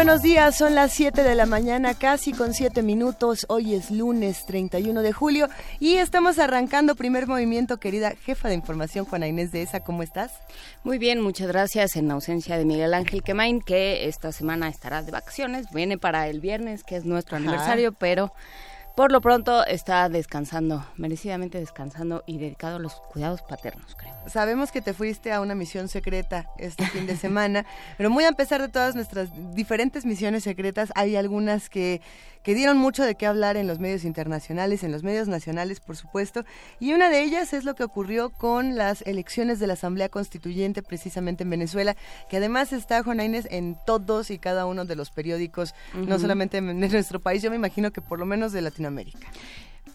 Buenos días, son las 7 de la mañana, casi con 7 minutos. Hoy es lunes 31 de julio y estamos arrancando primer movimiento, querida jefa de información Juana Inés de ESA, ¿cómo estás? Muy bien, muchas gracias. En ausencia de Miguel Ángel Quemain, que esta semana estará de vacaciones, viene para el viernes, que es nuestro aniversario, pero por lo pronto está descansando, merecidamente descansando y dedicado a los cuidados paternos, creo. Sabemos que te fuiste a una misión secreta este fin de semana, pero muy a pesar de todas nuestras diferentes misiones secretas, hay algunas que que dieron mucho de qué hablar en los medios internacionales, en los medios nacionales, por supuesto, y una de ellas es lo que ocurrió con las elecciones de la Asamblea Constituyente precisamente en Venezuela, que además está, Juan Inés, en todos y cada uno de los periódicos, no solamente en, nuestro país, yo me imagino que por lo menos de Latinoamérica.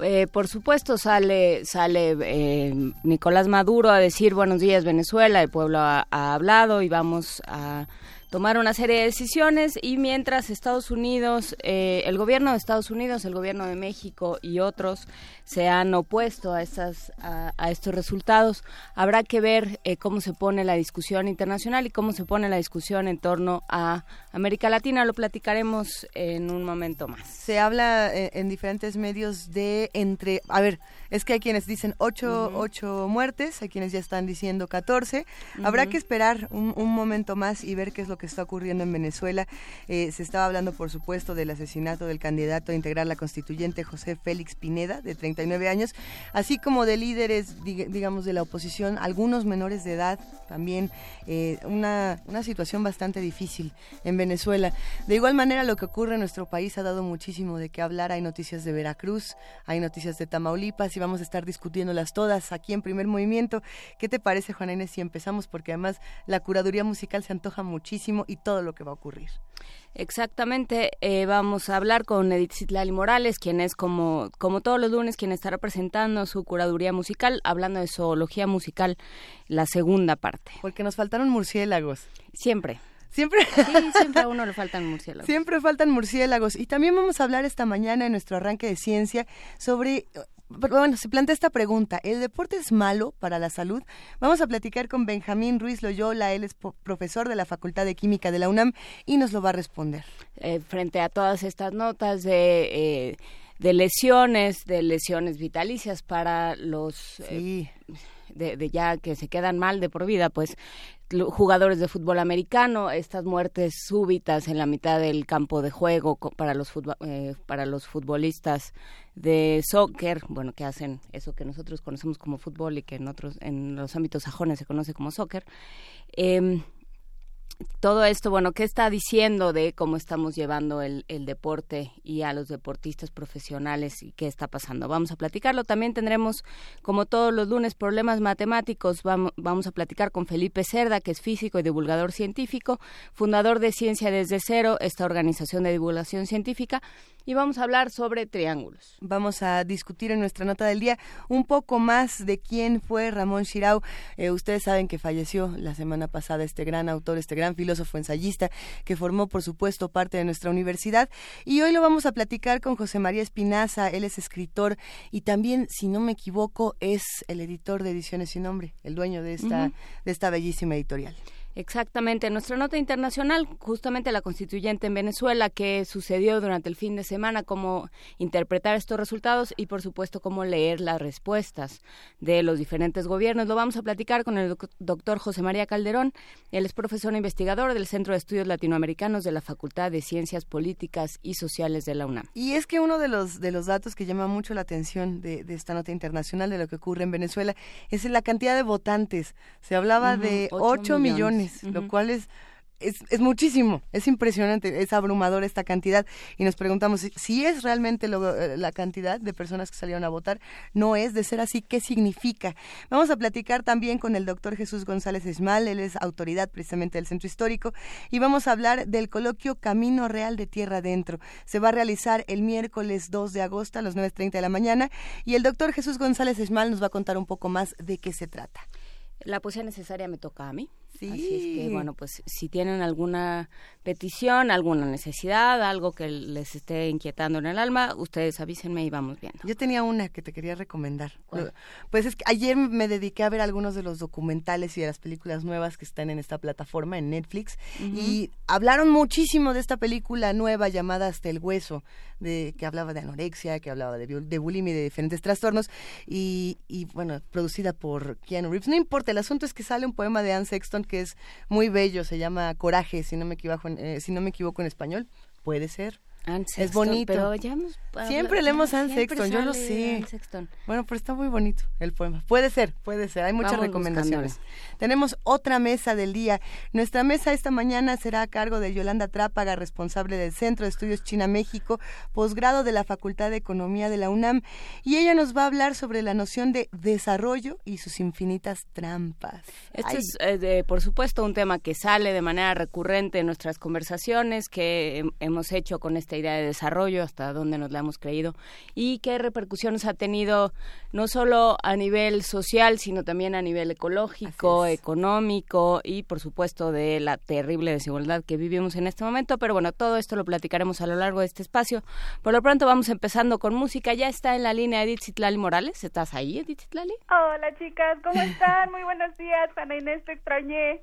Eh, por supuesto sale sale eh, Nicolás Maduro a decir buenos días Venezuela, el pueblo ha hablado y vamos a tomar una serie de decisiones. Y mientras Estados Unidos, eh, el gobierno de Estados Unidos, el gobierno de México y otros se han opuesto a, esas, a, estos resultados. Habrá que ver eh, cómo se pone la discusión internacional y cómo se pone la discusión en torno a América Latina. Lo platicaremos en un momento más. Se habla eh, en diferentes medios de entre, a ver, es que hay quienes dicen ocho, ocho muertes, hay quienes ya están diciendo 14. Habrá que esperar un, momento más y ver qué es lo que está ocurriendo en Venezuela. Eh, se estaba hablando, por supuesto, del asesinato del candidato a integrar la constituyente José Félix Pineda, de 30 años, así como de líderes, digamos, de la oposición, algunos menores de edad, también eh, una, una situación bastante difícil en Venezuela. De igual manera, lo que ocurre en nuestro país ha dado muchísimo de qué hablar. Hay noticias de Veracruz, hay noticias de Tamaulipas y vamos a estar discutiéndolas todas aquí en primer movimiento. ¿Qué te parece, Juan Inés, si empezamos? Porque además la curaduría musical se antoja muchísimo y todo lo que va a ocurrir. Exactamente, eh, vamos a hablar con Edith Citlali Morales, quien es como, como todos los lunes, quien estará presentando su curaduría musical, hablando de zoología musical, la segunda parte. Porque nos faltaron murciélagos. Siempre. Siempre. Sí, siempre a uno le faltan murciélagos. Siempre faltan murciélagos. Y también vamos a hablar esta mañana en nuestro arranque de ciencia sobre bueno, se plantea esta pregunta, ¿el deporte es malo para la salud? Vamos a platicar con Benjamín Ruiz Loyola, él es profesor de la Facultad de Química de la UNAM y nos lo va a responder. Eh, frente a todas estas notas de... Eh, de lesiones, de lesiones vitalicias para los eh, de, ya que se quedan mal de por vida, pues jugadores de fútbol americano, estas muertes súbitas en la mitad del campo de juego para los eh, para los futbolistas de soccer, bueno, que hacen eso que nosotros conocemos como fútbol y que en otros en los ámbitos sajones se conoce como soccer. Eh, todo esto, bueno, ¿qué está diciendo de cómo estamos llevando el, deporte y a los deportistas profesionales y qué está pasando? Vamos a platicarlo. También tendremos, como todos los lunes, problemas matemáticos. Vamos, vamos a platicar con Felipe Cerda, que es físico y divulgador científico, fundador de Ciencia desde Cero, esta organización de divulgación científica y vamos a hablar sobre triángulos. Vamos a discutir en nuestra nota del día un poco más de quién fue Ramón Shirau. Eh, ustedes saben que falleció la semana pasada este gran autor, este gran filósofo ensayista que formó, por supuesto, parte de nuestra universidad. Y hoy lo vamos a platicar con José María Espinaza. Él es escritor y también, si no me equivoco, es el editor de Ediciones Sin Nombre, el dueño de esta, de esta bellísima editorial. Exactamente. Nuestra nota internacional, justamente la constituyente en Venezuela, que sucedió durante el fin de semana, cómo interpretar estos resultados y, por supuesto, cómo leer las respuestas de los diferentes gobiernos. Lo vamos a platicar con el doctor José María Calderón. Él es profesor e investigador del Centro de Estudios Latinoamericanos de la Facultad de Ciencias Políticas y Sociales de la UNAM. Y es que uno de los, de los datos que llama mucho la atención de, esta nota internacional de lo que ocurre en Venezuela es la cantidad de votantes. Se hablaba de 8 millones lo cual es es, es, muchísimo, es impresionante, es abrumador esta cantidad y nos preguntamos si, es realmente eh, la cantidad de personas que salieron a votar, no es de ser así, ¿qué significa? Vamos a platicar también con el doctor Jesús González Esmal, él es autoridad precisamente del Centro Histórico y vamos a hablar del coloquio Camino Real de Tierra Adentro. Se va a realizar el miércoles 2 de agosto a las 9.30 de la mañana y el doctor Jesús González Esmal nos va a contar un poco más de qué se trata. La poesía necesaria me toca a mí. Sí. Así es que, bueno, pues si tienen alguna petición, alguna necesidad, algo que les esté inquietando en el alma, ustedes avísenme y vamos viendo. Yo tenía una que te quería recomendar. Pues es que ayer me dediqué a ver algunos de los documentales y de las películas nuevas que están en esta plataforma, en Netflix, y hablaron muchísimo de esta película nueva llamada Hasta el Hueso, de, que hablaba de anorexia, que hablaba de, de bulimia y de diferentes trastornos, y, y bueno, producida por Keanu Reeves. No importa, el asunto es que sale un poema de Anne Sexton que es muy bello, se llama Coraje, si no me equivoco eh, si no me equivoco en español. Puede ser es bonito. Pero ya siempre leemos Anne Sexton, yo lo sé. Bueno, pero está muy bonito el poema. Puede ser, puede ser. Hay muchas recomendaciones. Tenemos otra mesa del día. Nuestra mesa esta mañana será a cargo de Yolanda Trápaga, responsable del Centro de Estudios China-México, posgrado de la Facultad de Economía de la UNAM. Y ella nos va a hablar sobre la noción de desarrollo y sus infinitas trampas. Este es, eh, por supuesto, un tema que sale de manera recurrente en nuestras conversaciones que hemos hecho con este idea de desarrollo, hasta dónde nos la hemos creído, y qué repercusiones ha tenido no solo a nivel social, sino también a nivel ecológico, económico y, por supuesto, de la terrible desigualdad que vivimos en este momento. Pero bueno, todo esto lo platicaremos a lo largo de este espacio. Por lo pronto vamos empezando con música. Ya está en la línea Edith Citlali Morales. ¿Estás ahí, Edith Citlali? Hola, chicas, ¿cómo están? Muy buenos días, Ana Inés, te extrañé.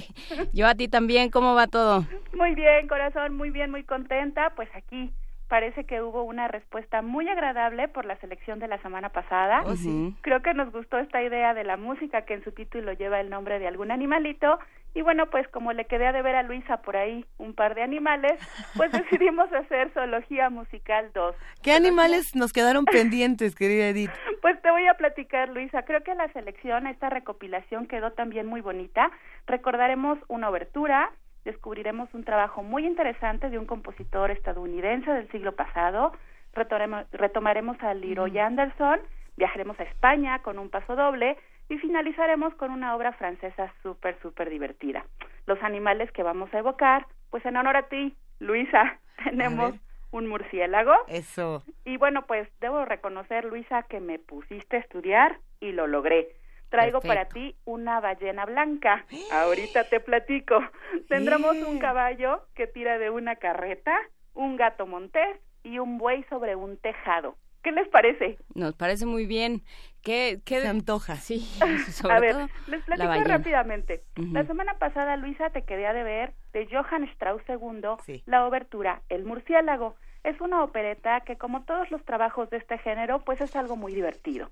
Yo a ti también, ¿cómo va todo? Muy bien, corazón, muy bien, muy contenta. Pues aquí parece que hubo una respuesta muy agradable por la selección de la semana pasada. Oh, Creo que nos gustó esta idea de la música que en su título lleva el nombre de algún animalito. Y bueno, pues como le quedé a de ver a Luisa por ahí un par de animales, pues decidimos hacer Zoología Musical 2. ¿Qué animales nos quedaron pendientes, querida Edith? Pues te voy a platicar, Luisa. Creo que la selección, esta recopilación quedó también muy bonita. Recordaremos una obertura, descubriremos un trabajo muy interesante de un compositor estadounidense del siglo pasado, retomaremos a Leroy Anderson, viajaremos a España con un paso doble y finalizaremos con una obra francesa súper, súper divertida. Los animales que vamos a evocar, pues en honor a ti, Luisa, tenemos un murciélago. Eso. Y bueno, pues debo reconocer, Luisa, que me pusiste a estudiar y lo logré. Traigo para ti una ballena blanca. Ahorita te platico. Tendremos un caballo que tira de una carreta, un gato montés y un buey sobre un tejado. ¿Qué les parece? Nos parece muy bien. ¿Qué, qué... Se antoja. Sí, sobre A ver, les platico rápidamente. La semana pasada, Luisa, te quedé de ver de Johann Strauss II la obertura El murciélago es una opereta que como todos los trabajos de este género, pues es algo muy divertido.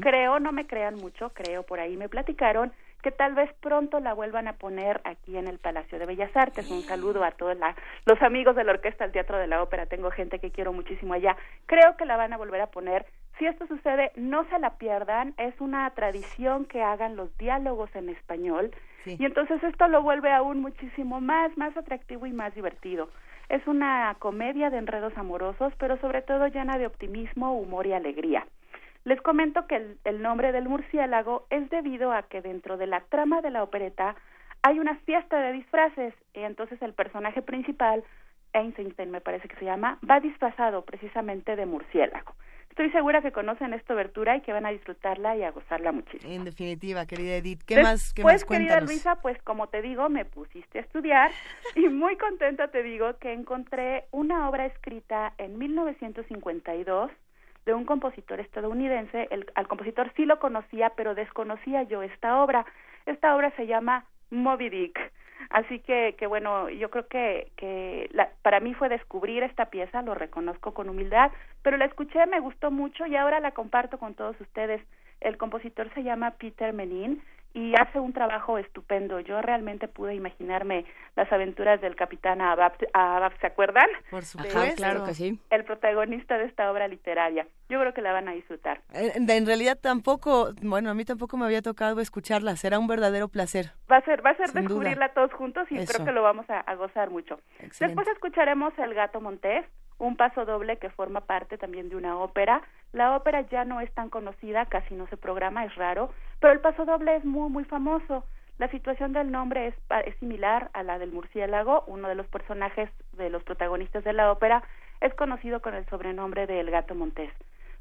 Creo, no me crean mucho, creo, por ahí me platicaron que tal vez pronto la vuelvan a poner aquí en el Palacio de Bellas Artes. Un saludo a todos los amigos de la Orquesta del Teatro de la Ópera, tengo gente que quiero muchísimo allá. Creo que la van a volver a poner. Si esto sucede, no se la pierdan, es una tradición que hagan los diálogos en español y entonces esto lo vuelve aún muchísimo más, más atractivo y más divertido. Es una comedia de enredos amorosos, pero sobre todo llena de optimismo, humor y alegría. Les comento que el, nombre del murciélago es debido a que dentro de la trama de la opereta hay una fiesta de disfraces y entonces el personaje principal, Einstein me parece que se llama, va disfrazado precisamente de murciélago. Estoy segura que conocen esta obertura y que van a disfrutarla y a gozarla muchísimo. En definitiva, querida Edith, ¿qué más? Qué pues, querida Luisa, pues como te digo, me pusiste a estudiar y muy contenta te digo que encontré una obra escrita en 1952 de un compositor estadounidense. El, al compositor sí lo conocía, pero desconocía yo esta obra. Esta obra se llama Moby Dick. Así que, que bueno, yo creo que, que la, para mí fue descubrir esta pieza, lo reconozco con humildad, pero la escuché, me gustó mucho y ahora la comparto con todos ustedes. El compositor se llama Peter Menin y hace un trabajo estupendo. Yo realmente pude imaginarme las aventuras del capitán Abab, ¿se acuerdan? Por supuesto, claro que sí. El protagonista de esta obra literaria. Yo creo que la van a disfrutar. Eh, en, realidad tampoco, bueno, a mí tampoco me había tocado escucharla. Será un verdadero placer. Va a ser, va a ser descubrirla todos juntos y creo que lo vamos a, a gozar mucho. Después escucharemos El Gato Montés un paso doble que forma parte también de una ópera. La ópera ya no es tan conocida, casi no se programa, es raro, pero el paso doble es muy, muy famoso. La situación del nombre es, es similar a la del murciélago, uno de los personajes de los protagonistas de la ópera es conocido con el sobrenombre de El Gato Montés.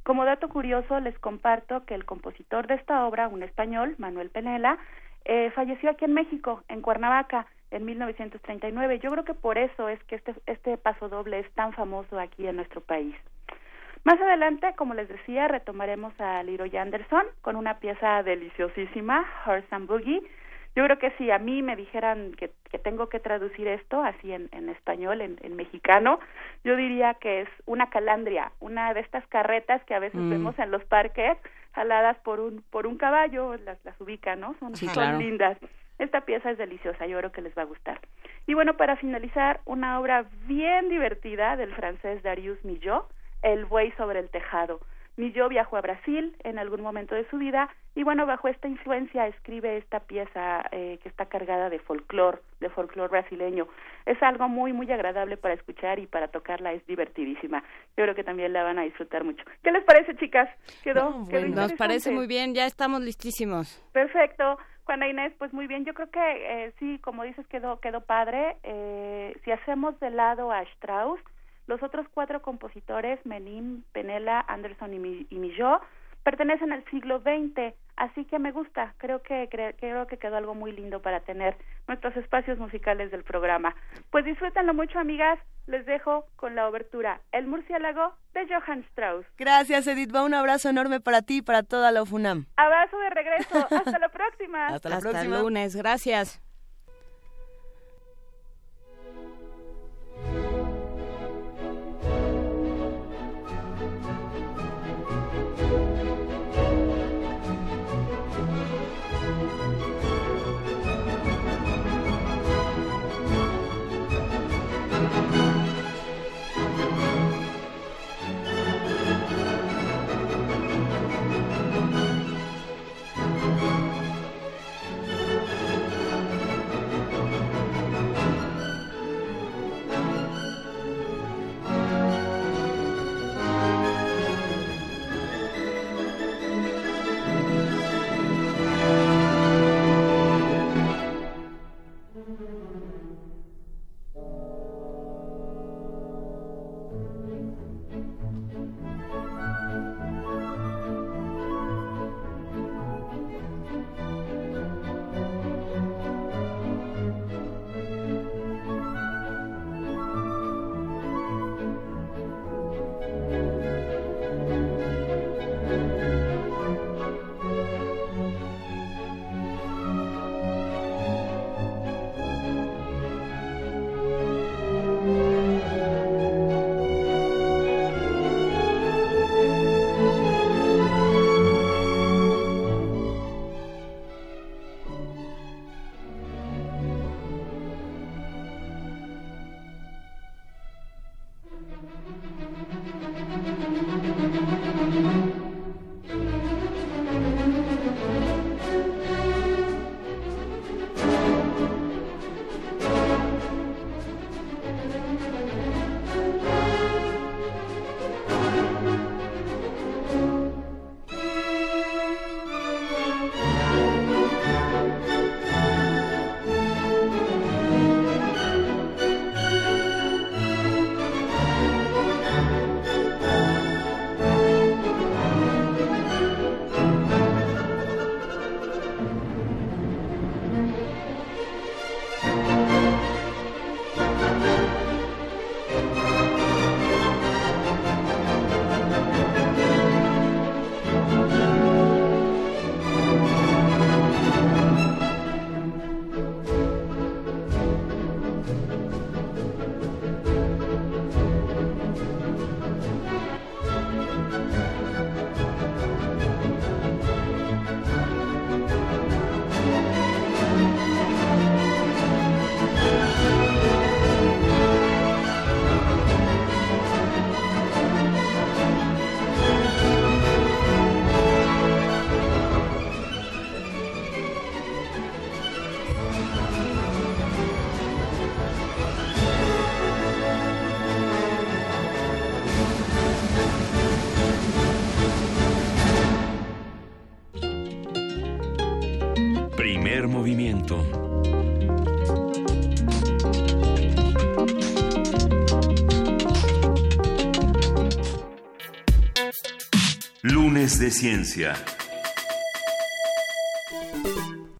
Como dato curioso, les comparto que el compositor de esta obra, un español, Manuel Penela, eh, falleció aquí en México, en Cuernavaca, en 1939. Yo creo que por eso es que este, este paso doble es tan famoso aquí en nuestro país. Más adelante, como les decía, retomaremos a Leroy Anderson con una pieza deliciosísima, Horse and Boogie. Yo creo que si a mí me dijeran que, que tengo que traducir esto así en, en español, en, en, mexicano, yo diría que es una calandria, una de estas carretas que a veces mm. vemos en los parques, jaladas por un, por un caballo, las, las ubican, ¿no? Son, son lindas. Esta pieza es deliciosa, yo creo que les va a gustar. Y bueno, para finalizar, una obra bien divertida del francés Darius Milhaud, El buey sobre el tejado. Milhaud viajó a Brasil en algún momento de su vida y bueno, bajo esta influencia escribe esta pieza eh, que está cargada de folclore, de folclore brasileño. Es algo muy, muy agradable para escuchar y para tocarla, es divertidísima. Yo creo que también la van a disfrutar mucho. ¿Qué les parece, chicas? Quedó, Nos parece muy bien, ya estamos listísimos. Perfecto. Juana Inés, pues muy bien, yo creo que eh, sí, como dices, quedó, quedó padre. Eh, si hacemos de lado a Strauss, los otros cuatro compositores, Menim, Penela, Anderson y, y Millot, pertenecen al siglo XX, así que me gusta, creo que creo que quedó algo muy lindo para tener nuestros espacios musicales del programa. Pues disfrútenlo mucho, amigas. Les dejo con la obertura El murciélago de Johann Strauss. Gracias, Edith. Va un abrazo enorme para ti y para toda la UFUNAM. Abrazo de regreso. Hasta la próxima. Hasta la Hasta próxima. lunes. Gracias. De ciencia.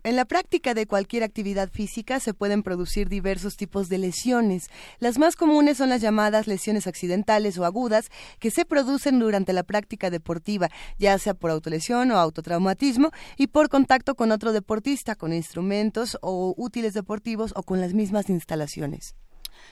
En la práctica de cualquier actividad física se pueden producir diversos tipos de lesiones. Las más comunes son las llamadas lesiones accidentales o agudas que se producen durante la práctica deportiva, ya sea por autolesión o autotraumatismo y por contacto con otro deportista, con instrumentos o útiles deportivos o con las mismas instalaciones.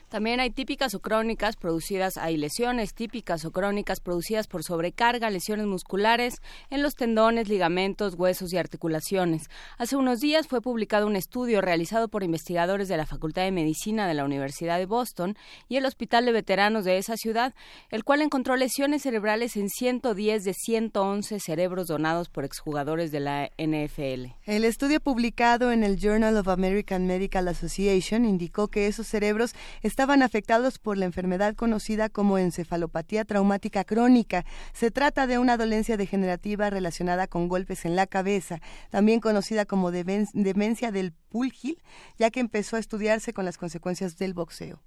También hay típicas o crónicas producidas, hay lesiones típicas o crónicas producidas por sobrecarga, lesiones musculares en los tendones, ligamentos, huesos y articulaciones. Hace unos días fue publicado un estudio realizado por investigadores de la Facultad de Medicina de la Universidad de Boston y el Hospital de Veteranos de esa ciudad, el cual encontró lesiones cerebrales en 110 de 111 cerebros donados por exjugadores de la NFL. El estudio publicado en el Journal of American Medical Association indicó que esos cerebros estaban afectados por la enfermedad conocida como encefalopatía traumática crónica. Se trata de una dolencia degenerativa relacionada con golpes en la cabeza, también conocida como demencia del Pulgil, ya que empezó a estudiarse con las consecuencias del boxeo.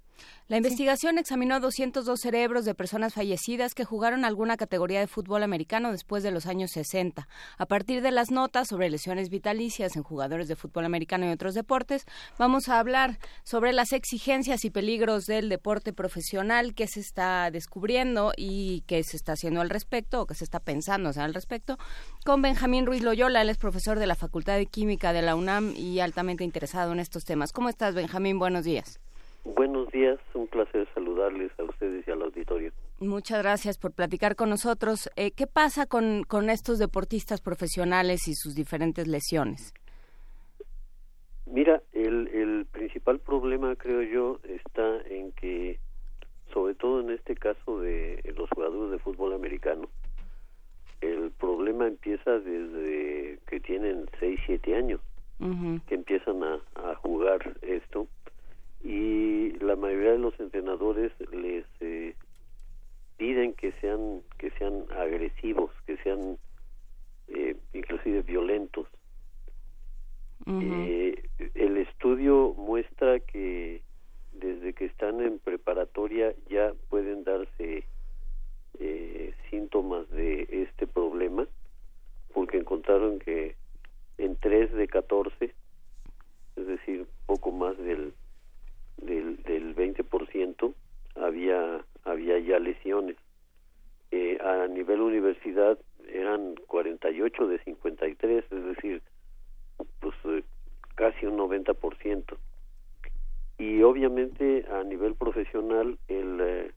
La investigación examinó 202 cerebros de personas fallecidas que jugaron alguna categoría de fútbol americano después de los años 60. A partir de las notas sobre lesiones vitalicias en jugadores de fútbol americano y otros deportes, vamos a hablar sobre las exigencias y peligros del deporte profesional que se está descubriendo y que se está haciendo al respecto o que se está pensando al respecto con Benjamín Ruiz Loyola. Él es profesor de la Facultad de Química de la UNAM y altamente interesado en estos temas. ¿Cómo estás, Benjamín? Buenos días. Buenos días, un placer saludarles a ustedes y al auditorio. Muchas gracias por platicar con nosotros. Eh, ¿Qué pasa con, con estos deportistas profesionales y sus diferentes lesiones? Mira, el, el principal problema, creo yo, está en que, sobre todo en este caso de los jugadores de fútbol americano, el problema empieza desde que tienen 6, 7 años, que empiezan a, a jugar esto y la mayoría de los entrenadores les eh, piden que sean que sean agresivos que sean eh, inclusive violentos. Eh, el estudio muestra que desde que están en preparatoria ya pueden darse síntomas de este problema porque encontraron que en 3 de 14 es decir poco más del del, del 20% había, había ya lesiones. Eh, a nivel universidad eran 48 de 53, es decir, pues eh, casi un 90%. Y obviamente a nivel profesional el, eh,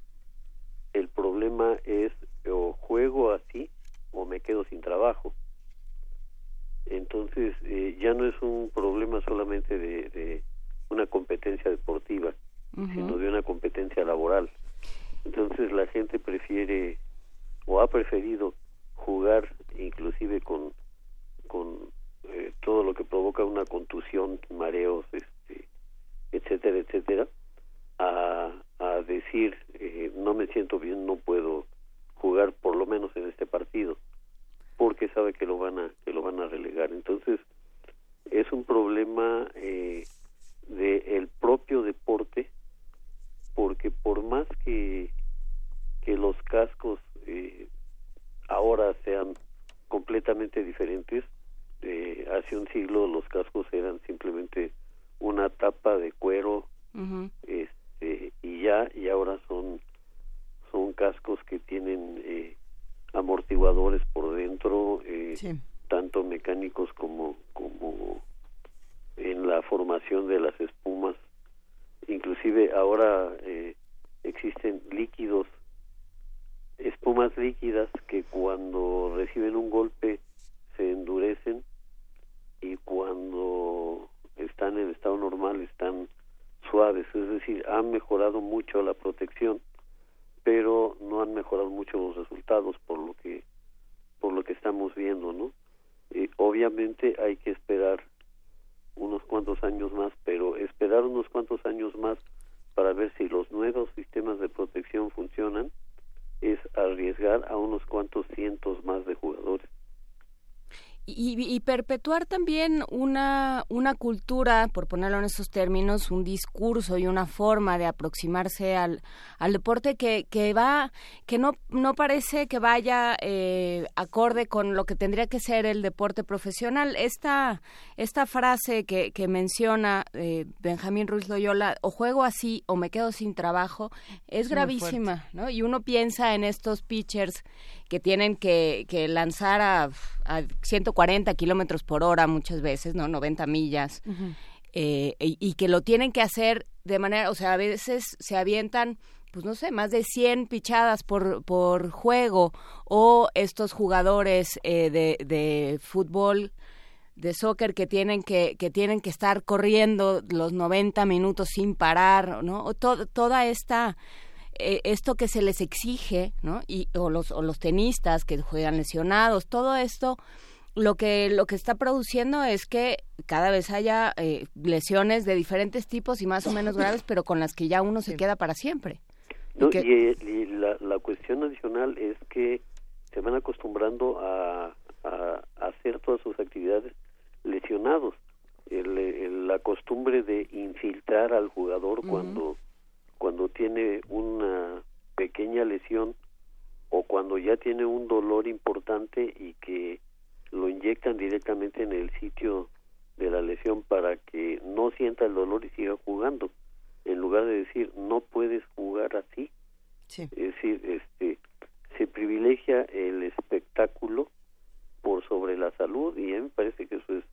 el problema es o juego así o me quedo sin trabajo. Entonces ya no es un problema solamente de una competencia deportiva, sino de una competencia laboral. Entonces la gente prefiere o ha preferido jugar inclusive con con eh, todo lo que provoca una contusión, mareos, este, etcétera, etcétera, a, a decir eh, no me siento bien, no puedo jugar por lo menos en este partido, porque sabe que lo van a que lo van a relegar. Entonces es un problema eh, del propio deporte, porque por más que, que los cascos eh, ahora sean completamente diferentes, eh, hace un siglo los cascos eran simplemente una tapa de cuero este, y ya y ahora son son cascos que tienen eh, amortiguadores por dentro tanto mecánicos como como en la formación de las espumas. Inclusive ahora eh, existen líquidos, espumas líquidas que cuando reciben un golpe se endurecen y cuando están en estado normal están suaves, es decir, han mejorado mucho la protección, pero no han mejorado mucho los resultados por lo que por lo que estamos viendo, ¿no? Eh, obviamente hay que esperar unos cuantos años más, pero esperar unos cuantos años más para ver si los nuevos sistemas de protección funcionan es arriesgar a unos cuantos cientos más de jugadores. Y, perpetuar también una, una cultura, por ponerlo en esos términos, un discurso y una forma de aproximarse al, al deporte que, que va, que no, no parece que vaya eh, acorde con lo que tendría que ser el deporte profesional. Esta, esta frase que, que menciona eh, Benjamín Ruiz Loyola, o juego así o me quedo sin trabajo, es gravísima, ¿no? Y uno piensa en estos pitchers que tienen que, que lanzar a, a 140 kilómetros por hora muchas veces, ¿no? 90 millas. Eh, y, que lo tienen que hacer de manera, o sea, a veces se avientan, pues no sé, más de 100 pichadas por, por juego, o estos jugadores eh, de, de fútbol de soccer que tienen que, que tienen que estar corriendo los 90 minutos sin parar, ¿no? O toda esta eh, esto que se les exige, ¿no? Y, o, los, o los tenistas que juegan lesionados, todo esto lo que lo que está produciendo es que cada vez haya eh, lesiones de diferentes tipos y más o menos graves, pero con las que ya uno se queda para siempre. y, y, la, la, cuestión adicional es que se van acostumbrando a, a, hacer todas sus actividades lesionados. El, la costumbre de infiltrar al jugador cuando cuando tiene una pequeña lesión o cuando ya tiene un dolor importante y que lo inyectan directamente en el sitio de la lesión para que no sienta el dolor y siga jugando en lugar de decir no puedes jugar así es decir este se privilegia el espectáculo por sobre la salud y a mí me parece que eso es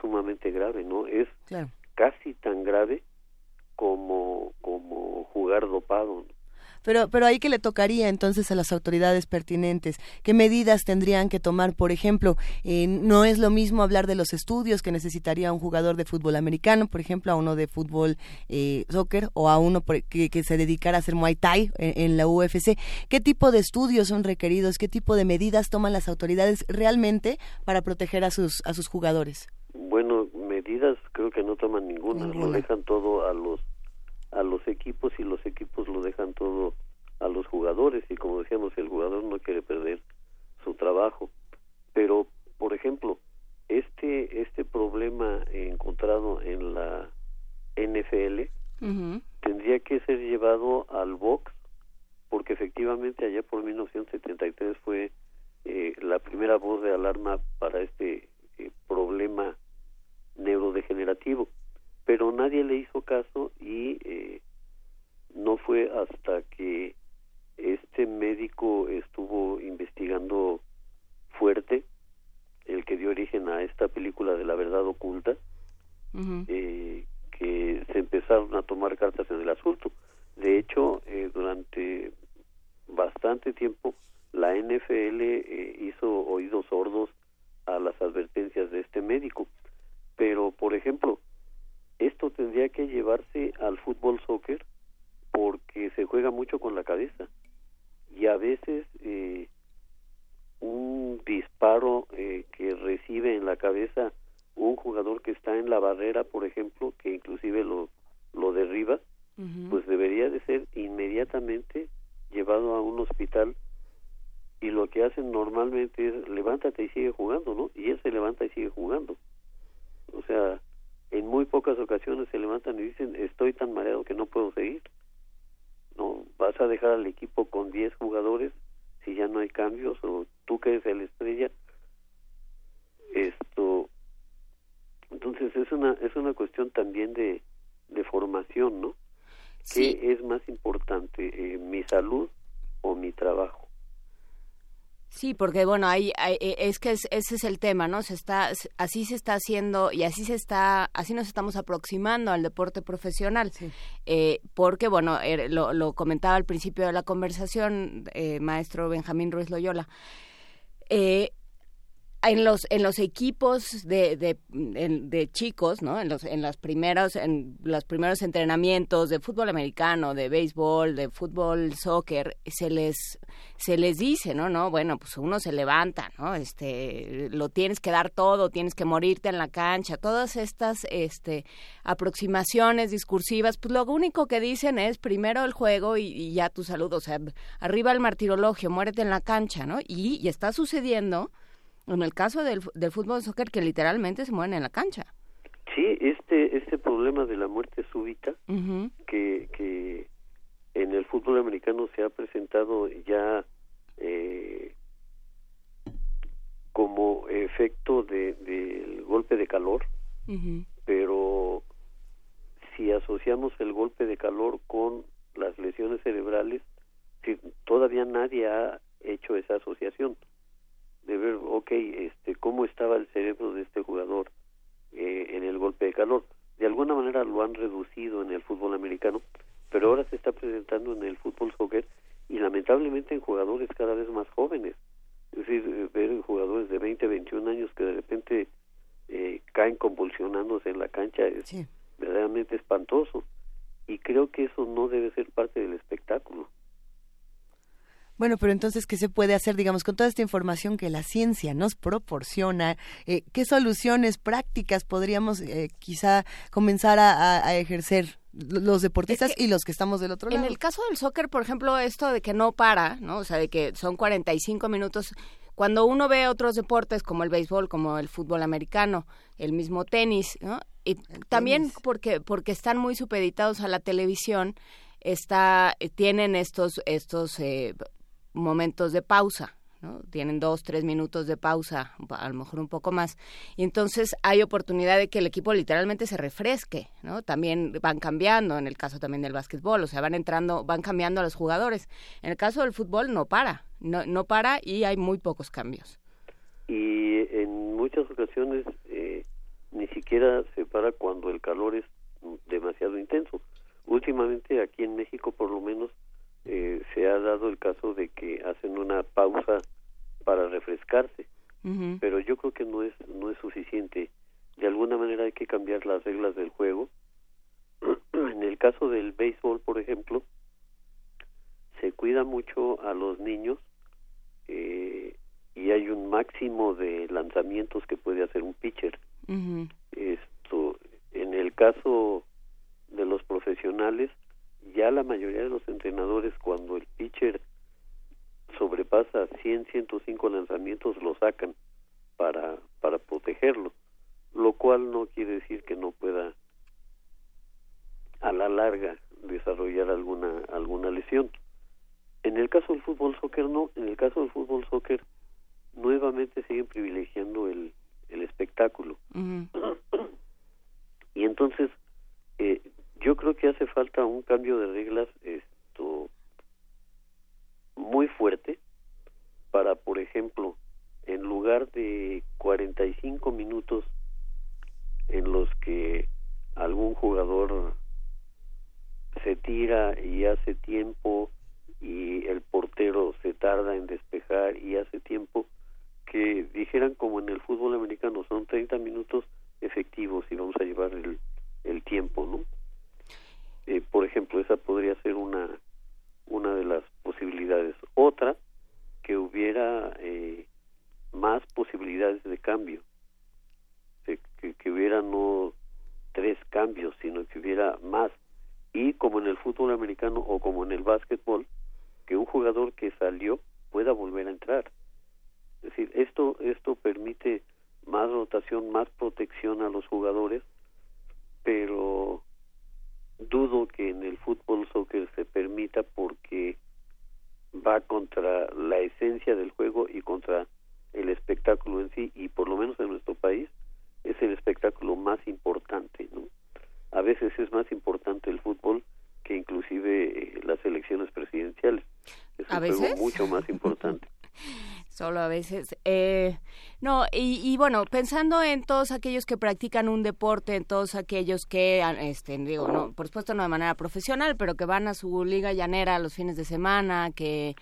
sumamente grave no es casi tan grave como, como jugar dopado. Pero, pero ahí que le tocaría entonces a las autoridades pertinentes, qué medidas tendrían que tomar, por ejemplo, eh, no es lo mismo hablar de los estudios que necesitaría un jugador de fútbol americano, por ejemplo, a uno de fútbol eh, soccer o a uno que, que, se dedicara a hacer Muay Thai en, en, la UFC. ¿Qué tipo de estudios son requeridos? ¿Qué tipo de medidas toman las autoridades realmente para proteger a sus, a sus jugadores? Bueno, medidas creo que no toman ninguna, lo dejan todo a los a los equipos y los equipos lo dejan todo a los jugadores. Y como decíamos el jugador no quiere perder su trabajo. Pero por ejemplo este este problema encontrado en la NFL tendría que ser llevado al box porque efectivamente allá por 1973 fue eh, la primera voz de alarma para este eh, problema neurodegenerativo, pero nadie le hizo caso y eh, no fue hasta que este médico estuvo investigando fuerte, el que dio origen a esta película de la verdad oculta, eh, que se empezaron a tomar cartas en el asunto. De hecho, eh, durante bastante tiempo la NFL hizo oídos sordos a las advertencias de este médico pero por ejemplo esto tendría que llevarse al fútbol soccer porque se juega mucho con la cabeza. Y a veces eh, un disparo eh, que recibe en la cabeza un jugador que está en la barrera por ejemplo que inclusive lo lo derriba pues debería de ser inmediatamente llevado a un hospital y lo que hacen normalmente es levántate y sigue jugando no y él se levanta y sigue jugando. O sea, en muy pocas ocasiones se levantan y dicen, estoy tan mareado que no puedo seguir. No, vas a dejar al equipo con 10 jugadores si ya no hay cambios o tú que eres el estrella. Esto, entonces es una es una cuestión también de, de formación, ¿no? ¿Qué es más importante, eh, mi salud o mi trabajo? Sí, porque bueno, hay, e, es que ese es el tema, ¿no? Se está, así se está haciendo y así se está, así nos estamos aproximando al deporte profesional, eh, porque bueno, er, lo, lo, comentaba al principio de la conversación, eh, maestro Benjamín Ruiz Loyola. Eh, en los en los equipos de, de, de, chicos no en los en los primeros en los primeros entrenamientos de fútbol americano de béisbol de fútbol soccer se les se les dice no no bueno pues uno se levanta no este lo tienes que dar todo tienes que morirte en la cancha todas estas este aproximaciones discursivas pues lo único que dicen es primero el juego y, ya tu salud o sea arriba el martirologio muérete en la cancha no y, y está sucediendo En el caso del, del fútbol soccer, que literalmente se mueren en la cancha. Sí, este, este problema de la muerte súbita, que, que en el fútbol americano se ha presentado ya eh, como efecto del de, golpe de calor, pero si asociamos el golpe de calor con las lesiones cerebrales, todavía nadie ha hecho esa asociación de ver, ok, este, cómo estaba el cerebro de este jugador eh, en el golpe de calor. De alguna manera lo han reducido en el fútbol americano, pero ahora se está presentando en el fútbol soccer y lamentablemente en jugadores cada vez más jóvenes. Es decir, eh, ver jugadores de 20, 21 años que de repente eh, caen convulsionándose en la cancha es verdaderamente espantoso. Y creo que eso no debe ser parte del espectáculo. Bueno, pero entonces, ¿qué se puede hacer, digamos, con toda esta información que la ciencia nos proporciona? Eh, ¿Qué soluciones prácticas podríamos quizá comenzar a ejercer? los deportistas y los que estamos del otro lado. En el caso del soccer, por ejemplo, esto de que no para, ¿no? O sea, de que son 45 minutos. Cuando uno ve otros deportes como el béisbol, como el fútbol americano, el mismo tenis, ¿no? Y también porque porque están muy supeditados a la televisión, está eh, tienen estos estos eh, momentos de pausa, tienen dos, tres minutos de pausa, a lo mejor un poco más. Y entonces hay oportunidad de que el equipo literalmente se refresque, ¿no? También van cambiando, en el caso también del básquetbol, o sea, van entrando, van cambiando a los jugadores. En el caso del fútbol no para, no, no para y hay muy pocos cambios. Y en muchas ocasiones eh, ni siquiera se para cuando el calor es demasiado intenso. Últimamente aquí en México por lo menos eh, se ha dado el caso de que hacen una pausa para refrescarse, pero yo creo que no es no es suficiente. De alguna manera hay que cambiar las reglas del juego. en el caso del béisbol, por ejemplo, se cuida mucho a los niños eh, y hay un máximo de lanzamientos que puede hacer un pitcher. Esto, en el caso de los profesionales, ya la mayoría de los entrenadores cuando el pitcher sobrepasa 100, 105 lanzamientos lo sacan para para protegerlo, lo cual no quiere decir que no pueda a la larga desarrollar alguna alguna lesión. En el caso del fútbol soccer no, en el caso del fútbol soccer nuevamente siguen privilegiando el el espectáculo. y entonces eh, yo creo que hace falta un cambio de reglas esto muy fuerte para, por ejemplo, en lugar de 45 minutos en los que algún jugador se tira y hace tiempo y el portero se tarda en despejar y hace tiempo que dijeran como en el fútbol americano son 30 minutos efectivos y vamos a llevar el, el tiempo, ¿no? Eh, por ejemplo, esa podría ser una, una de las posibilidades. Otra, que hubiera eh, más posibilidades de cambio, que, que hubiera no tres cambios, sino que hubiera más. Y como en el fútbol americano o como en el básquetbol, que un jugador que salió pueda volver a entrar. Es decir, esto, esto permite más rotación, más protección a los jugadores, pero dudo que en el fútbol soccer se permita porque va contra la esencia del juego y contra el espectáculo en sí y por lo menos en nuestro país es el espectáculo más importante no a veces es más importante el fútbol que inclusive eh, las elecciones presidenciales. Es un juego mucho más importante solo a veces. Eh, no, y, bueno, pensando en todos aquellos que practican un deporte, en todos aquellos que, este, digo, no, por supuesto no de manera profesional, pero que van a su liga llanera los fines de semana, que,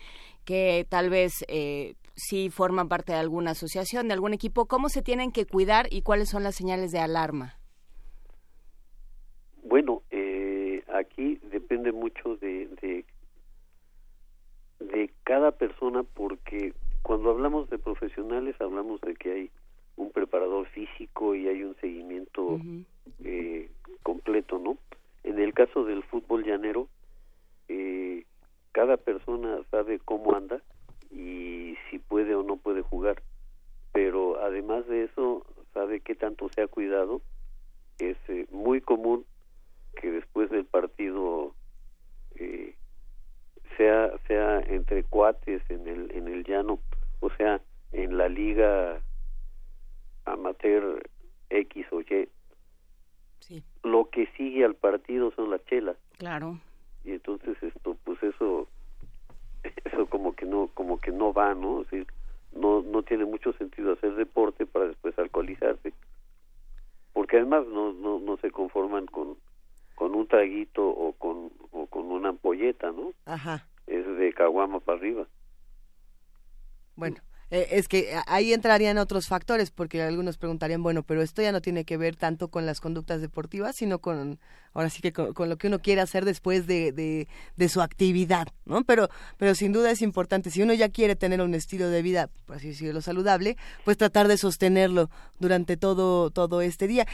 que tal vez eh, sí forman parte de alguna asociación, de algún equipo, ¿cómo se tienen que cuidar y cuáles son las señales de alarma? Bueno, eh, aquí depende mucho de, de de cada persona porque cuando hablamos de profesionales hablamos de que hay un preparador físico y hay un seguimiento eh, completo, ¿no? En el caso del fútbol llanero, eh, cada persona sabe cómo anda y si puede o no puede jugar, pero pero además de eso, sabe qué tanto se ha cuidado. Es eh, muy común que después del partido eh, sea sea entre cuates en el en el llano, o sea, en la liga amateur X o Y. Lo que sigue al partido son las chelas. Claro. Y entonces esto pues eso eso como que no como que no va, ¿no? no no tiene mucho sentido hacer deporte para después alcoholizarse. Porque además no no no se conforman con con un traguito o con o con una ampolleta, ¿no? Ajá. Es de caguama para arriba. Bueno, eh, es que ahí entrarían otros factores, porque algunos preguntarían, bueno, pero esto ya no tiene que ver tanto con las conductas deportivas, sino con, ahora sí que con, lo que uno quiere hacer después de, de, su actividad, ¿no? Pero, pero sin duda es importante, si uno ya quiere tener un estilo de vida, por así decirlo, saludable, pues tratar de sostenerlo durante todo, todo este día.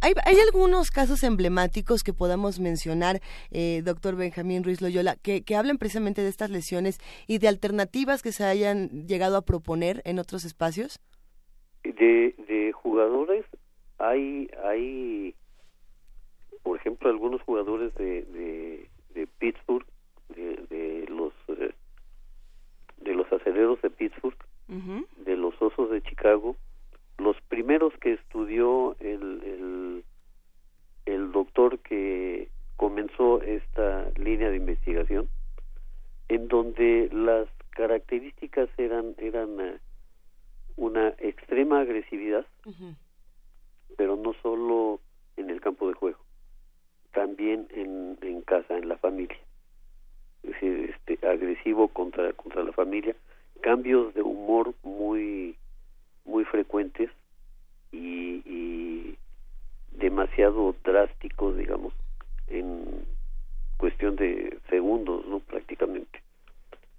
hay, hay algunos casos emblemáticos que podamos mencionar, eh, doctor Benjamín Ruiz Loyola, que, que hablen precisamente de estas lesiones y de alternativas que se hayan llegado a proponer poner en otros espacios? De, de jugadores hay, hay, por ejemplo, algunos jugadores de, de, Pittsburgh, de, de los eh, de los aceleros de Pittsburgh, de los osos de Chicago, los primeros que estudió el, el, el doctor que comenzó esta línea de investigación, en donde las características eran eran eh, una extrema agresividad, pero no solo en el campo de juego, también en, en casa, en la familia. Es decir, este, agresivo contra, contra la familia, cambios de humor muy, muy frecuentes y, y demasiado drásticos, digamos, en cuestión de segundos, ¿no? Prácticamente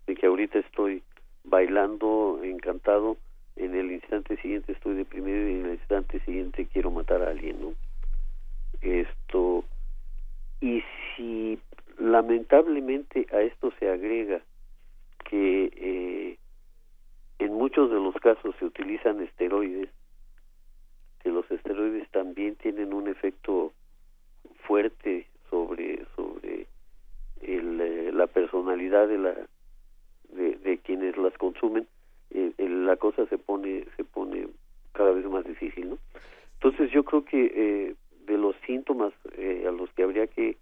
de que ahorita estoy bailando encantado, en el instante siguiente estoy deprimido y en el instante siguiente quiero matar a alguien, ¿no? Esto, y si lamentablemente a esto se agrega que eh, en muchos de los casos se utilizan esteroides, que los esteroides también tienen un efecto fuerte sobre sobre el, eh, la personalidad de la de, quienes las consumen, eh, la cosa se pone se pone cada vez más difícil, ¿no? Entonces yo creo que eh, de los síntomas eh, a los que habría que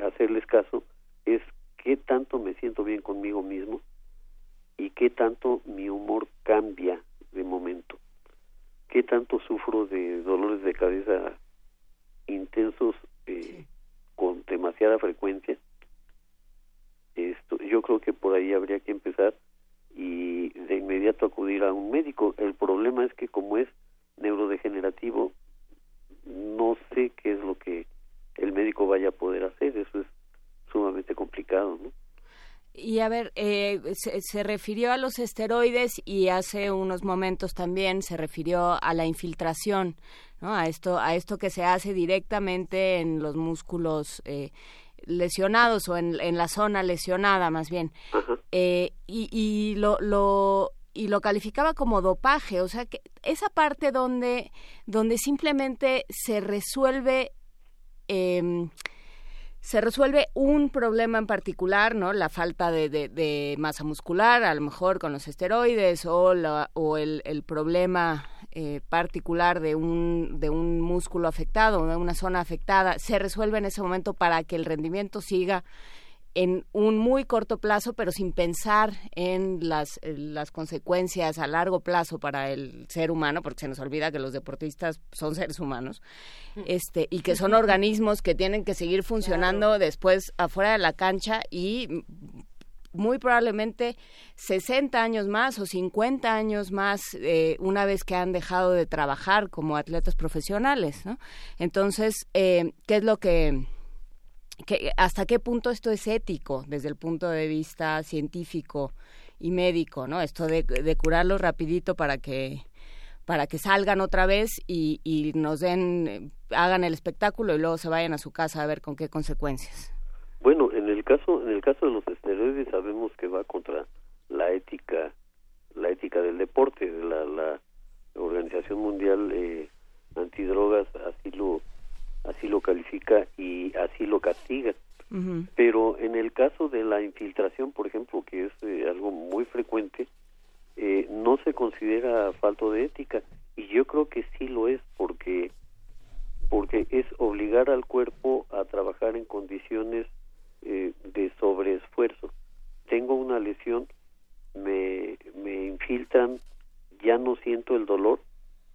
hacerles caso es qué tanto me siento bien conmigo mismo y qué tanto mi humor cambia de momento, qué tanto sufro de dolores de cabeza intensos con demasiada frecuencia. Esto, yo creo que por ahí habría que empezar y de inmediato acudir a un médico. El problema es que como es neurodegenerativo, no sé qué es lo que el médico vaya a poder hacer. Eso es sumamente complicado, ¿no? Y a ver, eh, se, se, refirió a los esteroides y hace unos momentos también se refirió a la infiltración, ¿no? A esto, a esto que se hace directamente en los músculos eh, lesionados o en, en la zona lesionada más bien. Eh, y, y lo, lo y lo calificaba como dopaje, o sea que esa parte donde donde simplemente se resuelve eh, se resuelve un problema en particular, ¿no? La falta de, de, masa muscular, a lo mejor con los esteroides, o, la, o el, el problema eh, particular de un, de un músculo afectado, de una zona afectada, se resuelve en ese momento para que el rendimiento siga en un muy corto plazo, pero sin pensar en las, las consecuencias a largo plazo para el ser humano, porque se nos olvida que los deportistas son seres humanos, este, y que son organismos que tienen que seguir funcionando después afuera de la cancha y muy probablemente 60 años más o 50 años más eh, una vez que han dejado de trabajar como atletas profesionales, ¿no? Entonces, eh, ¿qué es lo que hasta qué punto esto es ético desde el punto de vista científico y médico, ¿no? Esto de, de curarlos rapidito para que para que salgan otra vez y, y nos den, hagan el espectáculo y luego se vayan a su casa a ver con qué consecuencias. Bueno, en el caso, en el caso de los esteroides sabemos que va contra la ética, la ética del deporte, la, la, Organización Mundial eh, Antidrogas así lo así lo califica y así lo castiga. Pero en el caso de la infiltración, por ejemplo, que es eh, algo muy frecuente, eh, no se considera falto de ética y yo creo que sí lo es porque porque es obligar al cuerpo a trabajar en condiciones eh, de sobreesfuerzo. Tengo una lesión, me, me infiltran, ya no siento el dolor,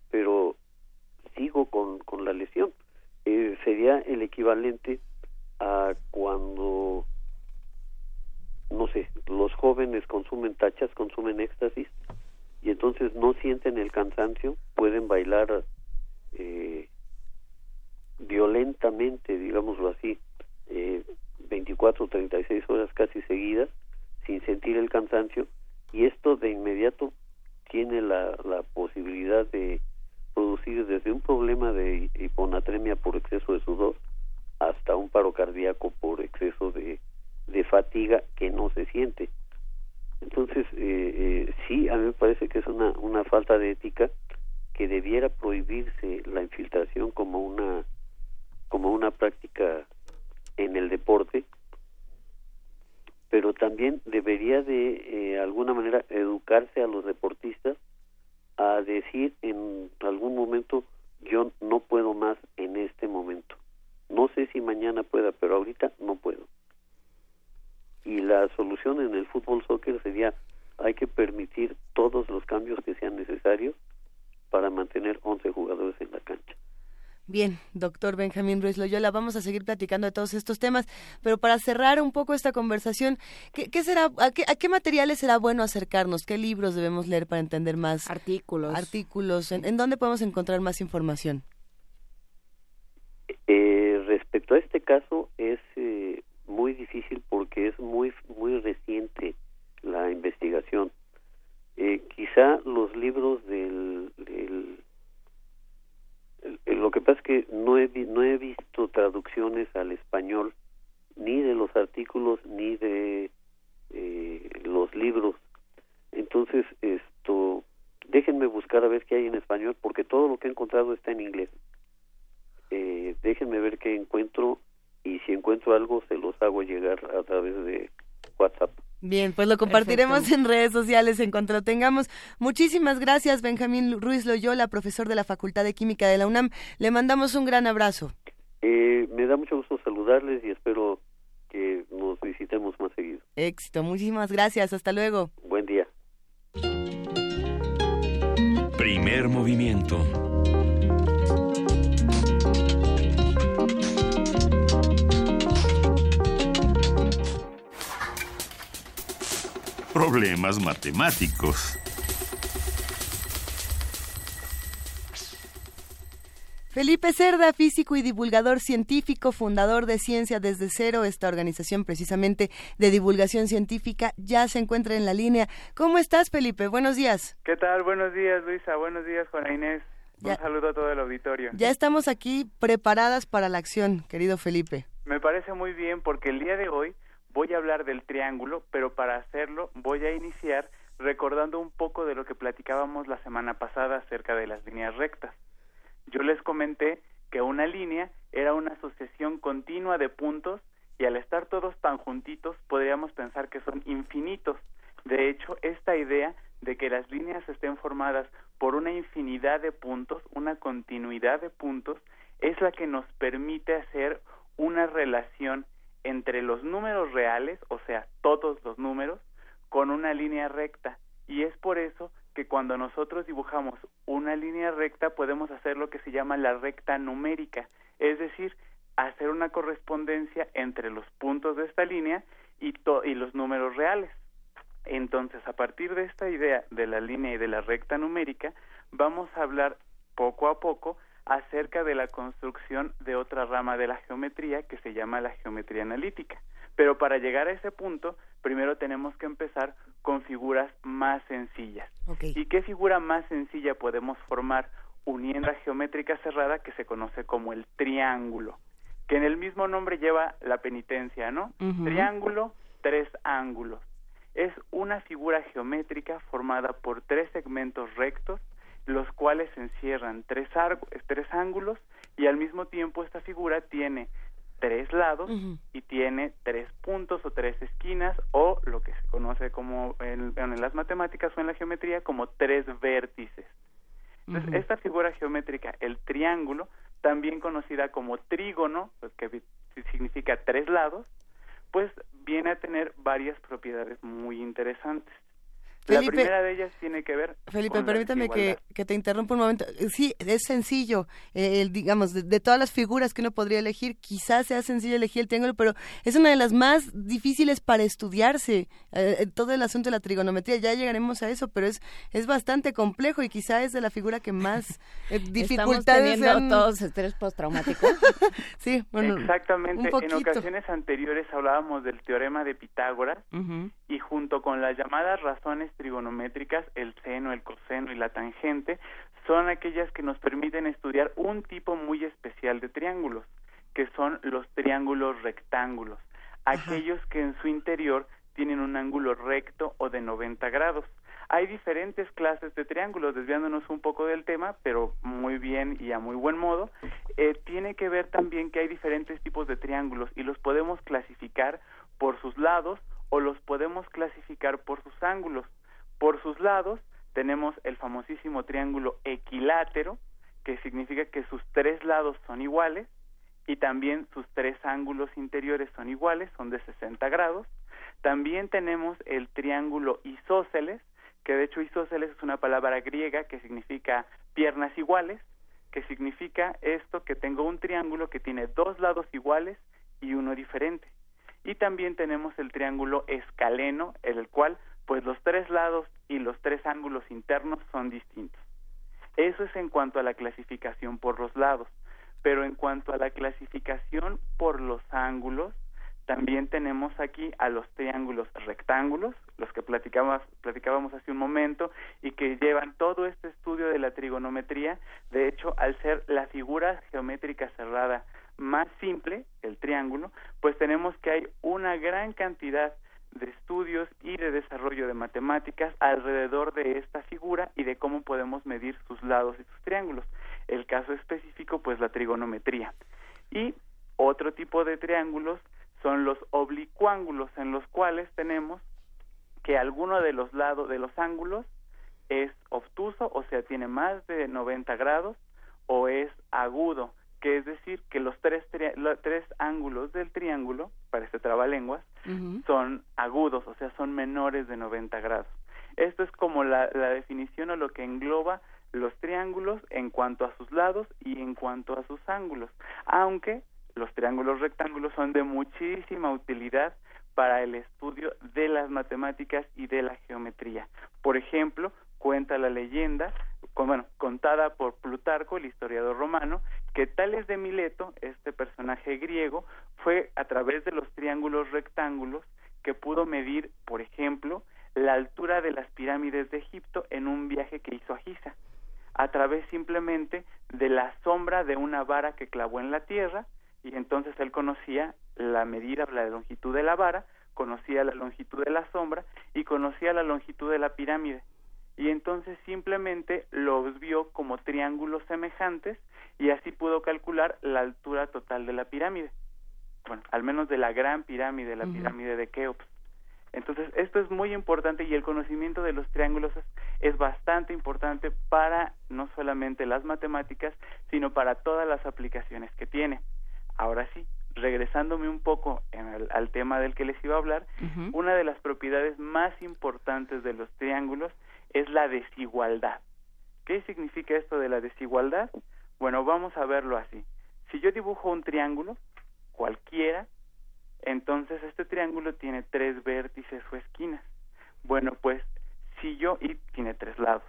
pero sigo con, con la lesión. Eh, sería el equivalente a cuando, no sé, los jóvenes consumen tachas, consumen éxtasis, y entonces no sienten el cansancio, pueden bailar eh, violentamente, digámoslo así, eh, 24 o 36 horas casi seguidas, sin sentir el cansancio, y esto de inmediato tiene la, la posibilidad de producir desde un problema de hiponatremia por exceso de sudor hasta un paro cardíaco por exceso de, fatiga que no se siente. Entonces, eh, eh, sí, a mí me parece que es una, una falta de ética que debiera prohibirse la infiltración como una como una práctica en el deporte, pero también debería de eh, alguna manera educarse a los deportistas a decir en algún momento yo no puedo más en este momento. No sé si mañana pueda, pero ahorita no puedo. Y la solución en el fútbol soccer sería hay que permitir todos los cambios que sean necesarios para mantener 11 jugadores en la cancha. Bien, doctor Benjamín Ruiz Loyola, vamos a seguir platicando de todos estos temas, pero para cerrar un poco esta conversación, ¿qué, será, a qué, materiales será bueno acercarnos? ¿Qué libros debemos leer para entender más? Artículos. Artículos. ¿En, dónde podemos encontrar más información? Eh, respecto a este caso es eh, muy difícil porque es muy muy reciente la investigación. Eh, quizá los libros del lo que pasa es que no he, no he visto traducciones al español ni de los artículos ni de eh, los libros. Entonces, esto, déjenme buscar a ver qué hay en español porque todo lo que he encontrado está en inglés. Eh, déjenme ver qué encuentro y si encuentro algo se los hago llegar a través de WhatsApp. Bien, pues lo compartiremos en redes sociales en cuanto lo tengamos. Muchísimas gracias, Benjamín Ruiz Loyola, profesor de la Facultad de Química de la UNAM. Le mandamos un gran abrazo. Eh, me da mucho gusto saludarles y espero que nos visitemos más seguido. Éxito, muchísimas gracias. Hasta luego. Buen día. Primer movimiento. Problemas matemáticos. Felipe Cerda, físico y divulgador científico, fundador de Ciencia desde Cero, esta organización precisamente de divulgación científica, ya se encuentra en la línea. ¿Cómo estás, Felipe? Buenos días. ¿Qué tal? Buenos días, Luisa. Buenos días, Juana Inés. Un saludo a todo el auditorio. Ya estamos aquí preparadas para la acción, querido Felipe. Me parece muy bien porque el día de hoy voy a hablar del triángulo, pero para hacerlo voy a iniciar recordando un poco de lo que platicábamos la semana pasada acerca de las líneas rectas. Yo les comenté que una línea era una sucesión continua de puntos y al estar todos tan juntitos podríamos pensar que son infinitos. De hecho, esta idea de que las líneas estén formadas por una infinidad de puntos, una continuidad de puntos, es la que nos permite hacer una relación entre los números reales, o sea, todos los números, con una línea recta. Y es por eso que cuando nosotros dibujamos una línea recta podemos hacer lo que se llama la recta numérica, es decir, hacer una correspondencia entre los puntos de esta línea y, y los números reales. Entonces, a partir de esta idea de la línea y de la recta numérica, vamos a hablar poco a poco acerca de la construcción de otra rama de la geometría que se llama la geometría analítica. Pero para llegar a ese punto, primero tenemos que empezar con figuras más sencillas. ¿Y qué figura más sencilla podemos formar uniendo a geométrica cerrada que se conoce como el triángulo? Que en el mismo nombre lleva la penitencia, ¿no? Triángulo, tres ángulos. Es una figura geométrica formada por tres segmentos rectos los cuales encierran tres, tres ángulos y al mismo tiempo esta figura tiene tres lados y tiene tres puntos o tres esquinas o lo que se conoce como en, las matemáticas o en la geometría como tres vértices. Entonces, esta figura geométrica, el triángulo, también conocida como trígono, pues, que significa tres lados, pues viene a tener varias propiedades muy interesantes la primera de ellas tiene que ver. Felipe, permítame que, que, te interrumpa un momento. Sí, es sencillo. Eh, digamos, de, todas las figuras que uno podría elegir, quizás sea sencillo elegir el triángulo, pero es una de las más difíciles para estudiarse. Eh, todo el asunto de la trigonometría, ya llegaremos a eso, pero es, es bastante complejo y quizás es de la figura que más eh, dificultades. Estamos teniendo todos estrés postraumático. sí, bueno. Exactamente. En ocasiones anteriores hablábamos del teorema de Pitágoras y junto con las llamadas razones trigonométricas, el seno, el coseno y la tangente, son aquellas que nos permiten estudiar un tipo muy especial de triángulos, que son los triángulos rectángulos, aquellos que en su interior tienen un ángulo recto o de 90 grados. Hay diferentes clases de triángulos, desviándonos un poco del tema, pero muy bien y a muy buen modo. Eh, tiene que ver también que hay diferentes tipos de triángulos y los podemos clasificar por sus lados o los podemos clasificar por sus ángulos. Por sus lados tenemos el famosísimo triángulo equilátero, que significa que sus tres lados son iguales y también sus tres ángulos interiores son iguales, son de 60 grados. También tenemos el triángulo isósceles, que de hecho isósceles es una palabra griega que significa piernas iguales, que significa esto que tengo un triángulo que tiene dos lados iguales y uno diferente. Y también tenemos el triángulo escaleno, el cual pues los tres lados y los tres ángulos internos son distintos. Eso es en cuanto a la clasificación por los lados, pero en cuanto a la clasificación por los ángulos, también tenemos aquí a los triángulos rectángulos, los que platicábamos, platicábamos hace un momento y que llevan todo este estudio de la trigonometría. De hecho, al ser la figura geométrica cerrada más simple, el triángulo, pues tenemos que hay una gran cantidad de estudios y de desarrollo de matemáticas alrededor de esta figura y de cómo podemos medir sus lados y sus triángulos. El caso específico, pues la trigonometría. Y otro tipo de triángulos son los oblicuángulos, en los cuales tenemos que alguno de los lados de los ángulos es obtuso, o sea, tiene más de 90 grados, o es agudo, que es decir, que los tres, tres ángulos del triángulo, para este trabalenguas, son agudos, o sea, son menores de 90 grados. Esto es como la, la definición o lo que engloba los triángulos en cuanto a sus lados y en cuanto a sus ángulos, aunque los triángulos rectángulos son de muchísima utilidad para el estudio de las matemáticas y de la geometría. Por ejemplo, cuenta la leyenda, bueno, contada por Plutarco, el historiador romano, que Tales de Mileto, este personaje griego, fue a través de los triángulos rectángulos que pudo medir, por ejemplo, la altura de las pirámides de Egipto en un viaje que hizo a Giza, a través simplemente de la sombra de una vara que clavó en la tierra, y entonces él conocía la medida, la longitud de la vara, conocía la longitud de la sombra y conocía la longitud de la pirámide y entonces simplemente los vio como triángulos semejantes y así pudo calcular la altura total de la pirámide. Bueno, al menos de la gran pirámide, la pirámide de Keops. Entonces, esto es muy importante y el conocimiento de los triángulos es, es, bastante importante para no solamente las matemáticas, sino para todas las aplicaciones que tiene. Ahora sí, regresándome un poco al tema del que les iba a hablar, una de las propiedades más importantes de los triángulos es la desigualdad. ¿Qué significa esto de la desigualdad? Bueno, vamos a verlo así. Si yo dibujo un triángulo, cualquiera, entonces este triángulo tiene tres vértices o esquinas. Bueno, pues si yo, y tiene tres lados,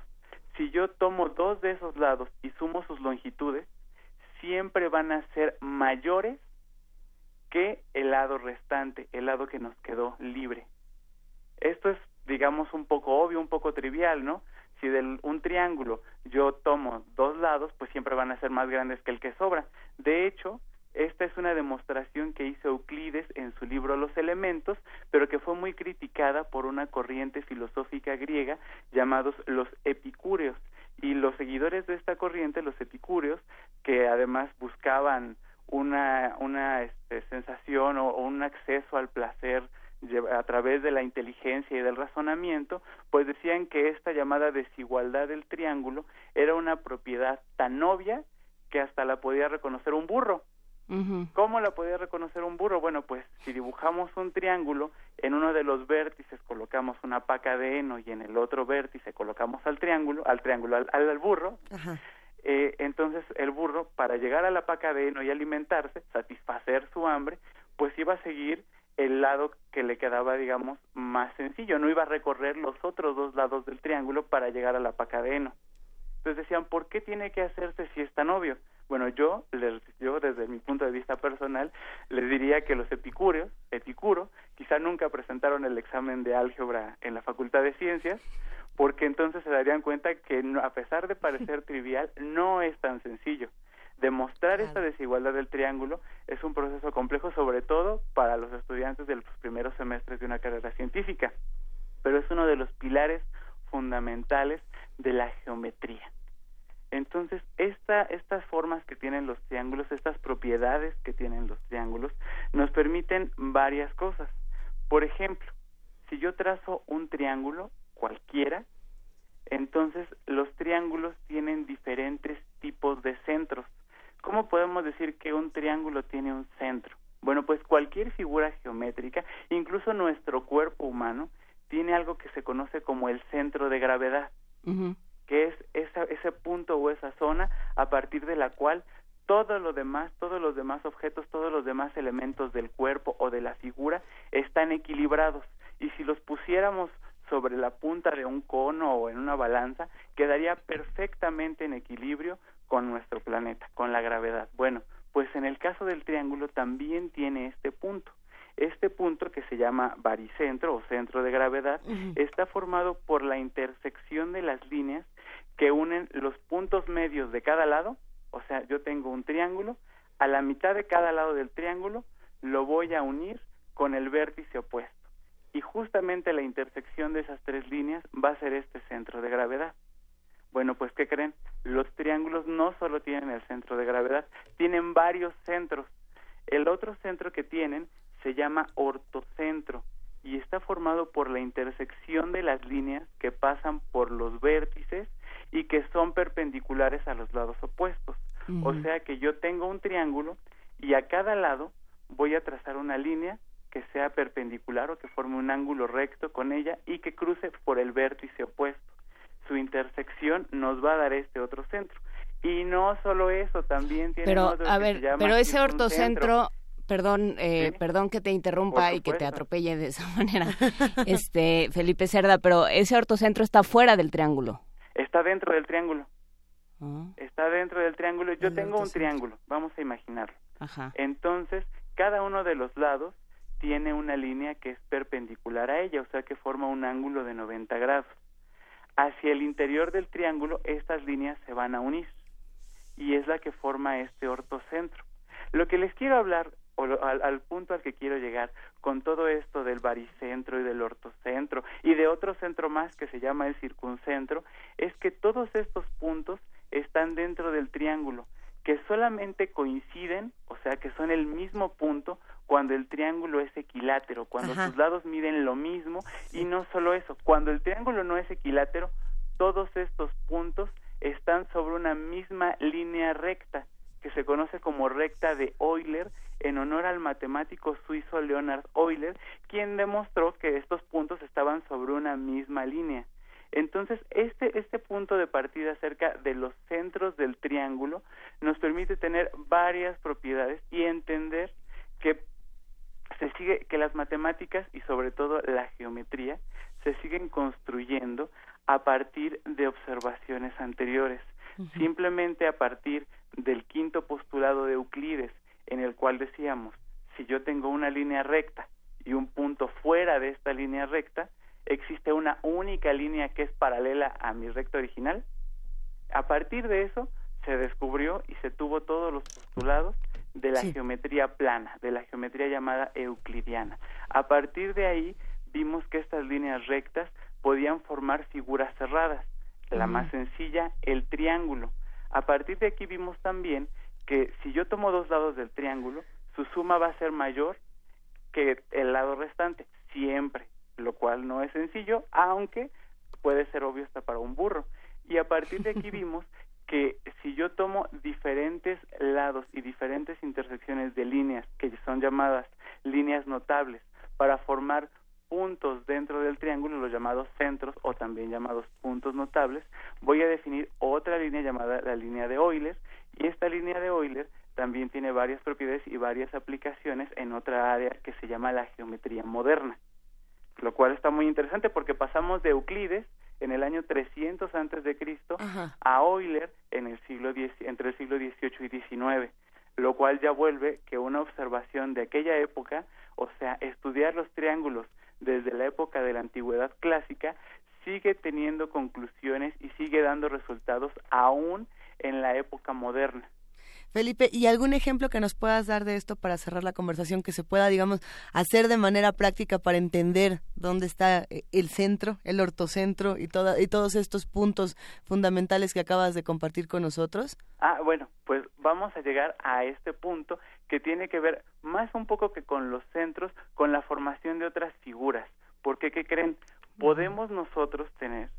si yo tomo dos de esos lados y sumo sus longitudes, siempre van a ser mayores que el lado restante, el lado que nos quedó libre. Esto es digamos, un poco obvio, un poco trivial, ¿no? Si de un triángulo yo tomo dos lados, pues siempre van a ser más grandes que el que sobra. De hecho, esta es una demostración que hizo Euclides en su libro Los Elementos, pero que fue muy criticada por una corriente filosófica griega llamados los epicúreos. Y los seguidores de esta corriente, los epicúreos, que además buscaban una, una este, sensación o, un acceso al placer a través de la inteligencia y del razonamiento, pues decían que esta llamada desigualdad del triángulo era una propiedad tan obvia que hasta la podía reconocer un burro. ¿Cómo la podía reconocer un burro? Bueno, pues si dibujamos un triángulo, en uno de los vértices colocamos una paca de heno y en el otro vértice colocamos al triángulo, al triángulo, al, al burro, eh, entonces el burro, para llegar a la paca de heno y alimentarse, satisfacer su hambre, pues iba a seguir el lado que le quedaba, digamos, más sencillo, no iba a recorrer los otros dos lados del triángulo para llegar a la paca de heno. Entonces decían, ¿por qué tiene que hacerse si es tan obvio? Bueno, yo, les, yo desde mi punto de vista personal, les diría que los epicúreos, epicuro, quizá nunca presentaron el examen de álgebra en la Facultad de Ciencias, porque entonces se darían cuenta que a pesar de parecer trivial, no es tan sencillo. Demostrar esta desigualdad del triángulo es un proceso complejo, sobre todo para los estudiantes de los primeros semestres de una carrera científica, pero es uno de los pilares fundamentales de la geometría. Entonces, esta, estas formas que tienen los triángulos, estas propiedades que tienen los triángulos, nos permiten varias cosas. Por ejemplo, si yo trazo un triángulo cualquiera, entonces los triángulos tienen diferentes tipos de centros. ¿Cómo podemos decir que un triángulo tiene un centro? Bueno, pues cualquier figura geométrica, incluso nuestro cuerpo humano, tiene algo que se conoce como el centro de gravedad que es esa, ese punto o esa zona a partir de la cual todo lo demás, todos los demás objetos, todos los demás elementos del cuerpo o de la figura están equilibrados. Y si los pusiéramos sobre la punta de un cono o en una balanza, quedaría perfectamente en equilibrio con nuestro planeta, con la gravedad. Bueno, pues en el caso del triángulo también tiene este punto. Este punto, que se llama baricentro o centro de gravedad, está formado por la intersección de las líneas que unen los puntos medios de cada lado, o sea, yo tengo un triángulo, a la mitad de cada lado del triángulo lo voy a unir con el vértice opuesto. Y justamente la intersección de esas tres líneas va a ser este centro de gravedad. Bueno, pues ¿qué creen? Los triángulos no solo tienen el centro de gravedad, tienen varios centros. El otro centro que tienen se llama ortocentro y está formado por la intersección de las líneas que pasan por los vértices y que son perpendiculares a los lados opuestos. O sea que yo tengo un triángulo y a cada lado voy a trazar una línea que sea perpendicular o que forme un ángulo recto con ella y que cruce por el vértice opuesto. Su intersección nos va a dar este otro centro. Y no solo eso, también tiene pero, otro a ver, pero ese ortocentro perdón, eh, perdón que te interrumpa y que te atropelle de esa manera, este Felipe Cerda, pero ese ortocentro está fuera del triángulo. Está dentro del triángulo. Ah. Está dentro del triángulo. Yo tengo un triángulo, vamos a imaginarlo. Entonces, cada uno de los lados tiene una línea que es perpendicular a ella, o sea que forma un ángulo de 90 grados. Hacia el interior del triángulo, estas líneas se van a unir y es la que forma este ortocentro. Lo que les quiero hablar o al, punto al que quiero llegar con todo esto del baricentro y del ortocentro y de otro centro más que se llama el circuncentro es que todos estos puntos están dentro del triángulo que solamente coinciden, o sea que son el mismo punto cuando el triángulo es equilátero, cuando sus lados miden lo mismo y no solo eso, cuando el triángulo no es equilátero, todos estos puntos están sobre una misma línea recta que se conoce como recta de Euler en honor al matemático suizo Leonard Euler, quien demostró que estos puntos estaban sobre una misma línea. Entonces, este, este punto de partida acerca de los centros del triángulo nos permite tener varias propiedades y entender que se sigue que las matemáticas y sobre todo la geometría se siguen construyendo a partir de observaciones anteriores, simplemente a partir del quinto postulado de Euclides, en el cual decíamos, si yo tengo una línea recta y un punto fuera de esta línea recta, existe una única línea que es paralela a mi recta original. A partir de eso se descubrió y se tuvo todos los postulados de la geometría plana, de la geometría llamada euclidiana. A partir de ahí vimos que estas líneas rectas podían formar figuras cerradas. la más sencilla, el triángulo. A partir de aquí vimos también que si yo tomo dos lados del triángulo, su suma va a ser mayor que el lado restante, siempre, lo cual no es sencillo, aunque puede ser obvio hasta para un burro. Y a partir de aquí vimos que si yo tomo diferentes lados y diferentes intersecciones de líneas, que son llamadas líneas notables, para formar puntos dentro del triángulo, los llamados centros o también llamados puntos notables, voy a definir otra línea llamada la línea de Euler y esta línea de Euler también tiene varias propiedades y varias aplicaciones en otra área que se llama la geometría moderna, lo cual está muy interesante porque pasamos de Euclides en el año 300 antes de Cristo a Euler en el siglo entre el siglo XVIII y XIX, lo cual ya vuelve que una observación de aquella época, o sea, estudiar los triángulos desde la época de la antigüedad clásica, sigue teniendo conclusiones y sigue dando resultados aún en la época moderna. Felipe, ¿y algún ejemplo que nos puedas dar de esto para cerrar la conversación que se pueda, digamos, hacer de manera práctica para entender dónde está eh, el centro, el ortocentro y, toda, y todos estos puntos fundamentales que acabas de compartir con nosotros? Ah, bueno, pues vamos a llegar a este punto que tiene que ver más un poco que con los centros, con la formación de otras figuras. Porque, ¿qué creen? Podemos nosotros tener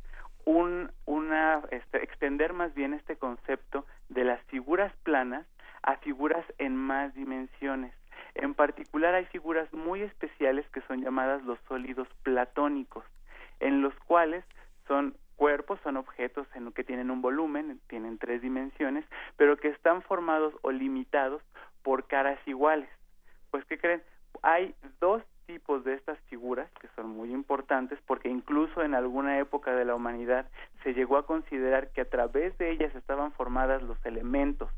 un, una, este, extender más bien este concepto de las figuras planas a figuras en más dimensiones. En particular hay figuras muy especiales que son llamadas los sólidos platónicos, en los cuales son cuerpos, son objetos en que tienen un volumen, tienen tres dimensiones, pero que están formados o limitados por caras iguales. Pues, ¿qué creen? Hay dos tipos de estas figuras que son muy importantes porque incluso en alguna época de la humanidad se llegó a considerar que a través de ellas estaban formadas los elementos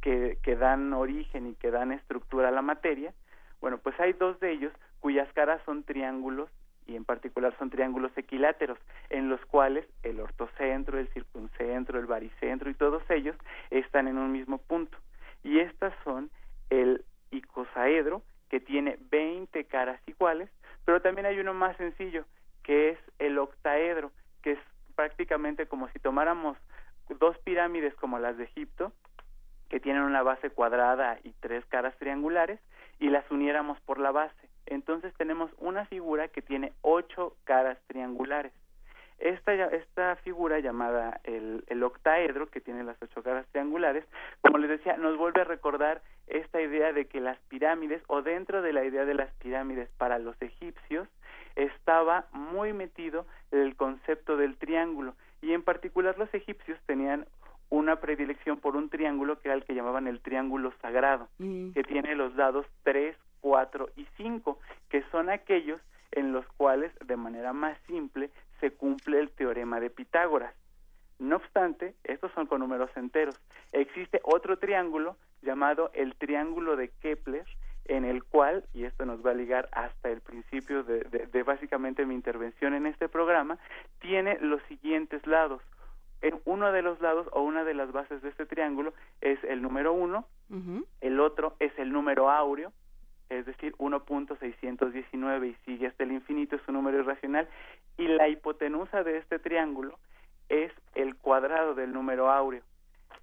que, que dan origen y que dan estructura a la materia. Bueno, pues hay dos de ellos cuyas caras son triángulos y en particular son triángulos equiláteros, en los cuales el ortocentro, el circuncentro, el baricentro y todos ellos están en un mismo punto. Y estas son el icosaedro, que tiene 20 caras iguales, pero también hay uno más sencillo, que es el octaedro, que es prácticamente como si tomáramos dos pirámides como las de Egipto, que tienen una base cuadrada y tres caras triangulares, y las uniéramos por la base. Entonces tenemos una figura que tiene ocho caras triangulares. Esta, esta figura llamada el, el, octaedro, que tiene las ocho caras triangulares, como les decía, nos vuelve a recordar esta idea de que las pirámides, o dentro de la idea de las pirámides para los egipcios, estaba muy metido el concepto del triángulo. Y en particular los egipcios tenían una predilección por un triángulo que era el que llamaban el triángulo sagrado, mm. que tiene los lados 3, 4 y 5, que son aquellos en los cuales, de manera más simple, se cumple el teorema de Pitágoras. No obstante, estos son con números enteros. Existe otro triángulo llamado el triángulo de Kepler, en el cual, y esto nos va a ligar hasta el principio de, de, básicamente mi intervención en este programa, tiene los siguientes lados. En uno de los lados o una de las bases de este triángulo es el número uno, el otro es el número áureo, es decir, 1.619 y sigue hasta el infinito, es un número irracional, y la hipotenusa de este triángulo es el cuadrado del número áureo.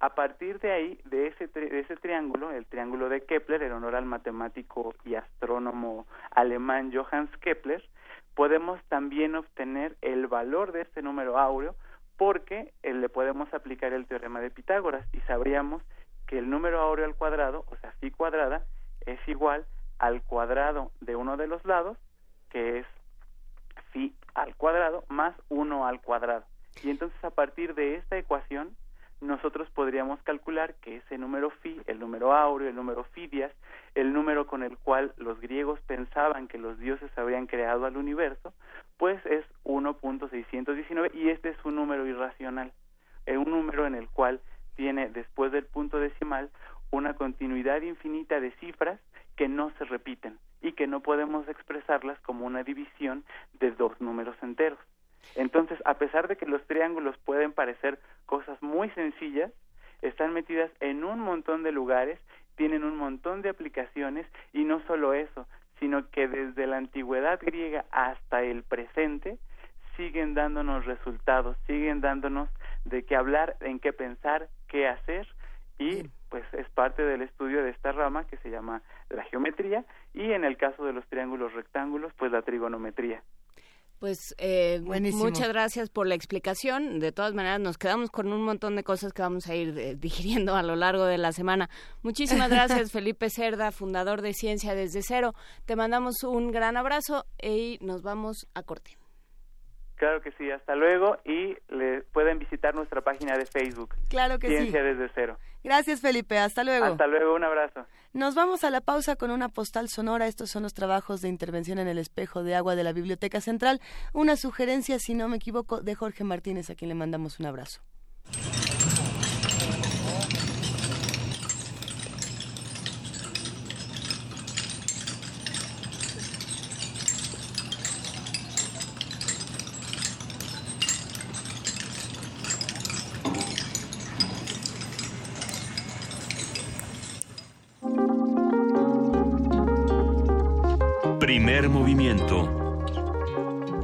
A partir de ahí, de ese, de ese triángulo, el triángulo de Kepler, en honor al matemático y astrónomo alemán Johannes Kepler, podemos también obtener el valor de este número áureo porque eh, le podemos aplicar el teorema de Pitágoras y sabríamos que el número áureo al cuadrado, o sea, phi cuadrada, es igual al cuadrado de uno de los lados, que es phi al cuadrado, más 1 al cuadrado. Y entonces a partir de esta ecuación, nosotros podríamos calcular que ese número phi, el número áureo, el número fidias, el número con el cual los griegos pensaban que los dioses habrían creado al universo, pues es 1.619 y este es un número irracional, es un número en el cual tiene después del punto decimal una continuidad infinita de cifras que no se repiten y que no podemos expresarlas como una división de dos números enteros. Entonces, a pesar de que los triángulos pueden parecer cosas muy sencillas, están metidas en un montón de lugares, tienen un montón de aplicaciones y no solo eso, sino que desde la antigüedad griega hasta el presente siguen dándonos resultados, siguen dándonos de qué hablar, en qué pensar, qué hacer y pues es parte del estudio de esta rama que se llama la geometría y en el caso de los triángulos rectángulos pues la trigonometría. Pues eh, muchas gracias por la explicación. De todas maneras, nos quedamos con un montón de cosas que vamos a ir eh, digiriendo a lo largo de la semana. Muchísimas gracias, Felipe Cerda, fundador de Ciencia desde Cero. Te mandamos un gran abrazo y nos vamos a corte. Claro que sí, hasta luego y le pueden visitar nuestra página de Facebook. Claro que Ciencia desde Cero. Gracias, Felipe. Hasta luego. Hasta luego, un abrazo. Nos vamos a la pausa con una postal sonora. Estos son los trabajos de intervención en el espejo de agua de la Biblioteca Central. Una sugerencia, si no me equivoco, de Jorge Martínez, a quien le mandamos un abrazo.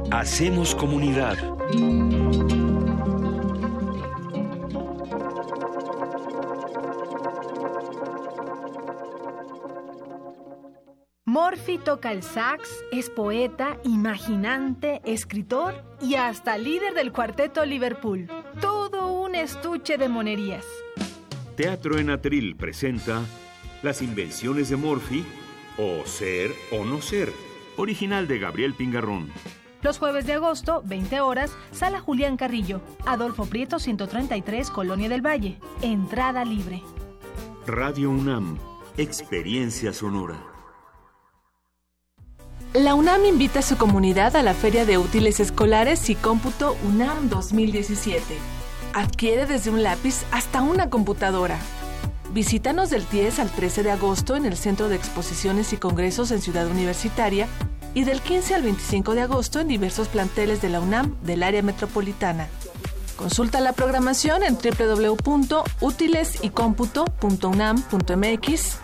Hacemos comunidad. Morphy toca el sax, es poeta, imaginante, escritor y hasta líder del cuarteto Liverpool. Todo un estuche de monerías. Teatro en Atril presenta Las invenciones de Morphy o Ser o No Ser, original de Gabriel Pingarrón. Los jueves de agosto, 20 horas, Sala Julián Carrillo, Adolfo Prieto 133, Colonia del Valle. Entrada libre. Radio UNAM, Experiencia Sonora. La UNAM invita a su comunidad a la Feria de Útiles Escolares y Cómputo UNAM 2017. Adquiere desde un lápiz hasta una computadora Visítanos del 10 al 13 de agosto en el Centro de Exposiciones y Congresos en Ciudad Universitaria y del 15 al 25 de agosto en diversos planteles de la UNAM del área metropolitana. Consulta la programación en www.utilesycomputo.unam.mx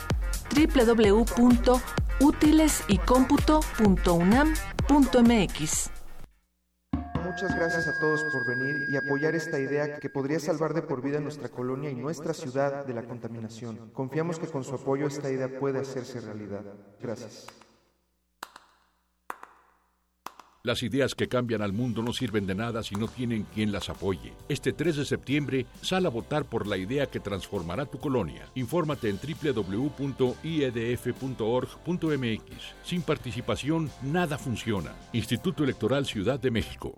www.utilesycomputo.unam.mx Muchas gracias a todos por venir y apoyar esta idea que podría salvar de por vida nuestra colonia y nuestra ciudad de la contaminación. Confiamos que con su apoyo esta idea puede hacerse realidad. Gracias. Las ideas que cambian al mundo no sirven de nada si no tienen quien las apoye. Este 3 de septiembre, sal a votar por la idea que transformará tu colonia. Infórmate en www.iedf.org.mx. Sin participación, nada funciona. Instituto Electoral Ciudad de México.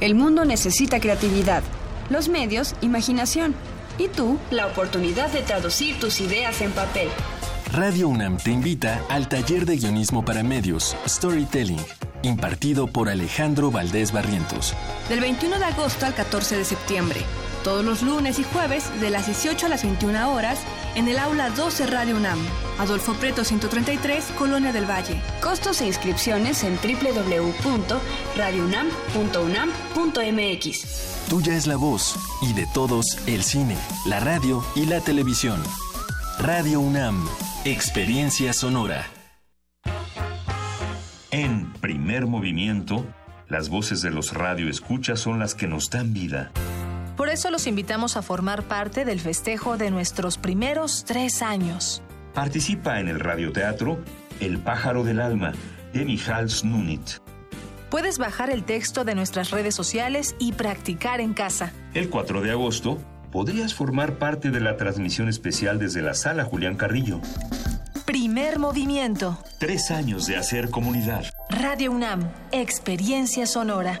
El mundo necesita creatividad, los medios, imaginación y tú, la oportunidad de traducir tus ideas en papel. Radio UNAM te invita al taller de guionismo para medios, Storytelling, impartido por Alejandro Valdés Barrientos. Del 21 de agosto al 14 de septiembre, todos los lunes y jueves de las 18 a las 21 horas en el aula 12 Radio UNAM, Adolfo Preto 133, Colonia del Valle. Costos e inscripciones en www.radiounam.unam.mx. Tuya es la voz y de todos el cine, la radio y la televisión. Radio UNAM, experiencia sonora. En primer movimiento, las voces de los radioescuchas son las que nos dan vida. Por eso los invitamos a formar parte del festejo de nuestros primeros tres años. Participa en el radioteatro El pájaro del alma de Michal Snunit. Puedes bajar el texto de nuestras redes sociales y practicar en casa. El 4 de agosto podrías formar parte de la transmisión especial desde la sala Julián Carrillo. Primer movimiento. Tres años de hacer comunidad. Radio UNAM, experiencia sonora.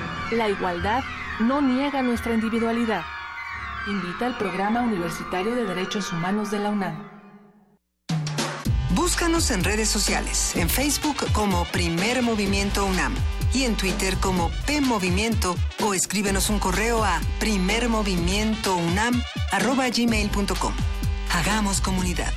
La igualdad no niega nuestra individualidad. Invita al Programa Universitario de Derechos Humanos de la UNAM. Búscanos en redes sociales, en Facebook como Primer Movimiento UNAM y en Twitter como P Movimiento o escríbenos un correo a primermovimientounam@gmail.com. Hagamos comunidad.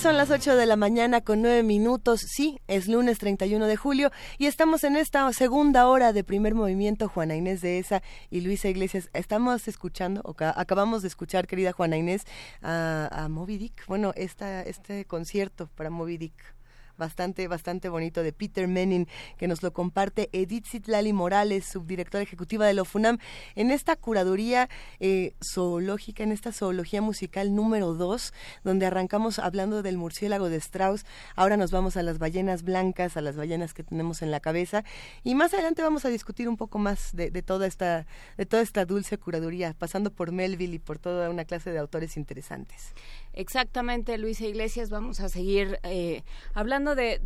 Son las 8 de la mañana con 9 minutos. Sí, es lunes 31 de julio y estamos en esta segunda hora de primer movimiento. Juana Inés de esa y Luisa Iglesias. Estamos escuchando, o acabamos de escuchar, querida Juana Inés, a, a Moby Dick. Bueno, esta, este concierto para Moby Dick bastante, bastante bonito de Peter Menin, que nos lo comparte Edith Zitlali Morales, subdirectora ejecutiva de la FUNAM, en esta curaduría eh, zoológica, en esta zoología musical número 2, donde arrancamos hablando del murciélago de Strauss, ahora nos vamos a las ballenas blancas, a las ballenas que tenemos en la cabeza, y más adelante vamos a discutir un poco más de, toda esta, de toda esta dulce curaduría, pasando por Melville y por toda una clase de autores interesantes. Exactamente, Luisa Iglesias, vamos a seguir eh, hablando de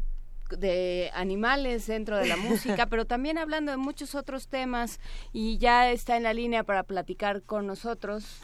de animales dentro de la música, pero también hablando de muchos otros temas y ya está en la línea para platicar con nosotros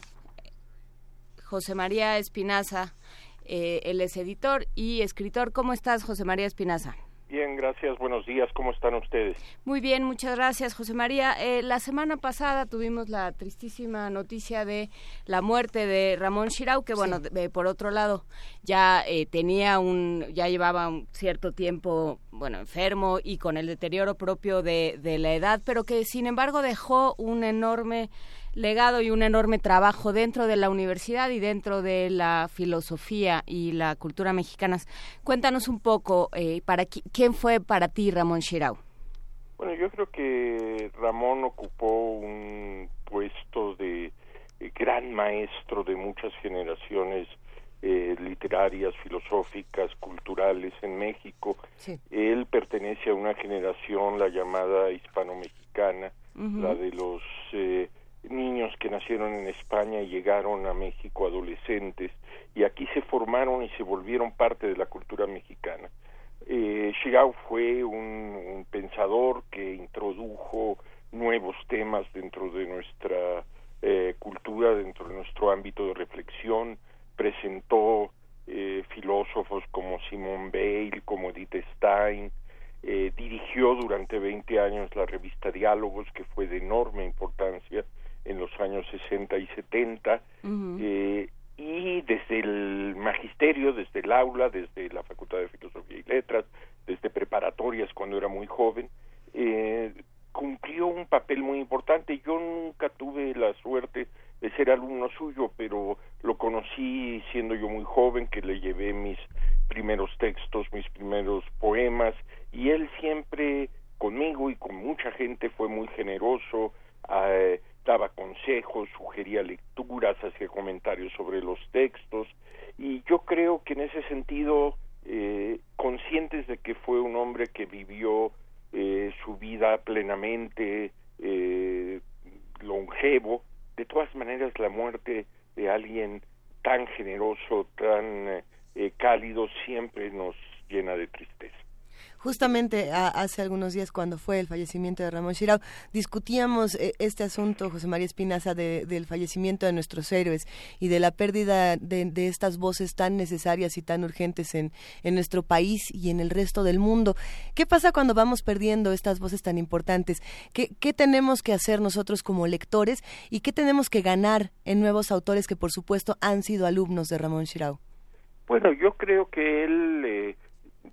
José María Espinaza, eh, él es editor y escritor. ¿Cómo estás, José María Espinaza? Bien, gracias. Buenos días. ¿Cómo están ustedes? Muy bien, muchas gracias, José María. Eh, la semana pasada tuvimos la tristísima noticia de la muerte de Ramón Shirau, que bueno, por otro lado ya eh, tenía un, ya llevaba un cierto tiempo, bueno, enfermo y con el deterioro propio de, de la edad, pero que sin embargo dejó un enorme legado y un enorme trabajo dentro de la universidad y dentro de la filosofía y la cultura mexicanas. Cuéntanos un poco, eh, para quién fue para ti Ramón Shirau. Bueno, yo creo que Ramón ocupó un puesto de eh, gran maestro de muchas generaciones eh, literarias, filosóficas, culturales en México. Él pertenece a una generación, la llamada hispano-mexicana, la de los eh, niños que nacieron en España y llegaron a México adolescentes y aquí se formaron y se volvieron parte de la cultura mexicana. Eh, fue un, pensador que introdujo nuevos temas dentro de nuestra eh, cultura, dentro de nuestro ámbito de reflexión, presentó eh, filósofos como Simone Weil, como Edith Stein, eh, dirigió durante 20 años la revista Diálogos, que fue de enorme importancia en los años 60 y 70, eh, y desde el magisterio, desde el aula, desde la Facultad de Filosofía y Letras, desde preparatorias cuando era muy joven, eh, cumplió un papel muy importante. Yo nunca tuve la suerte de ser alumno suyo, pero lo conocí siendo yo muy joven, que le llevé mis primeros textos, mis primeros poemas, y él siempre conmigo y con mucha gente fue muy generoso, eh, daba consejos, sugería lecturas, hacía comentarios sobre los textos, y yo creo que en ese sentido, eh, conscientes de que fue un hombre que vivió eh, su vida plenamente eh, longevo, de todas maneras la muerte de alguien tan generoso, tan eh, cálido, siempre nos llena de tristeza. Justamente hace algunos días cuando fue el fallecimiento de Ramón Chirao, discutíamos eh, este asunto, José María Espinaza, del fallecimiento de nuestros héroes y de la pérdida de, estas voces tan necesarias y tan urgentes en, nuestro país y en el resto del mundo. ¿Qué pasa cuando vamos perdiendo estas voces tan importantes? ¿Qué, tenemos que hacer nosotros como lectores y qué tenemos que ganar en nuevos autores que por supuesto han sido alumnos de Ramón Chirao? Bueno, yo creo que él... Eh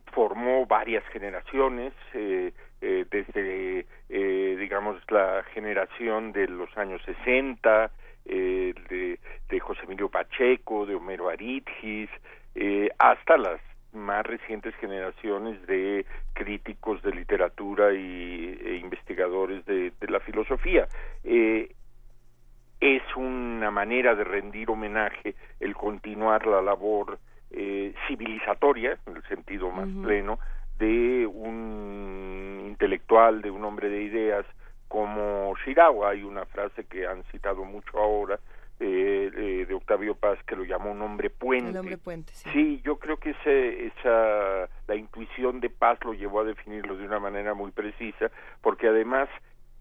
formó varias generaciones, eh, eh, desde, eh, digamos, la generación de los años 60, de, de, José Emilio Pacheco, de Homero Aritgis, hasta las más recientes generaciones de críticos de literatura y e investigadores de, de, la filosofía. es una manera de rendir homenaje el continuar la labor eh, civilizatoria, en el sentido más pleno, de un intelectual, de un hombre de ideas como Shirawa. Hay una frase que han citado mucho ahora eh, de Octavio Paz que lo llamó un hombre puente. El hombre puente, sí. yo creo que ese, esa, la intuición de Paz lo llevó a definirlo de una manera muy precisa, porque además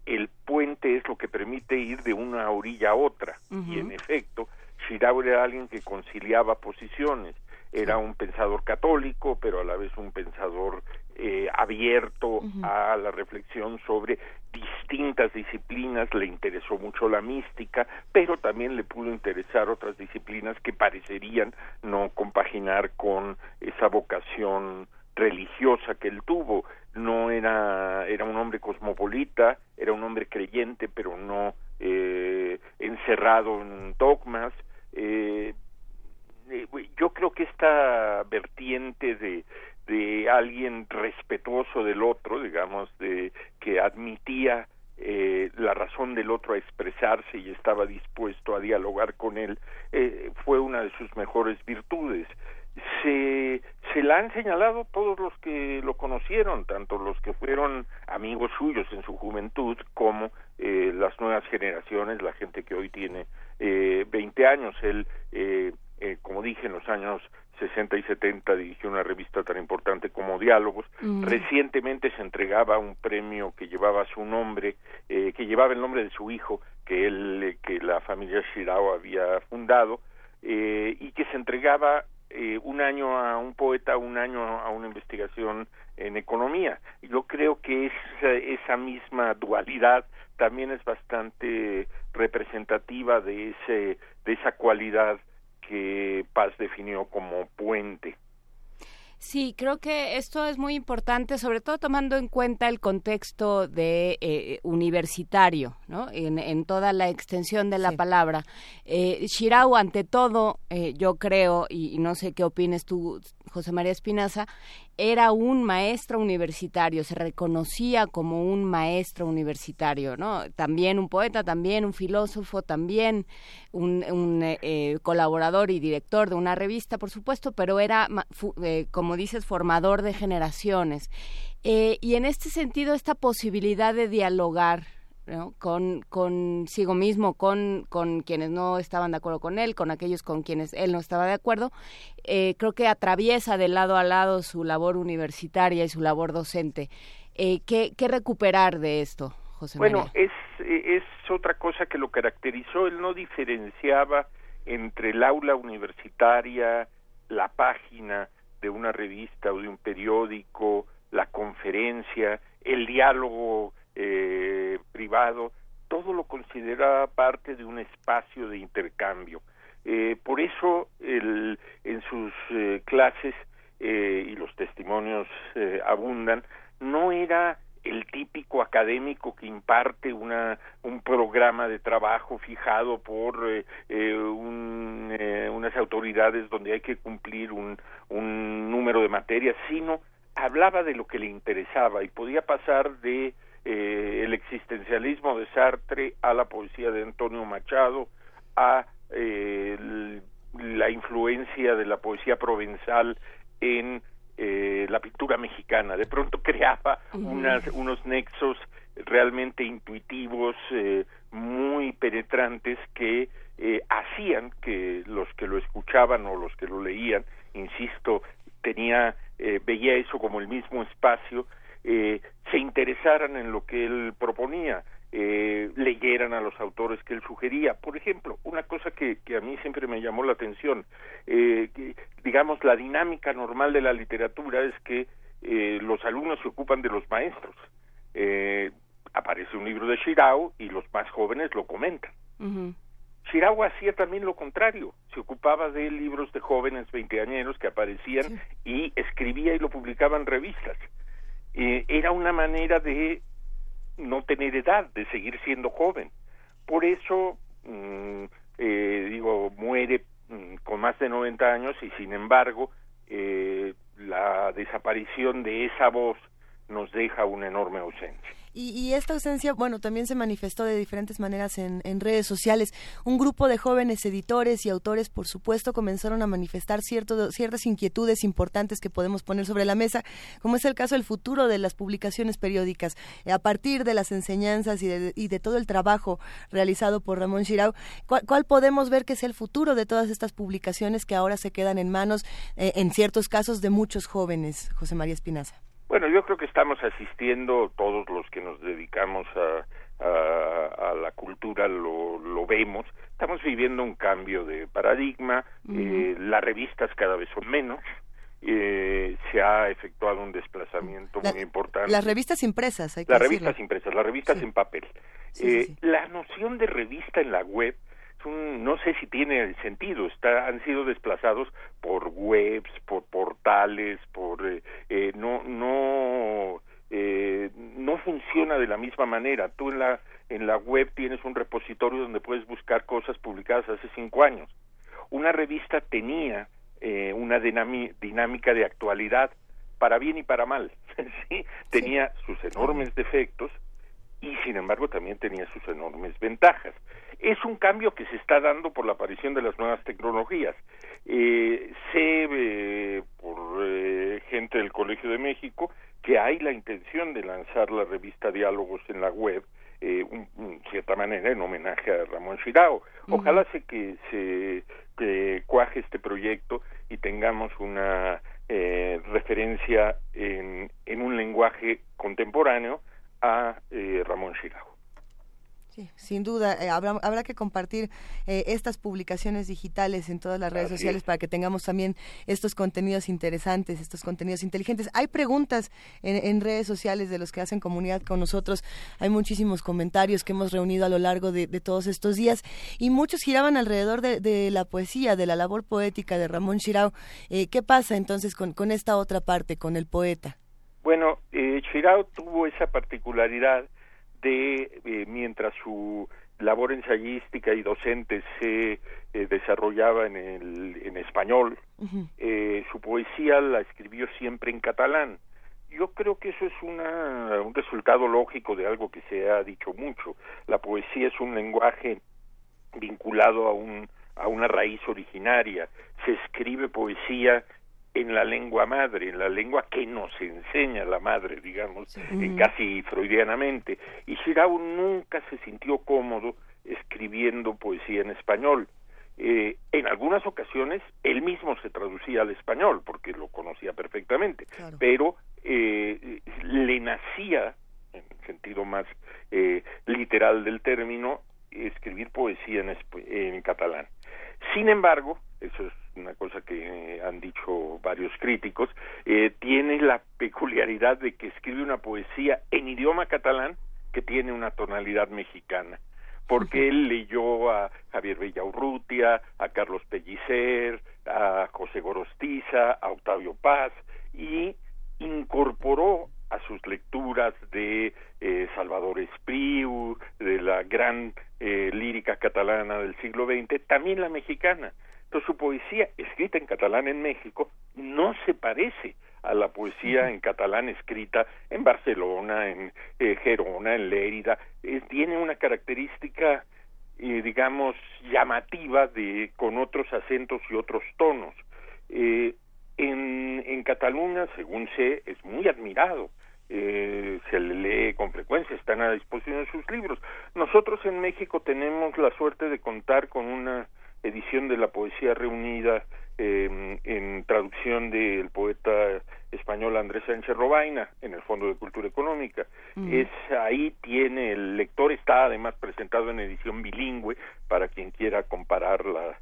el puente es lo que permite ir de una orilla a otra. Y en efecto, Shirawa era alguien que conciliaba posiciones era un pensador católico, pero a la vez un pensador eh, abierto a la reflexión sobre distintas disciplinas, le interesó mucho la mística, pero también le pudo interesar otras disciplinas que parecerían no compaginar con esa vocación religiosa que él tuvo. No era, era un hombre cosmopolita, era un hombre creyente, pero no eh, encerrado en dogmas, eh, eh, yo creo que esta vertiente de, de alguien respetuoso del otro, digamos, de que admitía eh, la razón del otro a expresarse y estaba dispuesto a dialogar con él, eh, fue una de sus mejores virtudes. Se, se la han señalado todos los que lo conocieron, tanto los que fueron amigos suyos en su juventud como eh, las nuevas generaciones, la gente que hoy tiene eh, 20 años. Él eh, eh, como dije, en los años 60 y 70 dirigió una revista tan importante como Diálogos. Mm. Recientemente se entregaba un premio que llevaba su nombre, eh, que llevaba el nombre de su hijo, que él, eh, que la familia Shirao había fundado, y que se entregaba un año a un poeta, un año a una investigación en economía. Yo creo que esa, esa misma dualidad también es bastante representativa de ese de esa cualidad que Paz definió como puente. Sí, creo que esto es muy importante, sobre todo tomando en cuenta el contexto de eh, universitario, ¿no? En, toda la extensión de la palabra. Eh, Shirao, ante todo, eh, yo creo, y, no sé qué opines tú, José María Espinaza, era un maestro universitario, se reconocía como un maestro universitario, ¿no? También un poeta, también un filósofo, también un, eh, colaborador y director de una revista, por supuesto, pero era, eh, como dices, formador de generaciones. Eh, y en este sentido, esta posibilidad de dialogar con consigo mismo, con, con quienes no estaban de acuerdo con él, con aquellos con quienes él no estaba de acuerdo, eh, creo que atraviesa de lado a lado su labor universitaria y su labor docente. Eh, ¿qué, ¿Qué recuperar de esto, José Bueno, es, es otra cosa que lo caracterizó, él no diferenciaba entre el aula universitaria, la página de una revista o de un periódico, la conferencia, el diálogo eh, privado, todo lo consideraba parte de un espacio de intercambio. Eh, por eso el, en sus eh, clases, eh, y los testimonios eh, abundan, no era el típico académico que imparte una, un programa de trabajo fijado por un, unas autoridades donde hay que cumplir un, un número de materias, sino hablaba de lo que le interesaba y podía pasar de eh, el existencialismo de Sartre a la poesía de Antonio Machado, a eh, la influencia de la poesía provenzal en eh, la pintura mexicana. De pronto creaba unas, unos nexos realmente intuitivos, eh, muy penetrantes que eh, hacían que los que lo escuchaban o los que lo leían, insisto, tenía veía eso como el mismo espacio eh, se interesaran en lo que él proponía, eh, leyeran a los autores que él sugería. Por ejemplo, una cosa que, que a mí siempre me llamó la atención, eh, digamos, la dinámica normal de la literatura es que eh, los alumnos se ocupan de los maestros. Eh, aparece un libro de Shirao y los más jóvenes lo comentan. Shirao hacía también lo contrario, se ocupaba de libros de jóvenes veinteañeros que aparecían y escribía y lo publicaba en revistas. Era una manera de no tener edad, de seguir siendo joven. Por eso, mm, eh, digo, muere mm, con más de 90 años y sin embargo, eh, la desaparición de esa voz nos deja una enorme ausencia. Y, esta ausencia, bueno, también se manifestó de diferentes maneras en, redes sociales. Un grupo de jóvenes editores y autores, por supuesto, comenzaron a manifestar cierto, ciertas inquietudes importantes que podemos poner sobre la mesa, como es el caso del futuro de las publicaciones periódicas. A partir de las enseñanzas y de, todo el trabajo realizado por Ramón Chirau, ¿cuál, podemos ver que es el futuro de todas estas publicaciones que ahora se quedan en manos, eh, en ciertos casos, de muchos jóvenes, José María Espinaza? Bueno, yo creo que estamos asistiendo, todos los que nos dedicamos a, a, la cultura lo, lo, vemos, estamos viviendo un cambio de paradigma, eh, las revistas cada vez son menos, eh, se ha efectuado un desplazamiento muy importante. Las revistas impresas, hay que Las revistas impresas, las revistas en papel. eh, la noción de revista en la web no sé si tiene sentido, está, han sido desplazados por webs, por portales, por eh, eh, no no eh, no funciona de la misma manera. Tú en la en la web tienes un repositorio donde puedes buscar cosas publicadas hace cinco años. Una revista tenía eh, una dinámica de actualidad para bien y para mal. ¿sí? Tenía sus enormes defectos y sin embargo también tenía sus enormes ventajas. Es un cambio que se está dando por la aparición de las nuevas tecnologías. Eh, sé eh, por eh, gente del Colegio de México que hay la intención de lanzar la revista Diálogos en la web, eh, cierta manera en homenaje a Ramón Chirao. Ojalá se que se que cuaje este proyecto y tengamos una eh, referencia en, en un lenguaje contemporáneo a eh, Ramón Chirao. Sí, sin duda, eh, habrá, habrá, que compartir eh, estas publicaciones digitales en todas las redes sociales para que tengamos también estos contenidos interesantes, estos contenidos inteligentes. Hay preguntas en, redes sociales de los que hacen comunidad con nosotros. Hay muchísimos comentarios que hemos reunido a lo largo de, todos estos días y muchos giraban alrededor de, la poesía, de la labor poética de Ramón Chirao. ¿Qué pasa entonces con, con esta otra parte, con el poeta? Bueno, eh, Chirao tuvo esa particularidad de, eh, mientras su labor ensayística y docente se eh, desarrollaba en, el, en español, eh, su poesía la escribió siempre en catalán. Yo creo que eso es una, un resultado lógico de algo que se ha dicho mucho. La poesía es un lenguaje vinculado a, un, a una raíz originaria. Se escribe poesía en la lengua madre, en la lengua que nos enseña la madre, digamos, casi freudianamente. Y Shirao nunca se sintió cómodo escribiendo poesía en español. Eh, en algunas ocasiones él mismo se traducía al español porque lo conocía perfectamente, pero eh, le nacía, en el sentido más eh, literal del término, escribir poesía en, en catalán. Sin embargo, eso es una cosa que han dicho varios críticos, eh, tiene la peculiaridad de que escribe una poesía en idioma catalán que tiene una tonalidad mexicana porque él leyó a Javier Villaurrutia, a Carlos Pellicer, a José Gorostiza, a Octavio Paz y incorporó a sus lecturas de eh, Salvador Espriu, de la gran eh, lírica catalana del siglo XX, también la mexicana. Entonces su poesía, escrita en catalán en México, no se parece a la poesía en catalán escrita en Barcelona, en eh, Gerona, en Lérida. tiene una característica, digamos, llamativa de con otros acentos y otros tonos. En, en Cataluña, según sé, es muy admirado eh, se le lee con frecuencia, están a disposición de sus libros. Nosotros en México tenemos la suerte de contar con una edición de la poesía reunida eh, en traducción del poeta español Andrés Sánchez Robaina en el Fondo de Cultura Económica. Es ahí tiene el lector está además presentado en edición bilingüe para quien quiera comparar la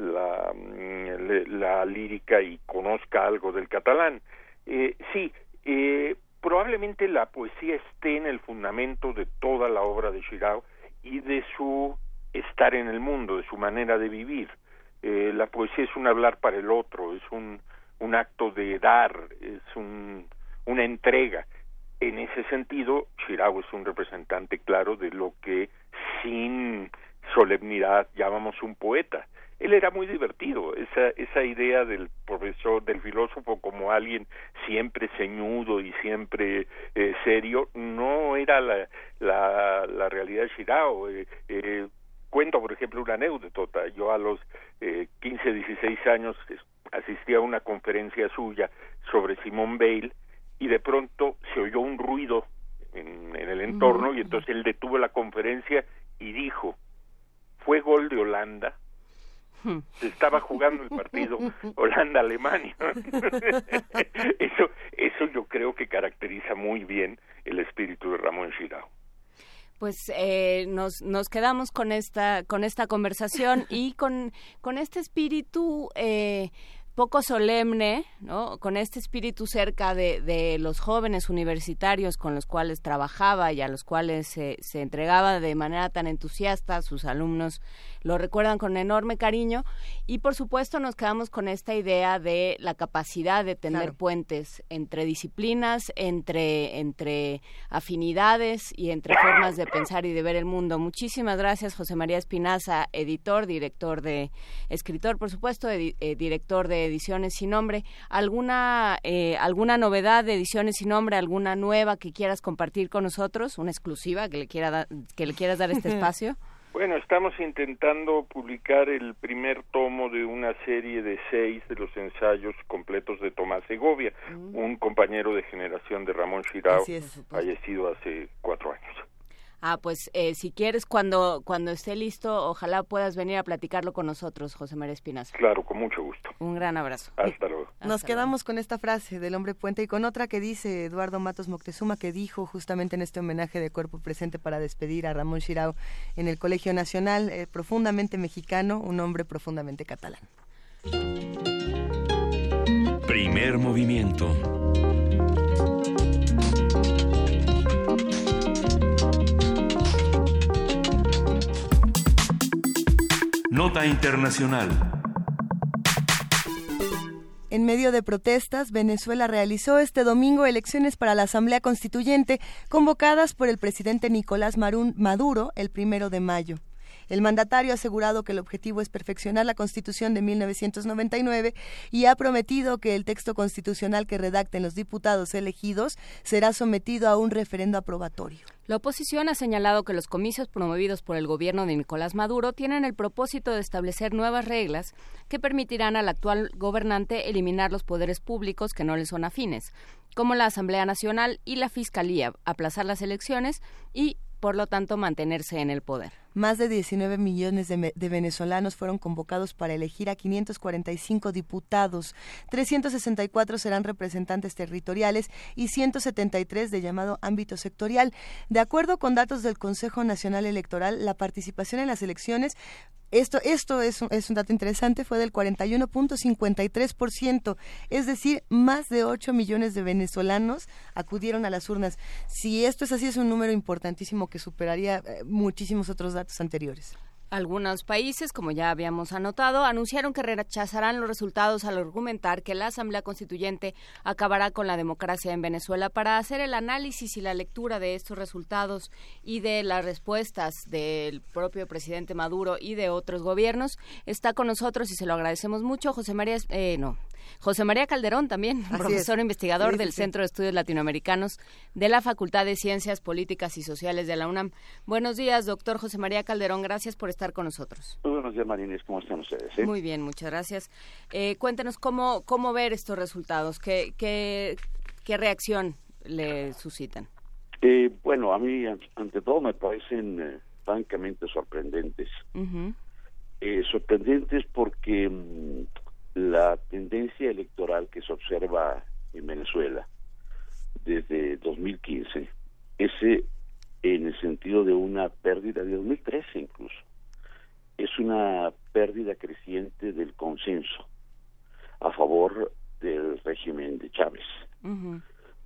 la, mm, la lírica y conozca algo del catalán. Eh, sí, eh, probablemente la poesía esté en el fundamento de toda la obra de Shirao y de su estar en el mundo, de su manera de vivir. Eh, la poesía es un hablar para el otro, es un, un acto de dar, es un, una entrega. En ese sentido, Shirao es un representante claro de lo que sin solemnidad llamamos un poeta él era muy divertido, esa, esa idea del profesor, del filósofo como alguien siempre ceñudo y siempre eh, serio, no era la, la, la realidad de Shirao. Eh, eh, cuento, por ejemplo, una anécdota. Yo a los eh, 15, 16 años asistí a una conferencia suya sobre Simón Bale y de pronto se oyó un ruido en, en el entorno y entonces él detuvo la conferencia y dijo, fue gol de Holanda se estaba jugando el partido Holanda-Alemania. eso, eso yo creo que caracteriza muy bien el espíritu de Ramón Girao. Pues eh, nos, nos quedamos con esta, con esta conversación y con, con este espíritu eh, poco solemne, ¿no? con este espíritu cerca de, de, los jóvenes universitarios con los cuales trabajaba y a los cuales se, se entregaba de manera tan entusiasta, sus alumnos lo recuerdan con enorme cariño y por supuesto nos quedamos con esta idea de la capacidad de tener puentes entre disciplinas, entre, entre afinidades y entre formas de pensar y de ver el mundo. Muchísimas gracias José María Espinaza, editor, director de, escritor por supuesto, eh, director de Ediciones Sin Nombre. ¿Alguna, eh, ¿Alguna novedad de Ediciones Sin Nombre, alguna nueva que quieras compartir con nosotros, una exclusiva que le, quiera que le quieras dar este espacio? Bueno, estamos intentando publicar el primer tomo de una serie de seis de los ensayos completos de Tomás Segovia, mm. un compañero de generación de Ramón Chirao, fallecido hace cuatro años. Ah, pues eh, si quieres, cuando, cuando esté listo, ojalá puedas venir a platicarlo con nosotros, José María Espinazo. Claro, con mucho gusto. Un gran abrazo. Hasta luego. Nos quedamos con esta frase del hombre puente y con otra que dice Eduardo Matos Moctezuma, que dijo justamente en este homenaje de cuerpo presente para despedir a Ramón Chirao en el Colegio Nacional, eh, profundamente mexicano, un hombre profundamente catalán. Primer movimiento. Nota Internacional. En medio de protestas, Venezuela realizó este domingo elecciones para la Asamblea Constituyente convocadas por el presidente Nicolás Maduro el primero de mayo. El mandatario ha asegurado que el objetivo es perfeccionar la Constitución de 1999 y ha prometido que el texto constitucional que redacten los diputados elegidos será sometido a un referendo aprobatorio. La oposición ha señalado que los comicios promovidos por el gobierno de Nicolás Maduro tienen el propósito de establecer nuevas reglas que permitirán al actual gobernante eliminar los poderes públicos que no le son afines, como la Asamblea Nacional y la Fiscalía, aplazar las elecciones y por lo tanto mantenerse en el poder. Más de 19 millones de, venezolanos fueron convocados para elegir a 545 diputados, 364 serán representantes territoriales y 173 de llamado ámbito sectorial. De acuerdo con datos del Consejo Nacional Electoral, la participación en las elecciones esto, esto es, es un dato interesante, fue del 41.53%, es decir, más de 8 millones de venezolanos acudieron a las urnas. Si esto es así, es un número importantísimo que superaría eh, muchísimos otros datos anteriores. Algunos países, como ya habíamos anotado, anunciaron que rechazarán los resultados al argumentar que la Asamblea Constituyente acabará con la democracia en Venezuela. Para hacer el análisis y la lectura de estos resultados y de las respuestas del propio presidente Maduro y de otros gobiernos, está con nosotros y se lo agradecemos mucho José María, eh, no, José María Calderón también, profesor investigador del Centro de Estudios Latinoamericanos de la Facultad de Ciencias Políticas y Sociales de la UNAM. Buenos días, doctor José María Calderón, gracias por estar con nosotros. Muy buenos días, Marines, ¿cómo están ustedes? Eh? Muy bien, muchas gracias. Eh, cuéntenos cómo, cómo ver estos resultados, qué, qué, qué reacción le suscitan. Eh, bueno, a mí, ante todo, me parecen francamente sorprendentes. sorprendentes porque mm, la tendencia electoral que se observa en Venezuela desde 2015 ese en el sentido de una pérdida de 2013 incluso es una pérdida creciente del consenso a favor del régimen de Chávez.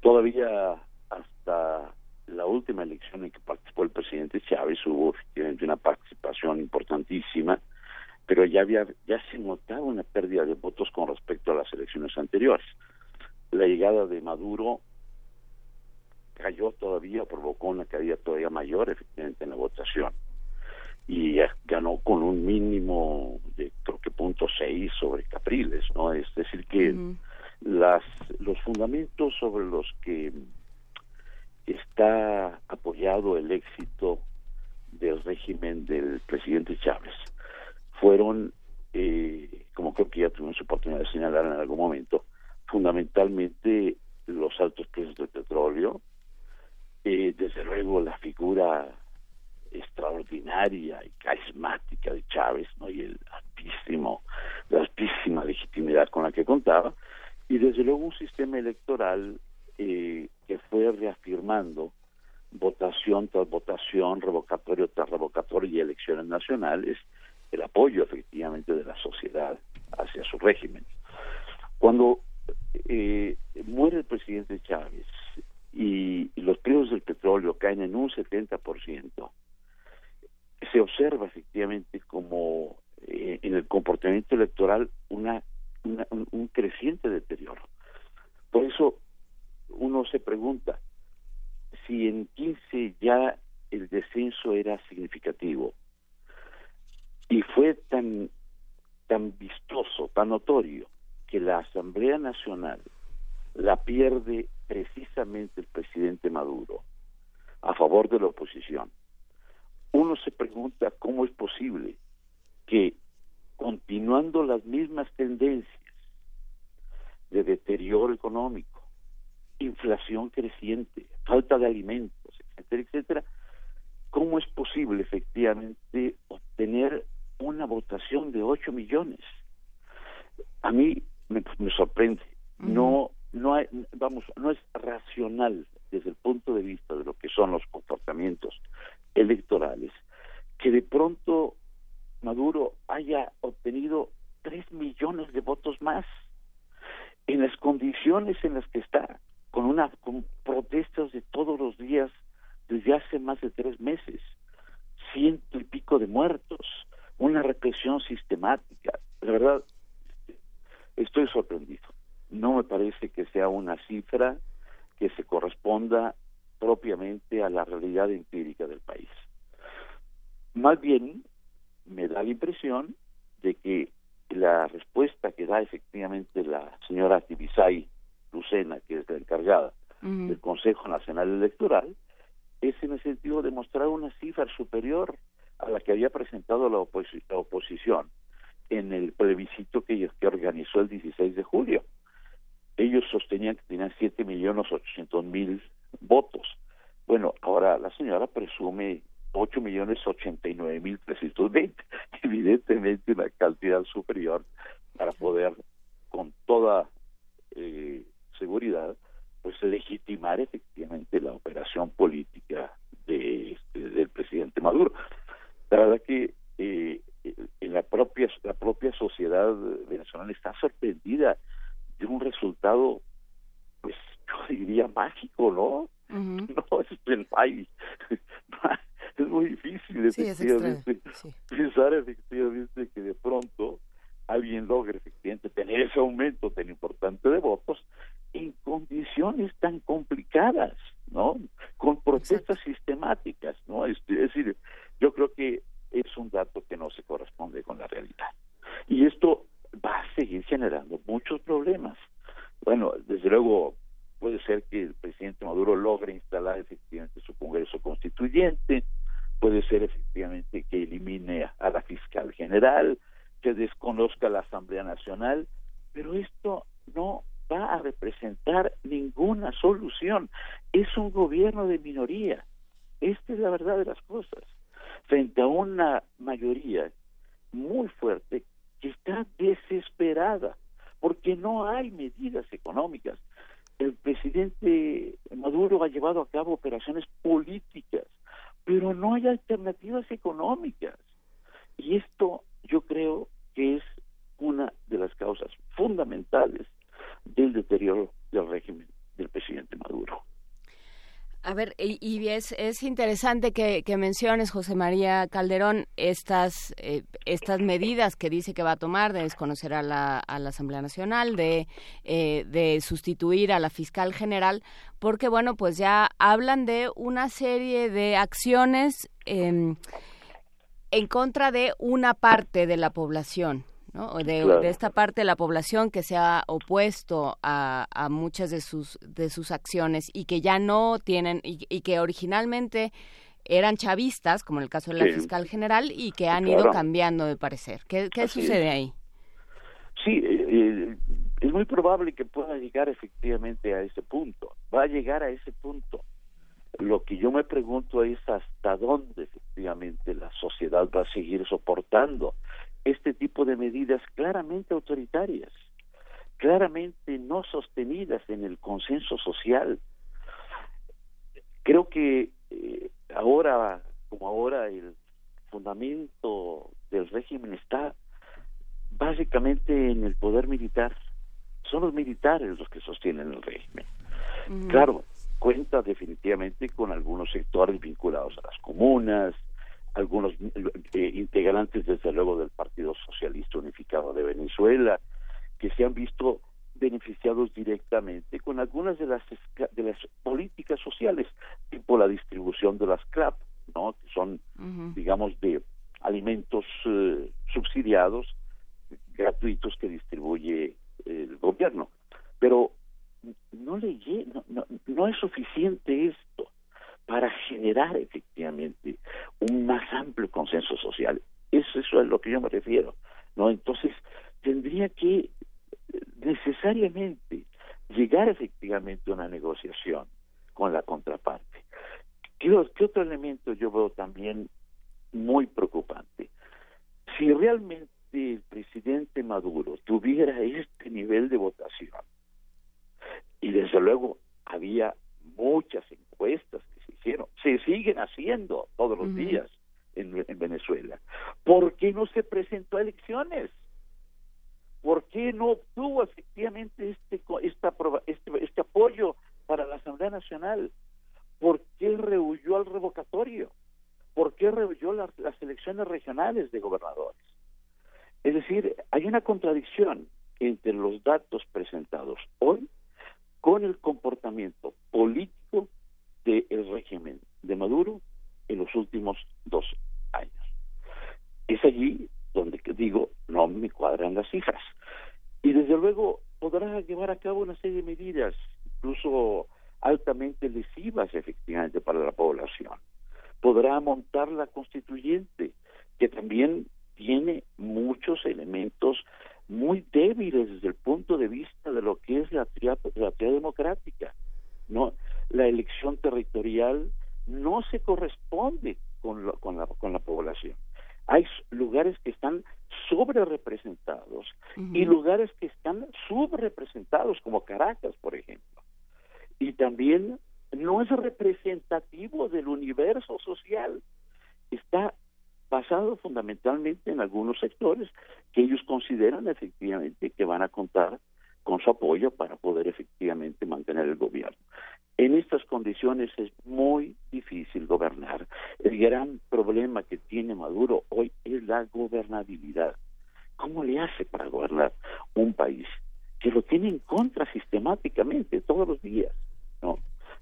Todavía hasta la última elección en que participó el presidente Chávez hubo efectivamente una participación importantísima pero ya había ya se notaba una pérdida de votos con respecto a las elecciones anteriores. La llegada de Maduro cayó todavía, provocó una caída todavía mayor efectivamente en la votación y ganó con un mínimo de creo que punto seis sobre Capriles, ¿no? Es decir que las los fundamentos sobre los que está apoyado el éxito del régimen del presidente Chávez fueron, eh, como creo que ya tuvimos oportunidad de señalar en algún momento, fundamentalmente los altos precios del petróleo, eh, desde luego la figura extraordinaria y carismática de Chávez, ¿no? y el altísimo, la altísima legitimidad con la que contaba, y desde luego un sistema electoral eh, que fue reafirmando votación tras votación, revocatorio tras revocatorio y elecciones nacionales, el apoyo efectivamente de la sociedad hacia su régimen. Cuando eh, muere el presidente Chávez y, los precios del petróleo caen en un 70%, se observa efectivamente como eh, en el comportamiento electoral una, un creciente deterioro. Por eso uno se pregunta si en 15 ya el descenso era significativo, y fue tan, tan vistoso, tan notorio, que la Asamblea Nacional la pierde precisamente el presidente Maduro a favor de la oposición. Uno se pregunta cómo es posible que continuando las mismas tendencias de deterioro económico, inflación creciente, falta de alimentos, etcétera, etcétera, ¿cómo es posible efectivamente obtener una votación de 8 millones. A mí me, sorprende. No, no hay, vamos, no es racional desde el punto de vista de lo que son los comportamientos electorales que de pronto Maduro haya obtenido 3 millones de votos más en las condiciones en las que está, con una con protestas de todos los días desde hace más de tres meses, ciento y pico de muertos, una represión sistemática. De verdad, estoy sorprendido. no me parece que sea una cifra que se corresponda propiamente a la realidad empírica del país. Más bien, me da la impresión de que la respuesta que da efectivamente la señora Tibisay Lucena, que es la encargada del Consejo Nacional Electoral, es en el sentido de mostrar una cifra superior a la que había presentado la, oposición en el plebiscito que, que organizó el 16 de julio. Ellos sostenían que tenían 7 millones 800 mil votos. Bueno, ahora la señora presume 8 millones 89 mil 320. Evidentemente una cantidad superior para poder con toda eh, seguridad pues legitimar efectivamente la operación política de, este, del presidente Maduro. La verdad que eh, en la propia la propia sociedad venezolana está sorprendida de un resultado pues yo diría mágico, ¿no? No es el país. es muy difícil efectivamente pensar efectivamente que de pronto alguien logre efectivamente tener ese aumento tan importante de votos en condiciones tan complicadas, ¿no? Con protestas sistemáticas, ¿no? Es, decir, yo creo que es un dato que no se corresponde con la realidad. Y esto va a seguir generando muchos problemas. Bueno, desde luego puede ser que el presidente Maduro logre instalar efectivamente su Congreso Constituyente, puede ser efectivamente que elimine a la fiscal general, que desconozca la Asamblea Nacional, pero esto no va a representar ninguna solución. Es un gobierno de minoría. Esta es la verdad de las cosas. Frente a una mayoría muy fuerte que está desesperada porque no hay medidas económicas. El presidente Maduro ha llevado a cabo operaciones políticas, pero no hay alternativas económicas. Y esto yo creo que es una de las causas fundamentales del deterioro del régimen del presidente Maduro. A ver, y, es, es interesante que, menciones, José María Calderón, estas, eh, estas medidas que dice que va a tomar de desconocer a la, a la Asamblea Nacional, de, eh, de sustituir a la fiscal general, porque, bueno, pues ya hablan de una serie de acciones em, en contra de una parte de la población. De, esta parte de la población que se ha opuesto a, muchas de sus de sus acciones y que ya no tienen y, que originalmente eran chavistas, como en el caso de la fiscal general, y que han ido cambiando de parecer. ¿Qué, sucede ahí? Sí, eh, eh, es muy probable que pueda llegar efectivamente a ese punto. Va a llegar a ese punto. Lo que yo me pregunto es hasta dónde efectivamente la sociedad va a seguir soportando este tipo de medidas claramente autoritarias, claramente no sostenidas en el consenso social. Creo que eh, ahora, como ahora, el fundamento del régimen está básicamente en el poder militar. Son los militares los que sostienen el régimen. Claro, cuenta definitivamente con algunos sectores vinculados a las comunas, algunos eh, integrantes desde luego del Partido Socialista Unificado de Venezuela, que se han visto beneficiados directamente con algunas de las de las políticas sociales, tipo la distribución de las CLAP, ¿no? que son, digamos, de alimentos eh, subsidiados gratuitos que distribuye el gobierno. Pero no le no, no es suficiente esto para generar efectivamente un más amplio consenso social. Eso, es a lo que yo me refiero. ¿no? Entonces, tendría que eh, necesariamente llegar efectivamente a una negociación con la contraparte. ¿Qué, ¿Qué otro elemento yo veo también muy preocupante? Si realmente el presidente Maduro tuviera este nivel de votación, y desde luego había muchas encuestas se siguen haciendo todos los días en, Venezuela. ¿Por qué no se presentó a elecciones? ¿Por qué no obtuvo efectivamente este, esta, este, este apoyo para la Asamblea Nacional? ¿Por qué rehuyó al revocatorio? ¿Por qué rehuyó las, elecciones regionales de gobernadores? Es decir, hay una contradicción entre los datos presentados hoy con el comportamiento político del régimen de Maduro en los últimos dos años. Es allí donde digo, no me cuadran las cifras. Y desde luego podrá llevar a cabo una serie de medidas, incluso altamente lesivas efectivamente para la población. Podrá montar la constituyente, que también tiene muchos elementos muy débiles desde el punto de vista de lo que es la teoría, la democrática. No, la elección territorial no se corresponde con, con, la, con la población. Hay lugares que están sobre representados y lugares que están subrepresentados, como Caracas, por ejemplo. Y también no es representativo del universo social. Está basado fundamentalmente en algunos sectores que ellos consideran efectivamente que van a contar con su apoyo para poder efectivamente mantener el gobierno. En estas condiciones es muy difícil gobernar. El gran problema que tiene Maduro hoy es la gobernabilidad. ¿Cómo le hace para gobernar un país que lo tiene en contra sistemáticamente todos los días? No.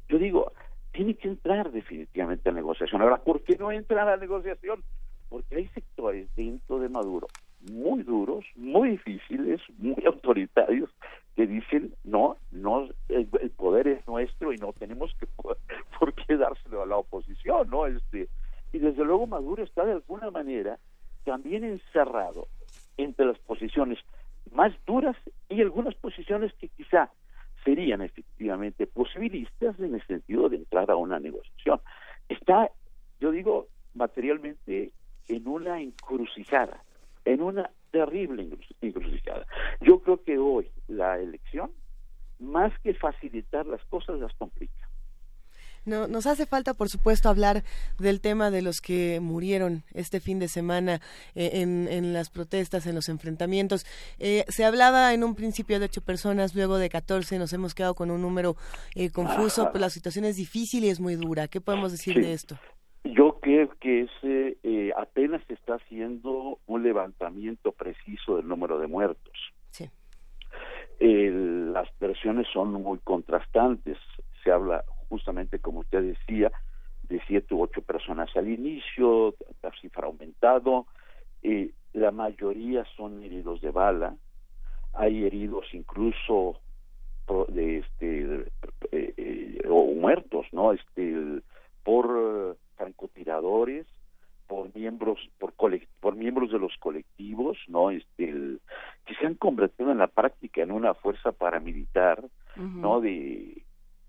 Yo digo, tiene que entrar definitivamente a la negociación. Ahora, ¿por qué no entra a la negociación? Porque hay sectores dentro de Maduro muy duros, muy difíciles, muy autoritarios, que dicen, no, no el, poder es nuestro y no tenemos que por qué dárselo a la oposición, ¿no? Este, y desde luego Maduro está de alguna manera también encerrado entre las posiciones más duras y algunas posiciones que quizá serían efectivamente posibilistas en el sentido de entrar a una negociación. Está, yo digo, materialmente en una encrucijada, en una terrible encrucijada. Yo creo que hoy la elección, más que facilitar las cosas, las complica. No, nos hace falta, por supuesto, hablar del tema de los que murieron este fin de semana eh, en, en, las protestas, en los enfrentamientos. Eh, se hablaba en un principio de ocho personas, luego de catorce, nos hemos quedado con un número eh, confuso, pues la situación es difícil y es muy dura. ¿Qué podemos decir de esto? Yo creo que ese, eh, apenas se está haciendo un levantamiento preciso del número de muertos. Sí. las versiones son muy contrastantes. Se habla justamente, como usted decía, de siete u ocho personas al inicio, la cifra ha aumentado. Eh, la mayoría son heridos de bala. Hay heridos incluso de este eh, o muertos, ¿no? Este por francotiradores, por miembros, por, por miembros de los colectivos, ¿no? Este, que se han convertido en la práctica en una fuerza paramilitar, ¿no? De,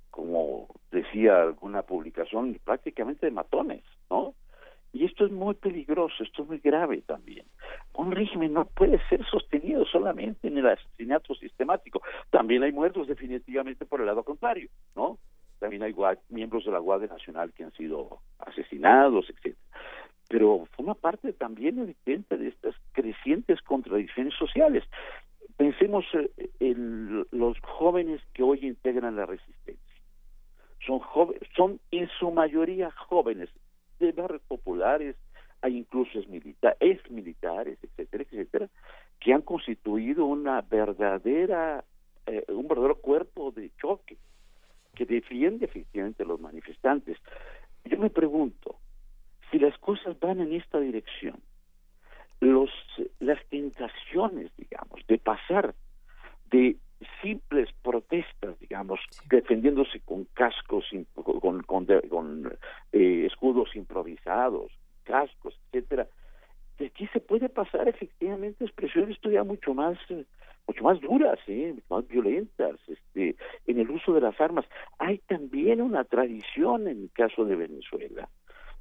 como decía alguna publicación, prácticamente de matones, ¿no? Y esto es muy peligroso, esto es muy grave también. Un régimen no puede ser sostenido solamente en el asesinato sistemático. También hay muertos definitivamente por el lado contrario, ¿no? También hay miembros de la Guardia Nacional que han sido asesinados, etcétera. Pero forma parte también evidente de estas crecientes contradicciones sociales. Pensemos eh, en los jóvenes que hoy integran la resistencia. Son jóvenes, son en su mayoría jóvenes de barrios populares, hay incluso ex, militares, etcétera, etcétera, que han constituido una verdadera, eh, un verdadero cuerpo de choque que defiende efectivamente a los manifestantes. Yo me pregunto, si las cosas van en esta dirección, los, las tentaciones, digamos, de pasar de simples protestas, digamos, defendiéndose con cascos, con, con, con, eh, escudos improvisados, cascos, etcétera, de aquí se puede pasar efectivamente expresiones todavía mucho más eh, mucho más duras, ¿eh? más violentas, este, en el uso de las armas. Hay también una tradición en el caso de Venezuela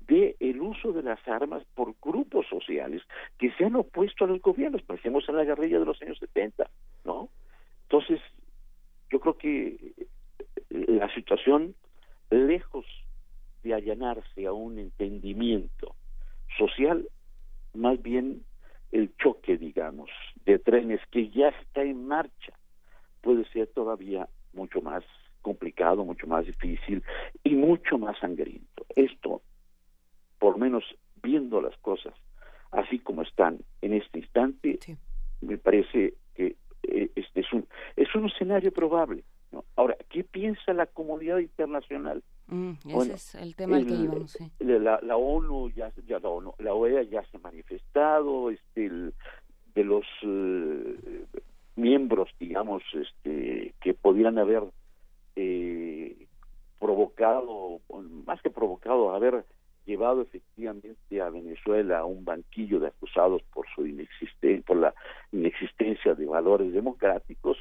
de el uso de las armas por grupos sociales que se han opuesto a los gobiernos, parecemos en la guerrilla de los años 70, ¿no? Entonces, yo creo que eh, la situación, lejos de allanarse a un entendimiento social, más bien el choque, digamos, de trenes que ya está en marcha puede ser todavía mucho más complicado, mucho más difícil y mucho más sangriento. Esto, por menos viendo las cosas así como están en este instante, me parece que eh, es probable. Ahora, ¿qué piensa la comunidad internacional? Mm, ese es el tema al que íbamos. La, la, ONU ya, ya la, ONU, la OEA ya se ha manifestado, este, el, de los eh, miembros, digamos, este, que podrían haber eh, provocado, más que provocado, haber llevado efectivamente a Venezuela a un banquillo de acusados por su inexistencia, por la inexistencia de valores democráticos,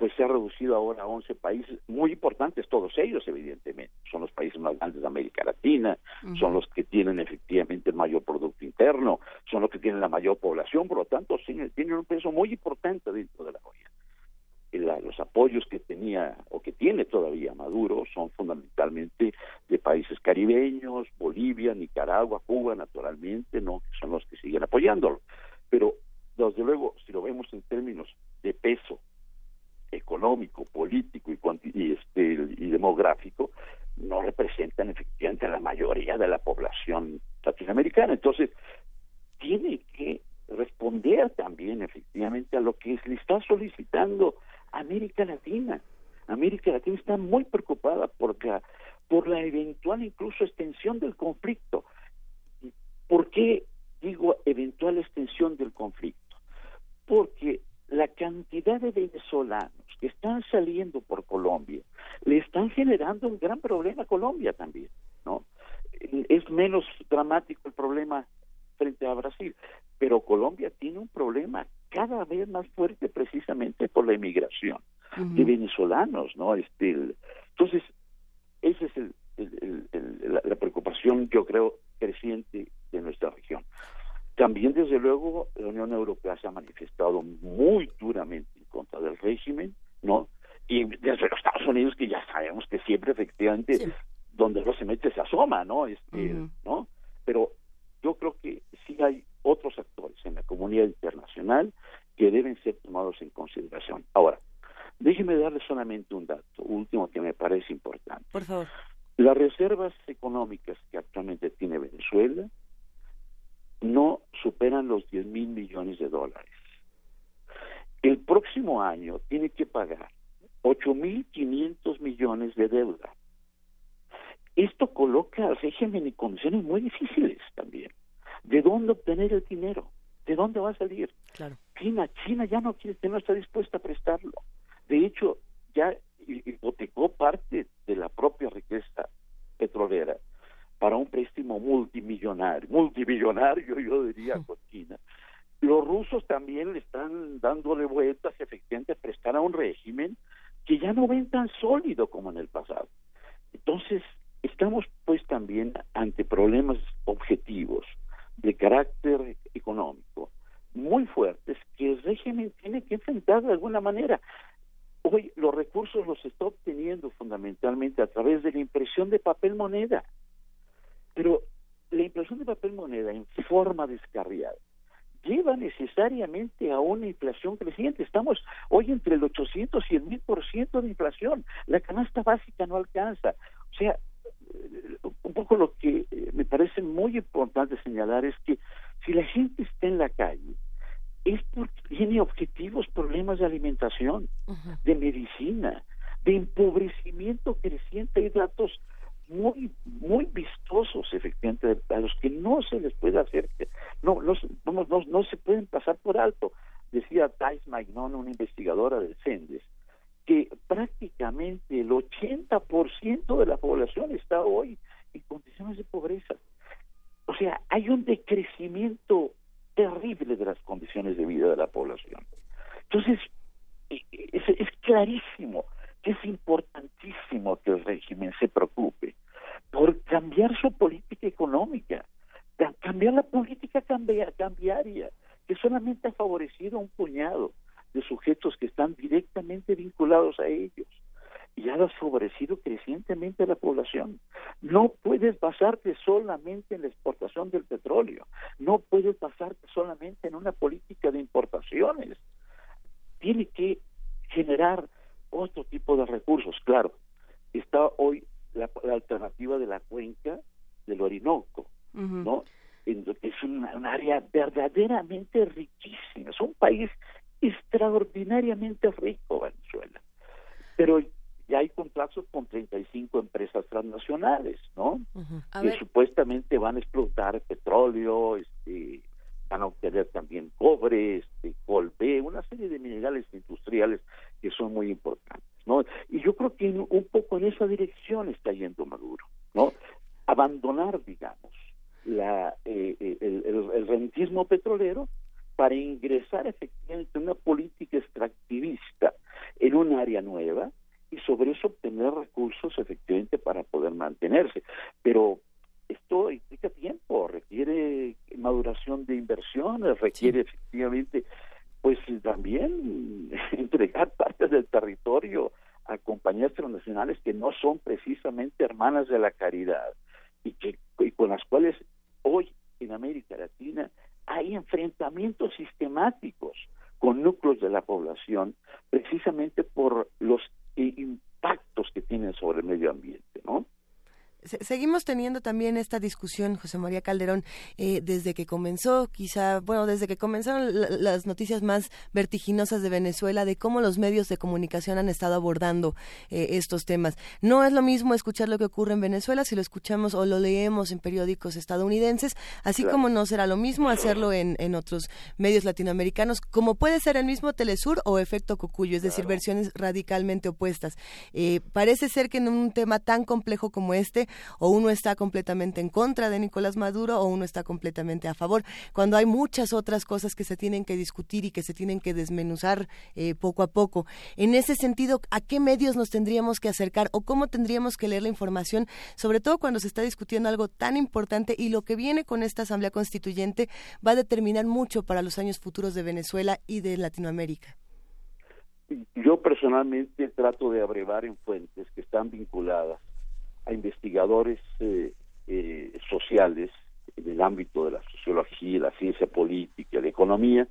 pues se ha reducido ahora a 11 países muy importantes, todos ellos evidentemente, son los países más grandes de América Latina, son los que tienen efectivamente el mayor Producto Interno, son los que tienen la mayor población, por lo tanto tienen un peso muy importante dentro de la OEA. los apoyos que tenía o que tiene todavía Maduro son fundamentalmente de países caribeños, Bolivia, Nicaragua, Cuba, naturalmente, no son los que siguen apoyándolo. Pero desde luego, si lo vemos en términos de peso económico, político y, este, y demográfico, no representan efectivamente a la mayoría de la población latinoamericana. Entonces, tiene que responder también efectivamente a lo que le está solicitando América Latina. América Latina está muy preocupada por por la eventual incluso extensión del conflicto. ¿Por qué digo eventual extensión del conflicto? Porque la cantidad de venezolanos que están saliendo por Colombia le están generando un gran problema a Colombia también, ¿no? Es menos dramático el problema frente a Brasil, pero Colombia tiene un problema cada vez más fuerte precisamente por la inmigración de venezolanos, ¿no? Este, entonces, esa es el, la preocupación, yo creo, creciente de nuestra región. También, desde luego, la Unión Europea se ha manifestado muy duramente en contra del régimen, ¿no? Y desde los Estados Unidos, que ya sabemos que siempre, efectivamente, donde no se mete se asoma, ¿no? Este, ¿no? Pero yo creo que sí hay otros actores en la comunidad internacional que deben ser tomados en consideración. Ahora, déjeme darle solamente un dato último que me parece importante. Por favor. Las reservas económicas que actualmente tiene Venezuela no superan los 10 mil millones de dólares. El próximo año tiene que pagar 8 mil 500 millones de deuda. Esto coloca al régimen en condiciones muy difíciles también. ¿De dónde obtener el dinero? ¿De dónde va a salir? Claro. China, China ya no quiere, no está dispuesta a prestarlo. De hecho, ya hipotecó parte de la propia riqueza petrolera para un préstamo multimillonario, multimillonario yo diría con China. Los rusos también le están dándole vueltas efectivamente a prestar a un régimen que ya no ven tan sólido como en el pasado. Entonces, estamos pues también ante problemas objetivos de carácter económico muy fuertes que el régimen tiene que enfrentar de alguna manera. Hoy los recursos los está obteniendo fundamentalmente a través de la impresión de papel moneda. Pero la impresión de papel moneda en forma descarriada lleva necesariamente a una inflación creciente. Estamos hoy entre el 800 y el 1000 por ciento de inflación. La canasta básica no alcanza. O sea, eh, un poco lo que eh, me parece muy importante señalar es que si la gente está en la calle, es porque tiene objetivos problemas de alimentación, de medicina, de empobrecimiento creciente. Hay datos muy muy vistosos efectivamente a los que no se les puede hacer no no, no, no se pueden pasar por alto. Decía Thais Magnon una investigadora del CENDES que prácticamente el 80% de la población está hoy en condiciones de pobreza. O sea hay un decrecimiento terrible de las condiciones de vida de la población. Entonces e, e, es, es clarísimo que es importantísimo que el régimen se preocupe cambiar su política económica, cambiar la política cambiaria, que solamente ha favorecido a un puñado de sujetos que están directamente vinculados a ellos y ha favorecido crecientemente a la población. No puedes basarte solamente en la exportación del petróleo, no puedes basarte solamente en una política de importaciones. Tiene que generar otro tipo de recursos. Claro, está hoy la, alternativa de la cuenca del Orinoco, ¿no? es un, área verdaderamente riquísima, es un país extraordinariamente rico Venezuela. pero ya hay contratos con 35 empresas transnacionales, ¿no? Que supuestamente van a explotar petróleo, este, van a obtener también cobre, este, colbe, una serie de minerales industriales que son muy importantes, ¿no? Y yo creo que un en esa dirección está yendo Maduro, ¿no? Abandonar, digamos, la, eh, eh, el, el, rentismo petrolero para ingresar efectivamente en una política extractivista en un área nueva y sobre eso obtener recursos efectivamente para poder mantenerse. Pero esto implica tiempo, requiere maduración de inversiones, requiere efectivamente, pues también entregar partes del territorio compañías transnacionales que no son precisamente hermanas de la caridad y que y con las cuales hoy en América Latina hay enfrentamientos sistemáticos con núcleos de la población precisamente por los impactos que tienen sobre el medio ambiente, ¿no? Seguimos teniendo también esta discusión, José María Calderón, eh, desde que comenzó, quizá, bueno, desde que comenzaron las noticias más vertiginosas de Venezuela, de cómo los medios de comunicación han estado abordando eh, estos temas. No es lo mismo escuchar lo que ocurre en Venezuela si lo escuchamos o lo leemos en periódicos estadounidenses, así como no será lo mismo hacerlo en, en, otros medios latinoamericanos, como puede ser el mismo Telesur o Efecto Cocuyo, es decir, versiones radicalmente opuestas. Eh, parece ser que en un tema tan complejo como este, o uno está completamente en contra de Nicolás Maduro o uno está completamente a favor, cuando hay muchas otras cosas que se tienen que discutir y que se tienen que desmenuzar eh, poco a poco. En ese sentido, ¿a qué medios nos tendríamos que acercar o cómo tendríamos que leer la información, sobre todo cuando se está discutiendo algo tan importante y lo que viene con esta Asamblea Constituyente va a determinar mucho para los años futuros de Venezuela y de Latinoamérica? Yo personalmente trato de abrevar en fuentes que están vinculadas a investigadores eh, eh, sociales en el ámbito de la sociología, la ciencia política, la economía,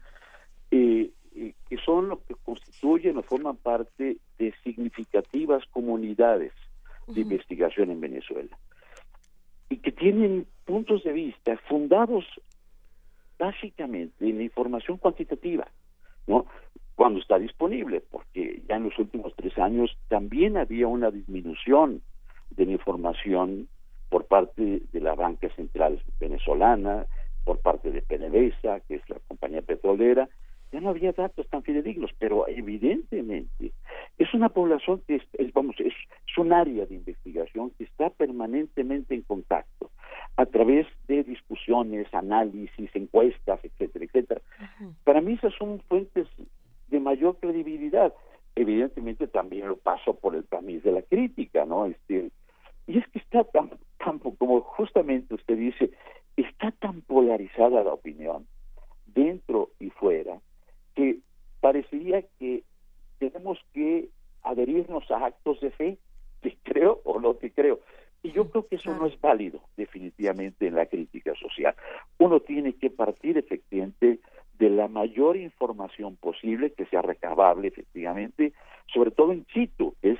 eh, que son los que constituyen o forman parte de significativas comunidades de investigación en Venezuela y que tienen puntos de vista fundados básicamente en la información cuantitativa, ¿no? Cuando está disponible, porque ya en los últimos tres años también había una disminución de la información por parte de la banca central venezolana, por parte de PDVSA, que es la compañía petrolera, ya no había datos tan fidedignos, pero evidentemente es una población que es, vamos, es, un área de investigación que está permanentemente en contacto a través de discusiones, análisis, encuestas, etcétera, etcétera. Para mí esas son fuentes de mayor credibilidad. Evidentemente también lo paso por el tamiz de la crítica, ¿no? Este, y es que está tan, como justamente usted dice, está tan polarizada la opinión, dentro y fuera, que parecería que tenemos que adherirnos a actos de fe, que creo o no que creo. Y yo creo que eso no es válido, definitivamente, en la crítica social. Uno tiene que partir, efectivamente, de la mayor información posible que sea recabable, efectivamente, sobre todo en situ, es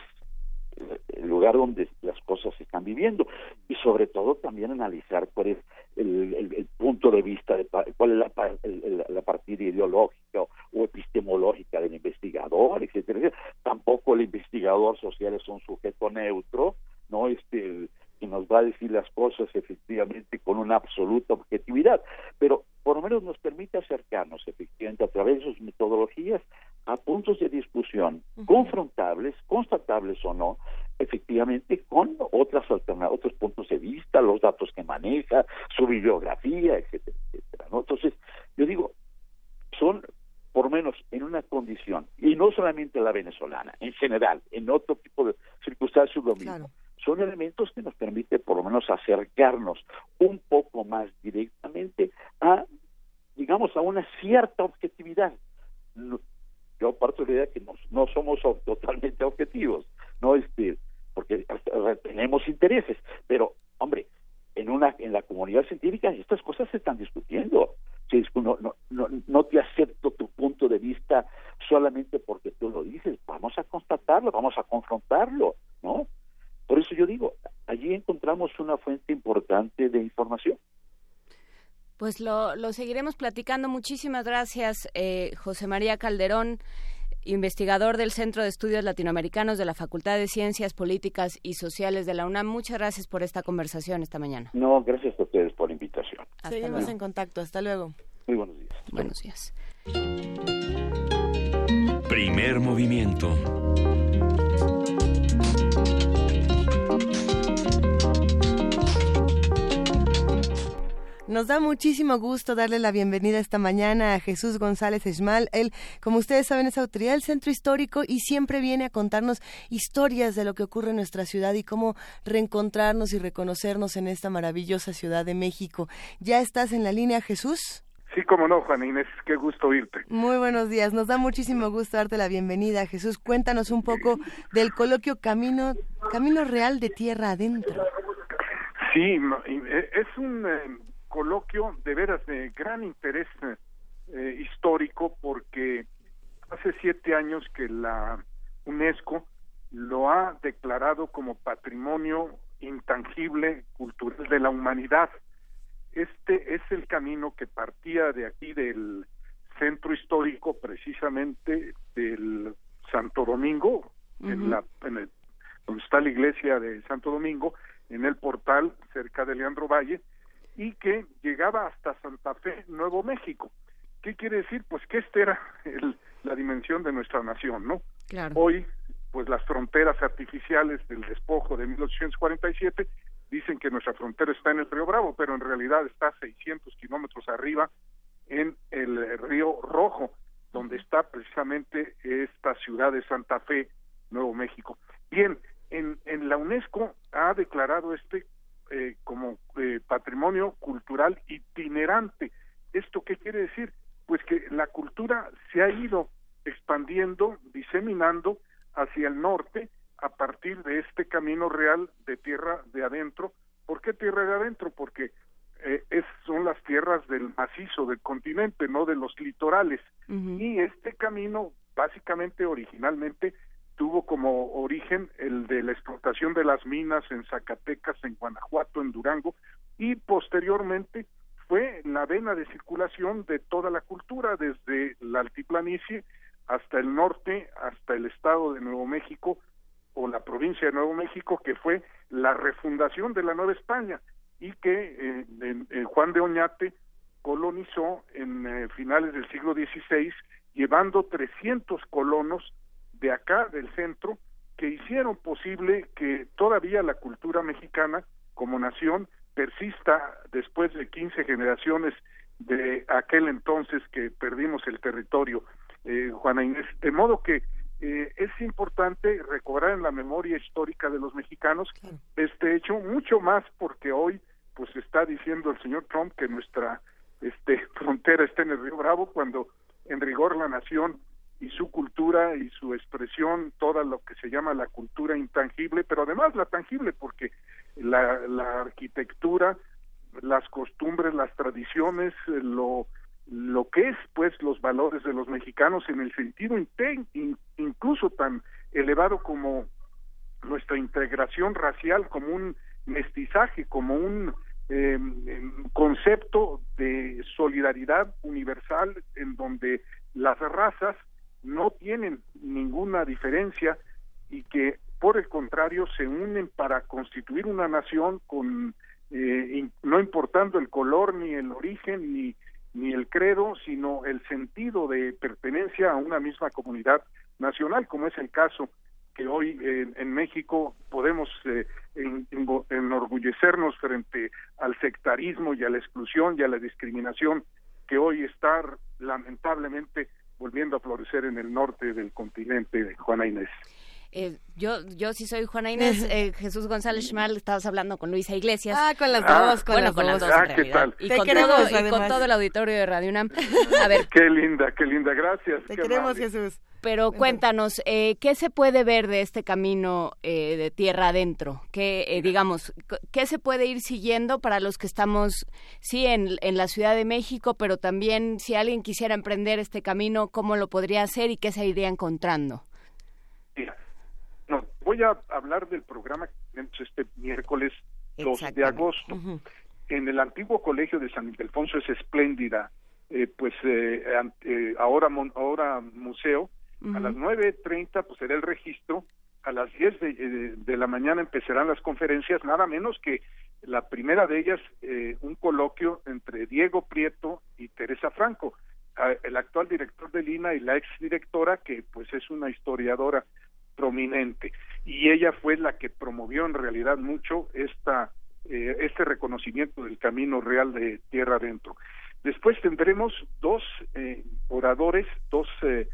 el lugar donde las cosas se están viviendo. Y sobre todo también analizar cuál es el, punto de vista, de, cuál es la, la partida ideológica o, epistemológica del investigador, etcétera, Tampoco el investigador social es un sujeto neutro, no este que nos va a decir las cosas efectivamente con una absoluta objetividad, pero por lo menos nos permite acercarnos efectivamente a través de sus metodologías a puntos de discusión confrontables, constatables o no, efectivamente con otras otros puntos de vista, los datos que maneja, su bibliografía, etcétera, etcétera. ¿no? Entonces, yo digo, son por lo menos en una condición, y no solamente la venezolana, en general, en otro tipo de circunstancias lo mismo. Son elementos que nos permiten por lo menos acercarnos un poco más directamente a, digamos, a una cierta objetividad yo parto de la idea que no, somos totalmente objetivos, no este, porque tenemos intereses, pero hombre, en una en la comunidad científica estas cosas se están discutiendo. No, no, no, no te acepto tu punto de vista solamente porque tú lo dices, vamos a constatarlo, vamos a confrontarlo, ¿no? Por eso yo digo, allí encontramos una fuente importante de información. Pues lo, lo seguiremos platicando. Muchísimas gracias, eh, José María Calderón. investigador del Centro de Estudios Latinoamericanos de la Facultad de Ciencias Políticas y Sociales de la UNAM. Muchas gracias por esta conversación esta mañana. No, gracias a ustedes por la invitación. Seguimos en contacto. Hasta luego. Muy buenos días. Buenos días. Primer movimiento. Nos da muchísimo gusto darle la bienvenida esta mañana a Jesús González Esmal. Él, como ustedes saben, es autoridad del Centro Histórico y siempre viene a contarnos historias de lo que ocurre en nuestra ciudad y cómo reencontrarnos y reconocernos en esta maravillosa Ciudad de México. ¿Ya estás en la línea, Jesús? Sí, como no, Juan Inés, qué gusto oírte. Muy buenos días, nos da muchísimo gusto darte la bienvenida. Jesús, cuéntanos un poco del coloquio Camino, Camino Real de Tierra Adentro. Sí, es un eh, coloquio de veras de gran interés eh, histórico porque hace siete años que la UNESCO lo ha declarado como patrimonio intangible cultural de la humanidad. Este es el camino que partía de aquí del centro histórico precisamente del Santo Domingo, en la, en el, donde está la iglesia de Santo Domingo, en el portal cerca de Leandro Valle, y que llegaba hasta Santa Fe, Nuevo México. ¿Qué quiere decir? Pues que esta era la dimensión de nuestra nación, ¿no? Hoy, pues las fronteras artificiales del despojo de 1847 dicen que nuestra frontera está en el río Bravo, pero en realidad está 600 kilómetros arriba en el río Rojo, donde está precisamente esta ciudad de Santa Fe, Nuevo México. Bien, en, en la UNESCO ha declarado este eh, como eh, patrimonio cultural itinerante. ¿Esto qué quiere decir? Pues que la cultura se ha ido expandiendo, diseminando hacia el norte a partir de este camino real de tierra de adentro. ¿Por qué tierra de adentro? Porque eh, es, son las tierras del macizo del continente, no de los litorales. Y este camino, básicamente, originalmente, tuvo como origen el de la explotación de las minas en Zacatecas, en Guanajuato, en Durango, y posteriormente fue la vena de circulación de toda la cultura, desde la altiplanicie hasta el norte, hasta el estado de Nuevo México o la provincia de Nuevo México, que fue la refundación de la Nueva España y que eh, Juan de Oñate colonizó en eh, finales del siglo XVI, llevando 300 colonos de acá, del centro, que hicieron posible que todavía la cultura mexicana como nación persista después de 15 generaciones de aquel entonces que perdimos el territorio, eh, Juana Inés. De modo que eh, es importante recobrar en la memoria histórica de los mexicanos este hecho, mucho más porque hoy pues está diciendo el señor Trump que nuestra este frontera está en el río Bravo cuando en rigor la nación y su cultura y su expresión, toda lo que se llama la cultura intangible, pero además la tangible, porque la, la arquitectura, las costumbres, las tradiciones, eh, lo, lo que es pues los valores de los mexicanos en el sentido incluso tan elevado como nuestra integración racial, como un mestizaje, como un em, concepto de solidaridad universal en donde las razas no tienen ninguna diferencia y que por el contrario se unen para constituir una nación con eh, no importando el color ni el origen ni ni el credo sino el sentido de pertenencia a una misma comunidad nacional como es el caso que hoy en México podemos eh, enorgullecernos frente al sectarismo y a la exclusión y a la discriminación que hoy está lamentablemente volviendo a florecer en el norte del continente de Juana Inés. Eh, yo, yo sí soy Juana Inés, eh, Jesús González Schmal, estabas hablando con Luisa Iglesias. Ah, con las ah, dos, con, las, con dos. las dos. Ah, ¿qué tal? Y, con todo, y con todo el auditorio de Radio UNAM. A ver. Qué linda, qué linda, gracias. Te queremos, Jesús. Pero cuéntanos, eh, ¿qué se puede ver de este camino eh, de tierra adentro? ¿Qué, eh, digamos, qué se puede ir siguiendo para los que estamos, sí, en, en la Ciudad de México, pero también si alguien quisiera emprender este camino, ¿cómo lo podría hacer y qué se iría encontrando? no, voy a hablar del programa que tenemos este miércoles 2 de agosto. En el antiguo colegio de San Ildefonso es espléndida, pues ahora, ahora museo, A las 9.30 pues será el registro, a las 10 de, de, la mañana empezarán las conferencias, nada menos que la primera de ellas, eh, un coloquio entre Diego Prieto y Teresa Franco, el actual director de Lina y la ex directora, que pues es una historiadora prominente. Y ella fue la que promovió en realidad mucho esta, eh, este reconocimiento del camino real de tierra adentro. Después tendremos dos eh, oradores, dos eh,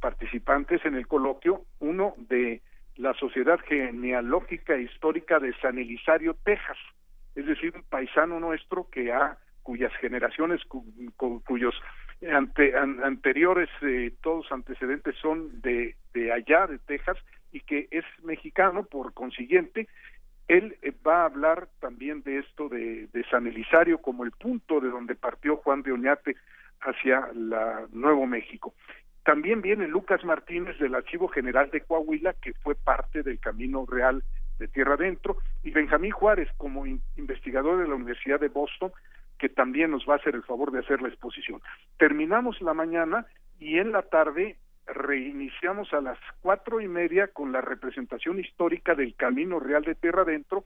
participantes en el coloquio, uno de la Sociedad Genealógica e Histórica de San Elisario, Texas, es decir, un paisano nuestro que ha cuyas generaciones, cuyos ante, anteriores, eh, todos antecedentes son de, de allá, de Texas, y que es mexicano, por consiguiente, él eh, va a hablar también de esto de, de, San Elisario como el punto de donde partió Juan de Oñate hacia la Nuevo México. También viene Lucas Martínez del Archivo General de Coahuila, que fue parte del Camino Real de Tierra Adentro, y Benjamín Juárez como investigador de la Universidad de Boston, que también nos va a hacer el favor de hacer la exposición. Terminamos la mañana y en la tarde reiniciamos a las cuatro y media con la representación histórica del Camino Real de Tierra Adentro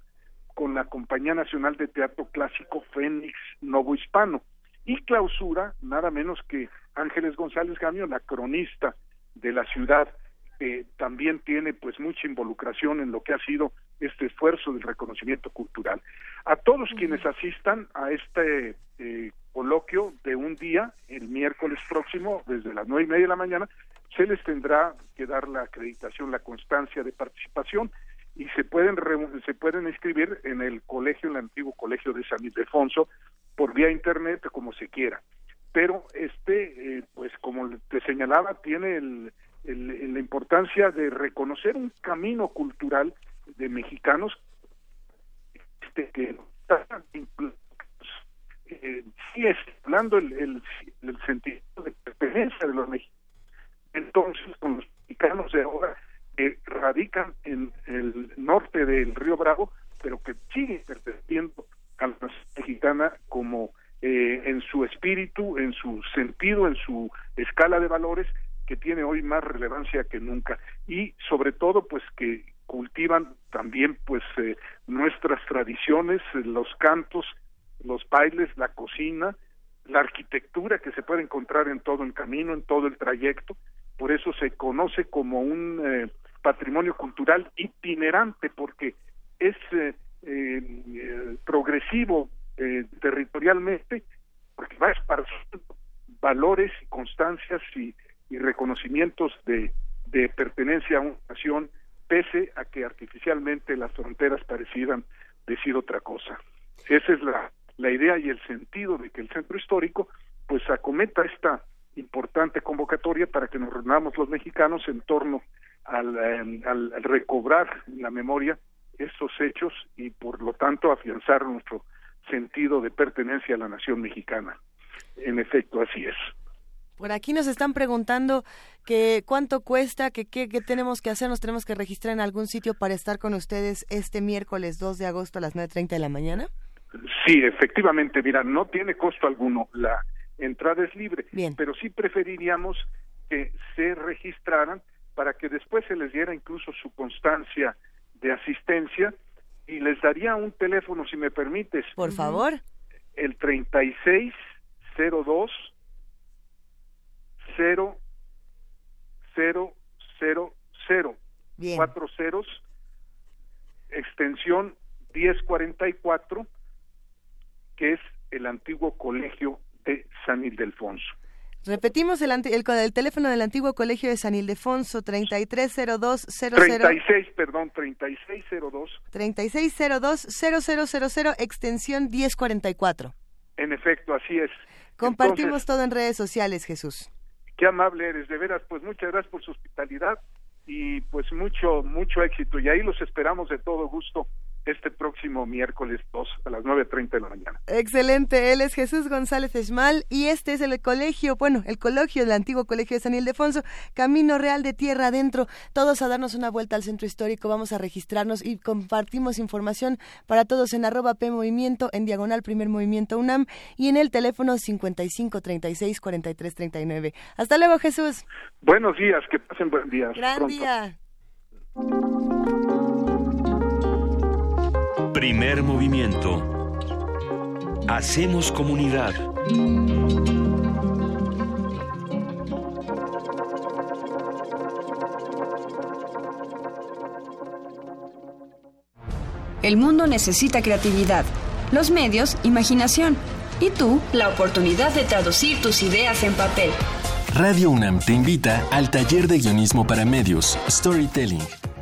con la Compañía Nacional de Teatro Clásico Fénix Novo Hispano y clausura nada menos que Ángeles González Gamio, la cronista de la ciudad, también tiene pues mucha involucración en lo que ha sido este esfuerzo del reconocimiento cultural. A todos quienes asistan a este eh, coloquio de un día, el miércoles próximo, desde las nueve y media de la mañana, se les tendrá que dar la acreditación, la constancia de participación y se pueden se pueden inscribir en el colegio, en el antiguo colegio de San Ildefonso, por vía internet, como se quiera. Pero este, eh, pues como te señalaba, tiene el, la importancia de reconocer un camino cultural de mexicanos este, que eh, sigue hablando el, el, el, sentido de pertenencia de los mexicanos. Entonces, con los mexicanos de ahora que radican en el norte del río Bravo, pero que siguen perteneciendo a la mexicana como eh, en su espíritu, en su sentido, en su escala de valores, que tiene hoy más relevancia que nunca. Y sobre todo, pues que cultivan también pues eh, nuestras tradiciones, eh, los cantos, los bailes, la cocina, la arquitectura que se puede encontrar en todo el camino, en todo el trayecto. Por eso se conoce como un eh, patrimonio cultural itinerante porque es progresivo territorialmente porque va esparciendo valores y constancias y, y reconocimientos de, pertenencia a una nación pese a que artificialmente las fronteras parecieran decir otra cosa. Esa es la, idea y el sentido de que el centro histórico pues acometa esta importante convocatoria para que nos reunamos los mexicanos en torno al, em, al, recobrar la memoria estos hechos y por lo tanto afianzar nuestro sentido de pertenencia a la nación mexicana. En efecto, así es. Por aquí nos están preguntando que cuánto cuesta, que qué tenemos que hacer, nos tenemos que registrar en algún sitio para estar con ustedes este miércoles 2 de agosto a las 9.30 de la mañana. Sí, efectivamente, mira, no tiene costo alguno, la entrada es libre, pero sí preferiríamos que se registraran para que después se les diera incluso su constancia de asistencia y les daría un teléfono, si me permites. Por favor. El 3602 cero, cero, cero, cero. Cuatro ceros, extensión 1044, que es el antiguo colegio de San Ildefonso. Repetimos el, el, el, teléfono del antiguo colegio de San Ildefonso, 3302 36, perdón, 3602. 3602 0000, extensión 1044. En efecto, así es. Compartimos todo en redes sociales, Jesús. Qué amable eres, de veras, pues muchas gracias por su hospitalidad y pues mucho, mucho éxito. Y ahí los esperamos de todo gusto este próximo miércoles 2 a las 9.30 de la mañana. Excelente, él es Jesús González Esmal y este es el colegio, bueno, el colegio del antiguo colegio de San Ildefonso, Camino Real de Tierra Adentro. Todos a darnos una vuelta al centro histórico, vamos a registrarnos y compartimos información para todos en arroba P Movimiento, en diagonal Primer Movimiento UNAM y en el teléfono 55 36 43 39. Hasta luego, Jesús. Buenos días, que pasen buen día. Gran día. Primer movimiento. Hacemos comunidad. El mundo necesita creatividad, los medios, imaginación y tú, la oportunidad de traducir tus ideas en papel. Radio UNAM te invita al taller de guionismo para medios, Storytelling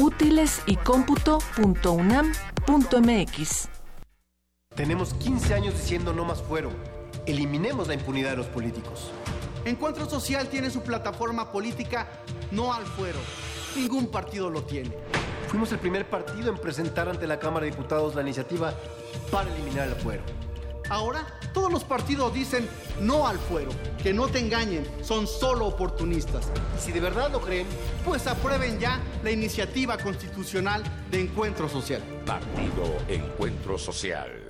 útiles y cómputo.unam.mx. Tenemos 15 años diciendo no más fuero. Eliminemos la impunidad de los políticos. Encuentro Social tiene su plataforma política No al Fuero. Ningún partido lo tiene. Fuimos el primer partido en presentar ante la Cámara de Diputados la iniciativa para eliminar el fuero. Ahora todos los partidos dicen no al fuero, que no te engañen, son solo oportunistas. Y si de verdad lo creen, pues aprueben ya la iniciativa constitucional de Encuentro Social. Partido Encuentro Social.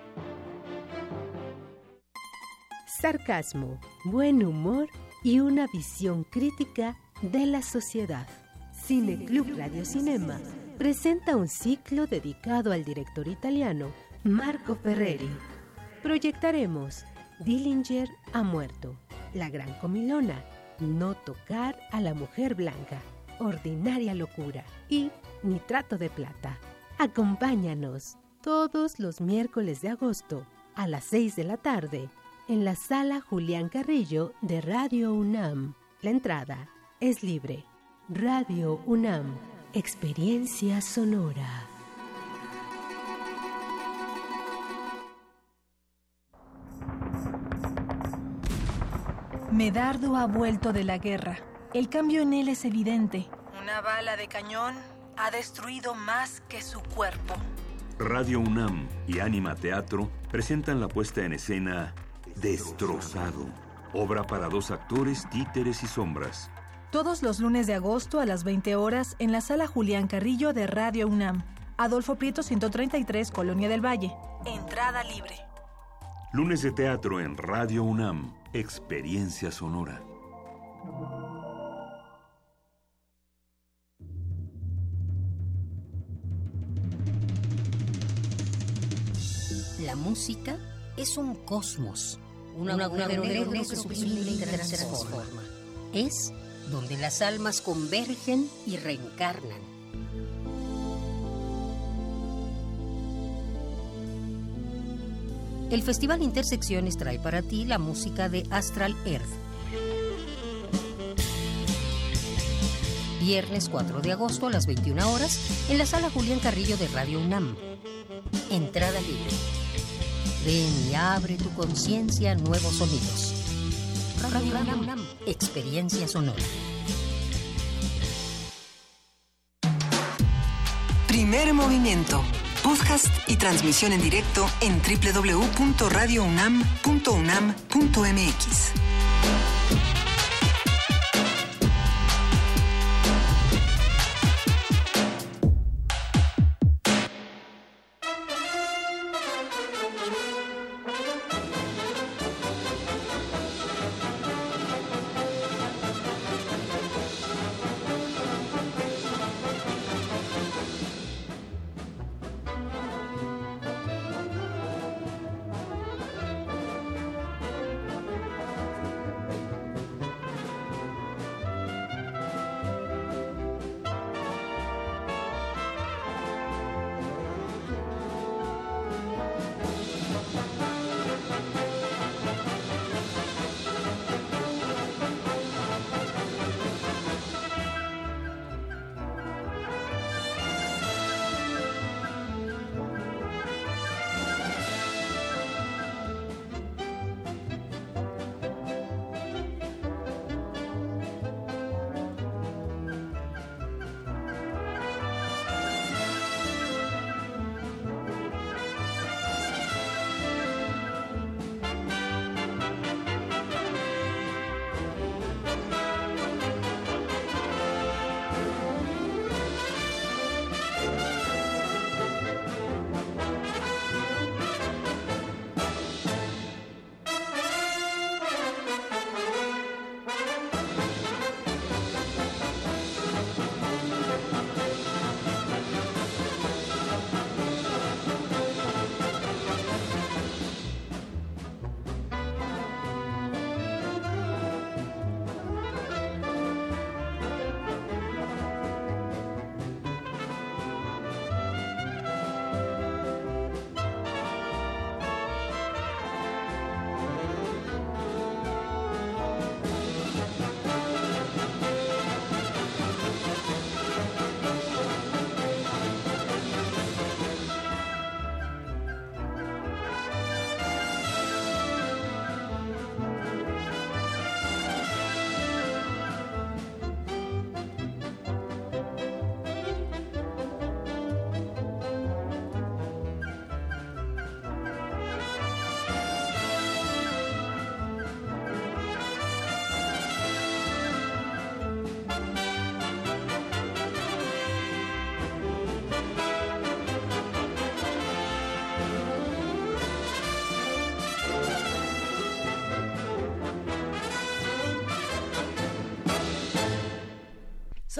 Sarcasmo, buen humor y una visión crítica de la sociedad. Cine Club Radio Cinema presenta un ciclo dedicado al director italiano Marco Ferreri. Proyectaremos Dillinger ha muerto, La Gran Comilona, No tocar a la mujer blanca, Ordinaria locura y Nitrato de plata. Acompáñanos todos los miércoles de agosto a las 6 de la tarde en la sala Julián Carrillo de Radio UNAM. La entrada es libre. Radio UNAM, experiencia sonora. Medardo ha vuelto de la guerra. El cambio en él es evidente. Una bala de cañón ha destruido más que su cuerpo. Radio UNAM y Anima Teatro presentan la puesta en escena Destrozado. Obra para dos actores, títeres y sombras. Todos los lunes de agosto a las 20 horas en la sala Julián Carrillo de Radio UNAM. Adolfo Prieto 133, Colonia del Valle. Entrada libre. Lunes de teatro en Radio UNAM. Experiencia sonora. La música es un cosmos, un agujero negro que sublime y transforma. Es donde las almas convergen y reencarnan. El Festival Intersecciones trae para ti la música de Astral Earth. Viernes 4 de agosto a las 21 horas en la sala Julián Carrillo de Radio UNAM. Entrada libre. Ven y abre tu conciencia a nuevos sonidos. Radio UNAM, experiencia sonora. Primer movimiento. Podcast y transmisión en directo en www.radiounam.unam.mx.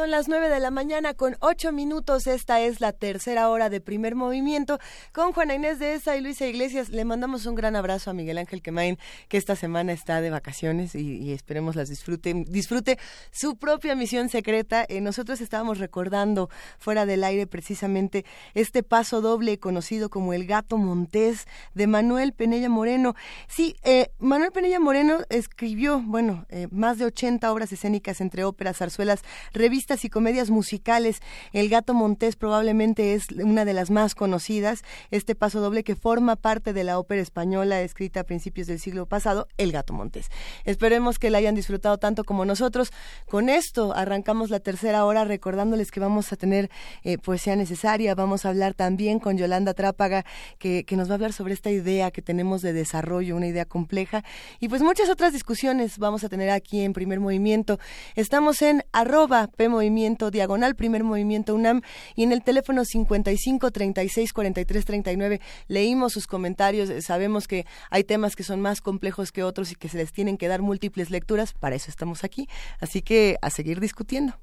Son las nueve de la mañana con ocho minutos. Esta es la tercera hora de primer movimiento con Juana Inés de esa y Luisa Iglesias. Le mandamos un gran abrazo a Miguel Ángel Quemain, que esta semana está de vacaciones y, esperemos las disfrute, disfrute su propia misión secreta. Eh, nosotros estábamos recordando fuera del aire precisamente este paso doble conocido como el gato montés de Manuel Penella Moreno. Sí, eh, Manuel Penella Moreno escribió, bueno, eh, más de 80 obras escénicas entre óperas, zarzuelas, revistas y comedias musicales. El Gato Montés probablemente es una de las más conocidas. Este paso doble que forma parte de la ópera española escrita a principios del siglo pasado, El Gato Montés. Esperemos que la hayan disfrutado tanto como nosotros. Con esto arrancamos la tercera hora recordándoles que vamos a tener eh, poesía necesaria. Vamos a hablar también con Yolanda Trápaga, que, que nos va a hablar sobre esta idea que tenemos de desarrollo, una idea compleja. Y pues muchas otras discusiones vamos a tener aquí en primer movimiento. Estamos en arroba Movimiento Diagonal, Primer Movimiento UNAM y en el teléfono 55 36 43 39 leímos sus comentarios, eh, sabemos que hay temas que son más complejos que otros y que se les tienen que dar múltiples lecturas, para eso estamos aquí, así que a seguir discutiendo.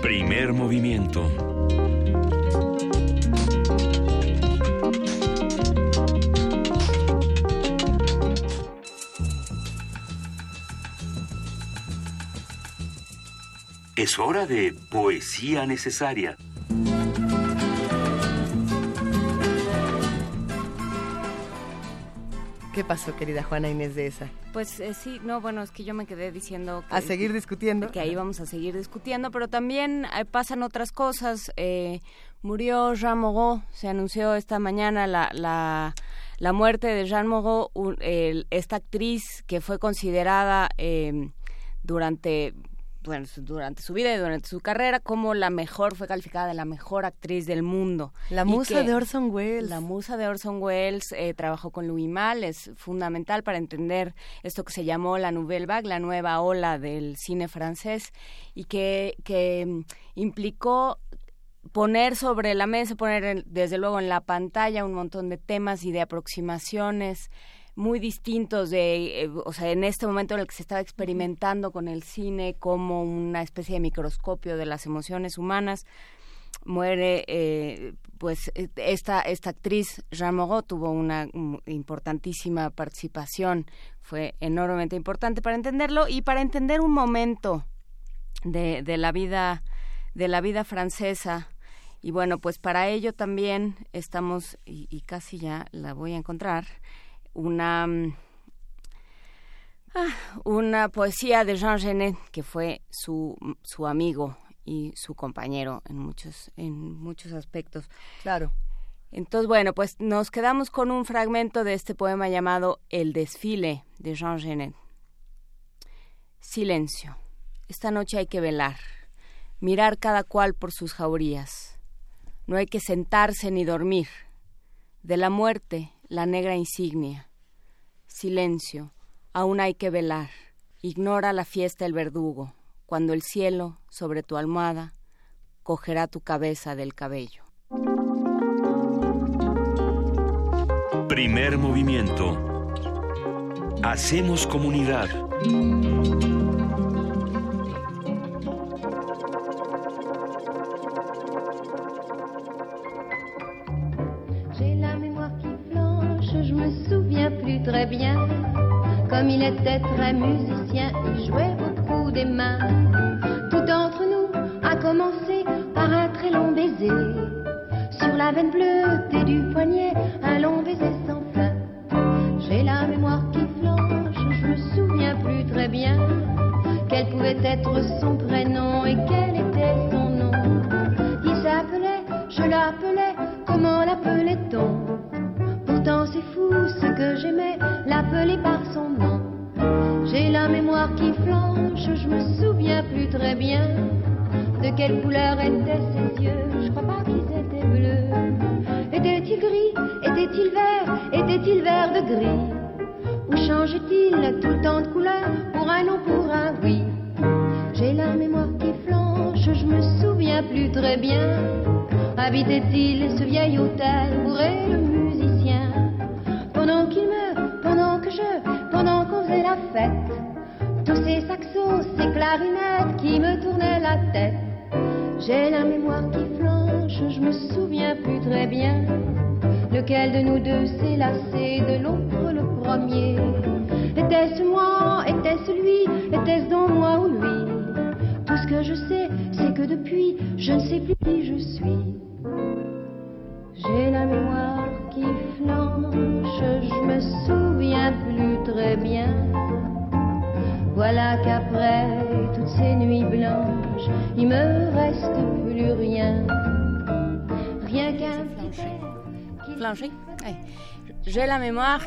Primer Movimiento Es hora de poesía necesaria. Qué ¿Qué pasó, querida Juana Inés de esa? Pues eh, sí, no, bueno, es que yo me quedé diciendo... Que, a seguir discutiendo. Que ahí vamos a seguir discutiendo, pero también eh, pasan otras cosas. Eh, murió Jean Moreau, se anunció esta mañana la, la, la muerte de Jean Moreau, esta actriz que fue considerada durante bueno, durante su vida y durante su carrera como la mejor, fue calificada de la mejor actriz del mundo. La musa de Orson Welles. La musa de Orson Welles eh, trabajó con Louis Mal, es fundamental para entender esto que se llamó la Nouvelle Vague, la nueva ola del cine francés, y que, que mm, implicó poner sobre la mesa, poner desde luego en la pantalla un montón de temas y de aproximaciones muy distintos de, eh, o sea, en este momento en el que se estaba experimentando con el cine como una especie de microscopio de las emociones humanas, muere, eh, pues esta, esta actriz, Moreau, tuvo una importantísima participación, fue enormemente importante para entenderlo y para entender un momento de, de la vida de la vida francesa. Y bueno pues para ello también estamos y casi ya la voy a encontrar una, mm, ah, una poesía de Jean Genet, que fue su, su amigo y su compañero en muchos, en muchos aspectos. Claro. Entonces, bueno, pues nos quedamos con un fragmento de este poema llamado El desfile de Jean Genet. Silencio. Esta noche hay que velar, mirar cada cual por sus jaurías. No hay que sentarse ni dormir. De la muerte la negra insignia. Silencio, aún hay que velar. Ignora la fiesta el verdugo, cuando el cielo, sobre tu almohada, cogerá tu cabeza del cabello. Primer movimiento. Hacemos comunidad.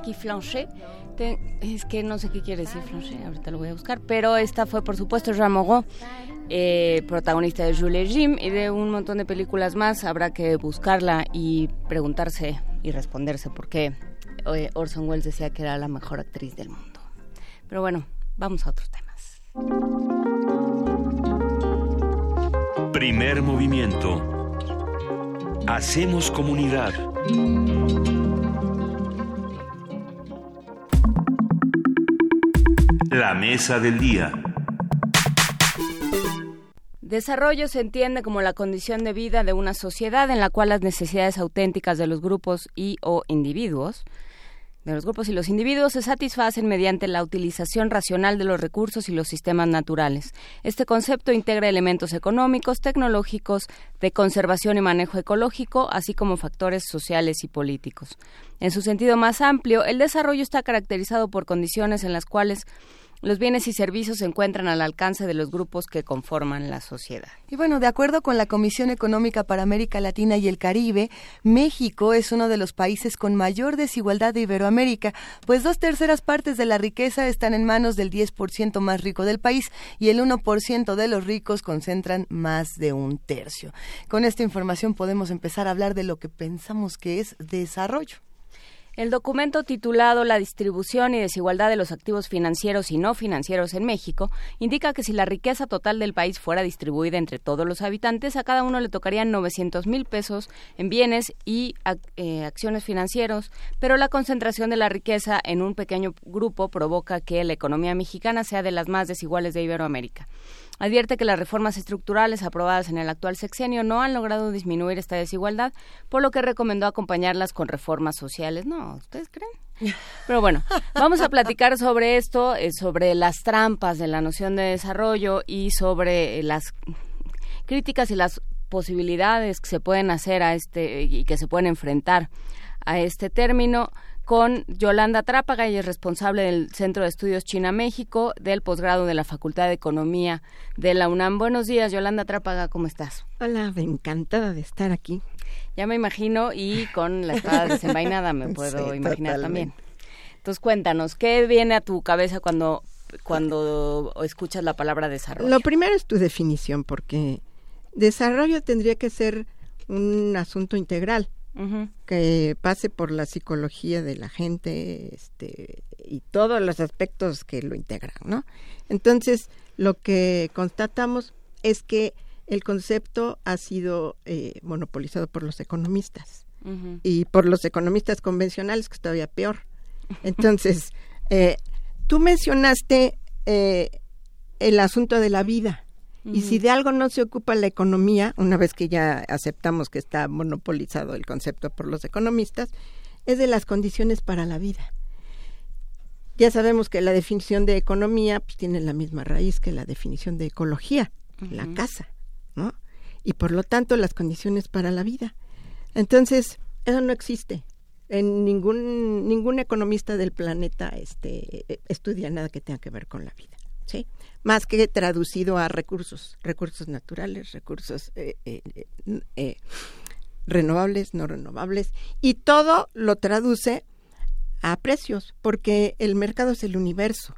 Qui flanchait. Es que no sé qué quiere decir flanché, ahorita lo voy a buscar, pero esta fue por supuesto Moreau, eh, protagonista de Jules Jim y de un montón de películas más. Habrá que buscarla y preguntarse y responderse por qué eh, Orson Welles decía que era la mejor actriz del mundo. Pero bueno, vamos a otros temas. Primer movimiento. Hacemos comunidad. La mesa del día. Desarrollo se entiende como la condición de vida de una sociedad en la cual las necesidades auténticas de los grupos y o individuos de los grupos y los individuos se satisfacen mediante la utilización racional de los recursos y los sistemas naturales. Este concepto integra elementos económicos, tecnológicos, de conservación y manejo ecológico, así como factores sociales y políticos. En su sentido más amplio, el desarrollo está caracterizado por condiciones en las cuales los bienes y servicios se encuentran al alcance de los grupos que conforman la sociedad. Y bueno, de acuerdo con la Comisión Económica para América Latina y el Caribe, México es uno de los países con mayor desigualdad de Iberoamérica, pues dos terceras partes de la riqueza están en manos del 10% más rico del país y el 1% de los ricos concentran más de un tercio. Con esta información podemos empezar a hablar de lo que pensamos que es desarrollo. El documento titulado La distribución y desigualdad de los activos financieros y no financieros en México indica que si la riqueza total del país fuera distribuida entre todos los habitantes, a cada uno le tocarían 900 mil pesos en bienes y eh, acciones financieros, pero la concentración de la riqueza en un pequeño grupo provoca que la economía mexicana sea de las más desiguales de Iberoamérica. Advierte que las reformas estructurales aprobadas en el actual sexenio no han logrado disminuir esta desigualdad, por lo que recomendó acompañarlas con reformas sociales. No, ¿ustedes creen? Pero bueno, vamos a platicar sobre esto, eh, sobre las trampas de la noción de desarrollo y sobre eh, las críticas y las posibilidades que se pueden hacer a este y que se pueden enfrentar a este término con Yolanda Trápaga, ella es responsable del Centro de Estudios China-México del posgrado de la Facultad de Economía de la UNAM. Buenos días, Yolanda Trápaga, ¿cómo estás? Hola, encantada de estar aquí. Ya me imagino y con la espada desenvainada me puedo imaginar también. Entonces cuéntanos, ¿qué viene a tu cabeza cuando, cuando escuchas la palabra desarrollo? Lo primero es tu definición, porque desarrollo tendría que ser un asunto integral que pase por la psicología de la gente este, y todos los aspectos que lo integran, ¿no? Entonces, lo que constatamos es que el concepto ha sido eh, monopolizado por los economistas y por los economistas convencionales, que es todavía peor. Entonces, eh, tú mencionaste eh, el asunto de la vida. Y si de algo no se ocupa la economía, una vez que ya aceptamos que está monopolizado el concepto por los economistas, es de las condiciones para la vida. Ya sabemos que la definición de economía pues, tiene la misma raíz que la definición de ecología, la casa, ¿no? Y por lo tanto las condiciones para la vida. Entonces, eso no existe. En ningún ningún economista del planeta este estudia nada que tenga que ver con la vida, ¿sí? más que traducido a recursos, recursos naturales, recursos eh, eh, eh, renovables, no renovables, y todo lo traduce a precios, porque el mercado es el universo.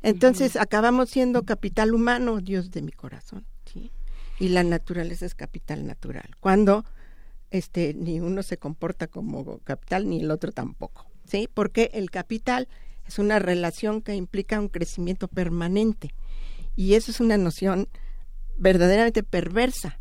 Entonces acabamos siendo capital humano, Dios de mi corazón, ¿sí? y la naturaleza es capital natural, cuando este, ni uno se comporta como capital ni el otro tampoco, ¿sí? porque el capital es una relación que implica un crecimiento permanente y eso es una noción verdaderamente perversa,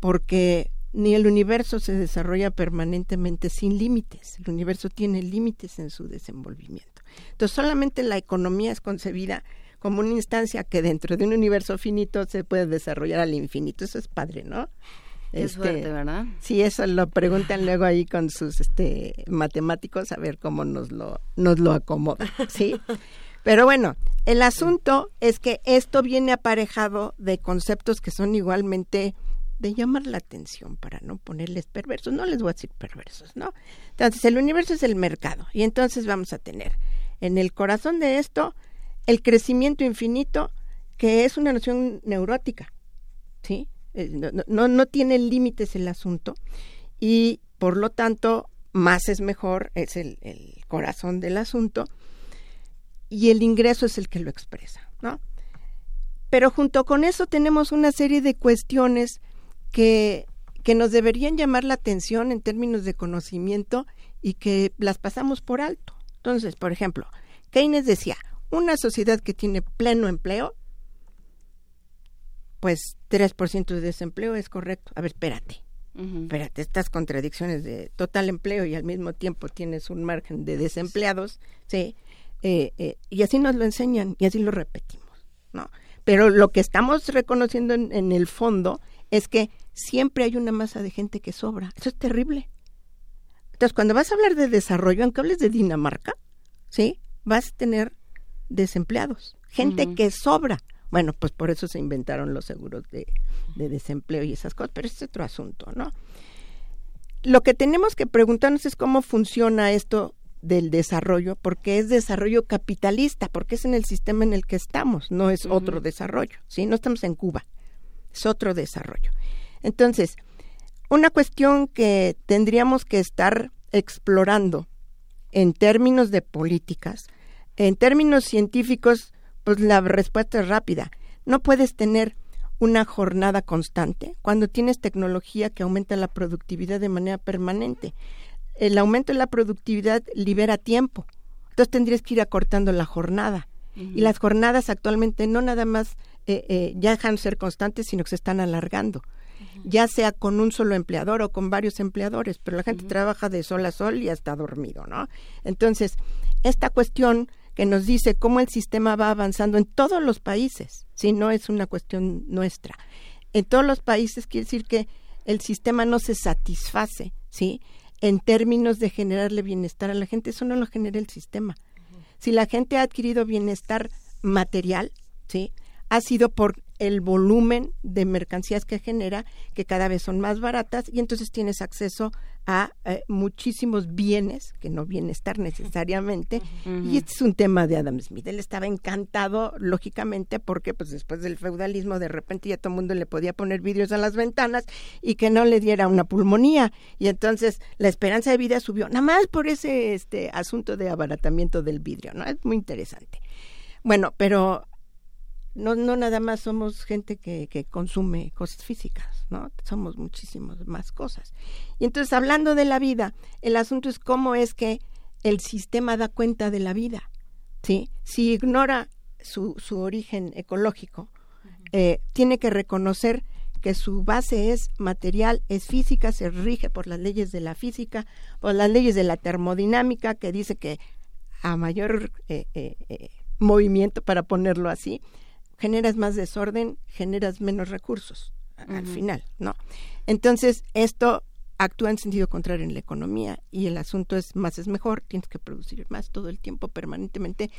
porque ni el universo se desarrolla permanentemente sin límites. El universo tiene límites en su desenvolvimiento. Entonces, solamente la economía es concebida como una instancia que dentro de un universo finito se puede desarrollar al infinito. Eso es padre, ¿no? Es este, suerte, ¿verdad? Sí, eso lo preguntan luego ahí con sus este, matemáticos a ver cómo nos lo, nos lo acomoda, ¿sí? Pero bueno, el asunto es que esto viene aparejado de conceptos que son igualmente de llamar la atención para no ponerles perversos. No les voy a decir perversos, ¿no? Entonces, el universo es el mercado y entonces vamos a tener en el corazón de esto el crecimiento infinito, que es una noción neurótica, ¿sí? Eh, no, no, tiene límites el asunto y por lo tanto más es mejor, es el, el corazón del asunto y el ingreso es el que lo expresa, ¿no? Pero junto con eso tenemos una serie de cuestiones que, que nos deberían llamar la atención en términos de conocimiento y que las pasamos por alto. Entonces, por ejemplo, Keynes decía, una sociedad que tiene pleno empleo, pues 3% de desempleo es correcto. A ver, espérate. Espérate, estas contradicciones de total empleo y al mismo tiempo tienes un margen de desempleados, ¿sí? Eh, eh, y así nos lo enseñan y así lo repetimos, ¿no? Pero lo que estamos reconociendo en, el fondo es que siempre hay una masa de gente que sobra. Eso es terrible. Entonces, cuando vas a hablar de desarrollo, aunque hables de Dinamarca, ¿sí? Vas a tener desempleados, gente que sobra. Bueno, pues por eso se inventaron los seguros de, de desempleo y esas cosas, pero es otro asunto, ¿no? Lo que tenemos que preguntarnos es cómo funciona esto del desarrollo, porque es desarrollo capitalista, porque es en el sistema en el que estamos, no es otro desarrollo, ¿sí? No estamos en Cuba, es otro desarrollo. Entonces, una cuestión que tendríamos que estar explorando en términos de políticas, en términos científicos, pues la respuesta es rápida. No puedes tener una jornada constante cuando tienes tecnología que aumenta la productividad de manera permanente. El aumento de la productividad libera tiempo. Entonces tendrías que ir acortando la jornada. Y las jornadas actualmente no nada más eh, eh, ya dejan de ser constantes, sino que se están alargando. Ya sea con un solo empleador o con varios empleadores, pero la gente trabaja de sol a sol y está dormido, ¿no? Entonces, esta cuestión que nos dice cómo el sistema va avanzando en todos los países, si no es una cuestión nuestra. En todos los países quiere decir que el sistema no se satisface, ¿sí? En términos de generarle bienestar a la gente, eso no lo genera el sistema. Si la gente ha adquirido bienestar material, ¿sí? Ha sido por el volumen de mercancías que genera, que cada vez son más baratas, y entonces tienes acceso a eh, muchísimos bienes, que no bienestar necesariamente, y este es un tema de Adam Smith. Él estaba encantado, lógicamente, porque pues después del feudalismo de repente ya todo el mundo le podía poner vidrios a las ventanas y que no le diera una pulmonía, y entonces la esperanza de vida subió, nada más por ese este asunto de abaratamiento del vidrio, ¿no? Es muy interesante. Bueno, pero no, no nada más somos gente que, que consume cosas físicas, ¿no? Somos muchísimas más cosas. Y entonces, hablando de la vida, el asunto es cómo es que el sistema da cuenta de la vida, ¿sí? Si ignora su, su origen ecológico, eh, tiene que reconocer que su base es material, es física, se rige por las leyes de la física, por las leyes de la termodinámica, que dice que a mayor eh, eh, movimiento, para ponerlo así, generas más desorden, generas menos recursos al final, ¿no? Entonces, esto actúa en sentido contrario en la economía y el asunto es más es mejor, tienes que producir más todo el tiempo, permanentemente,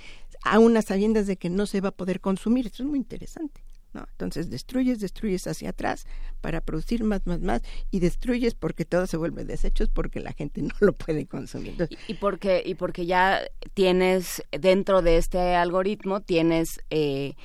a unas sabiendas de que no se va a poder consumir. Esto es muy interesante. ¿no? Entonces destruyes, destruyes hacia atrás para producir más, más, más y destruyes porque todo se vuelve desechos porque la gente no lo puede consumir. y, porque, y porque ya tienes dentro de este algoritmo, tienes... Eh,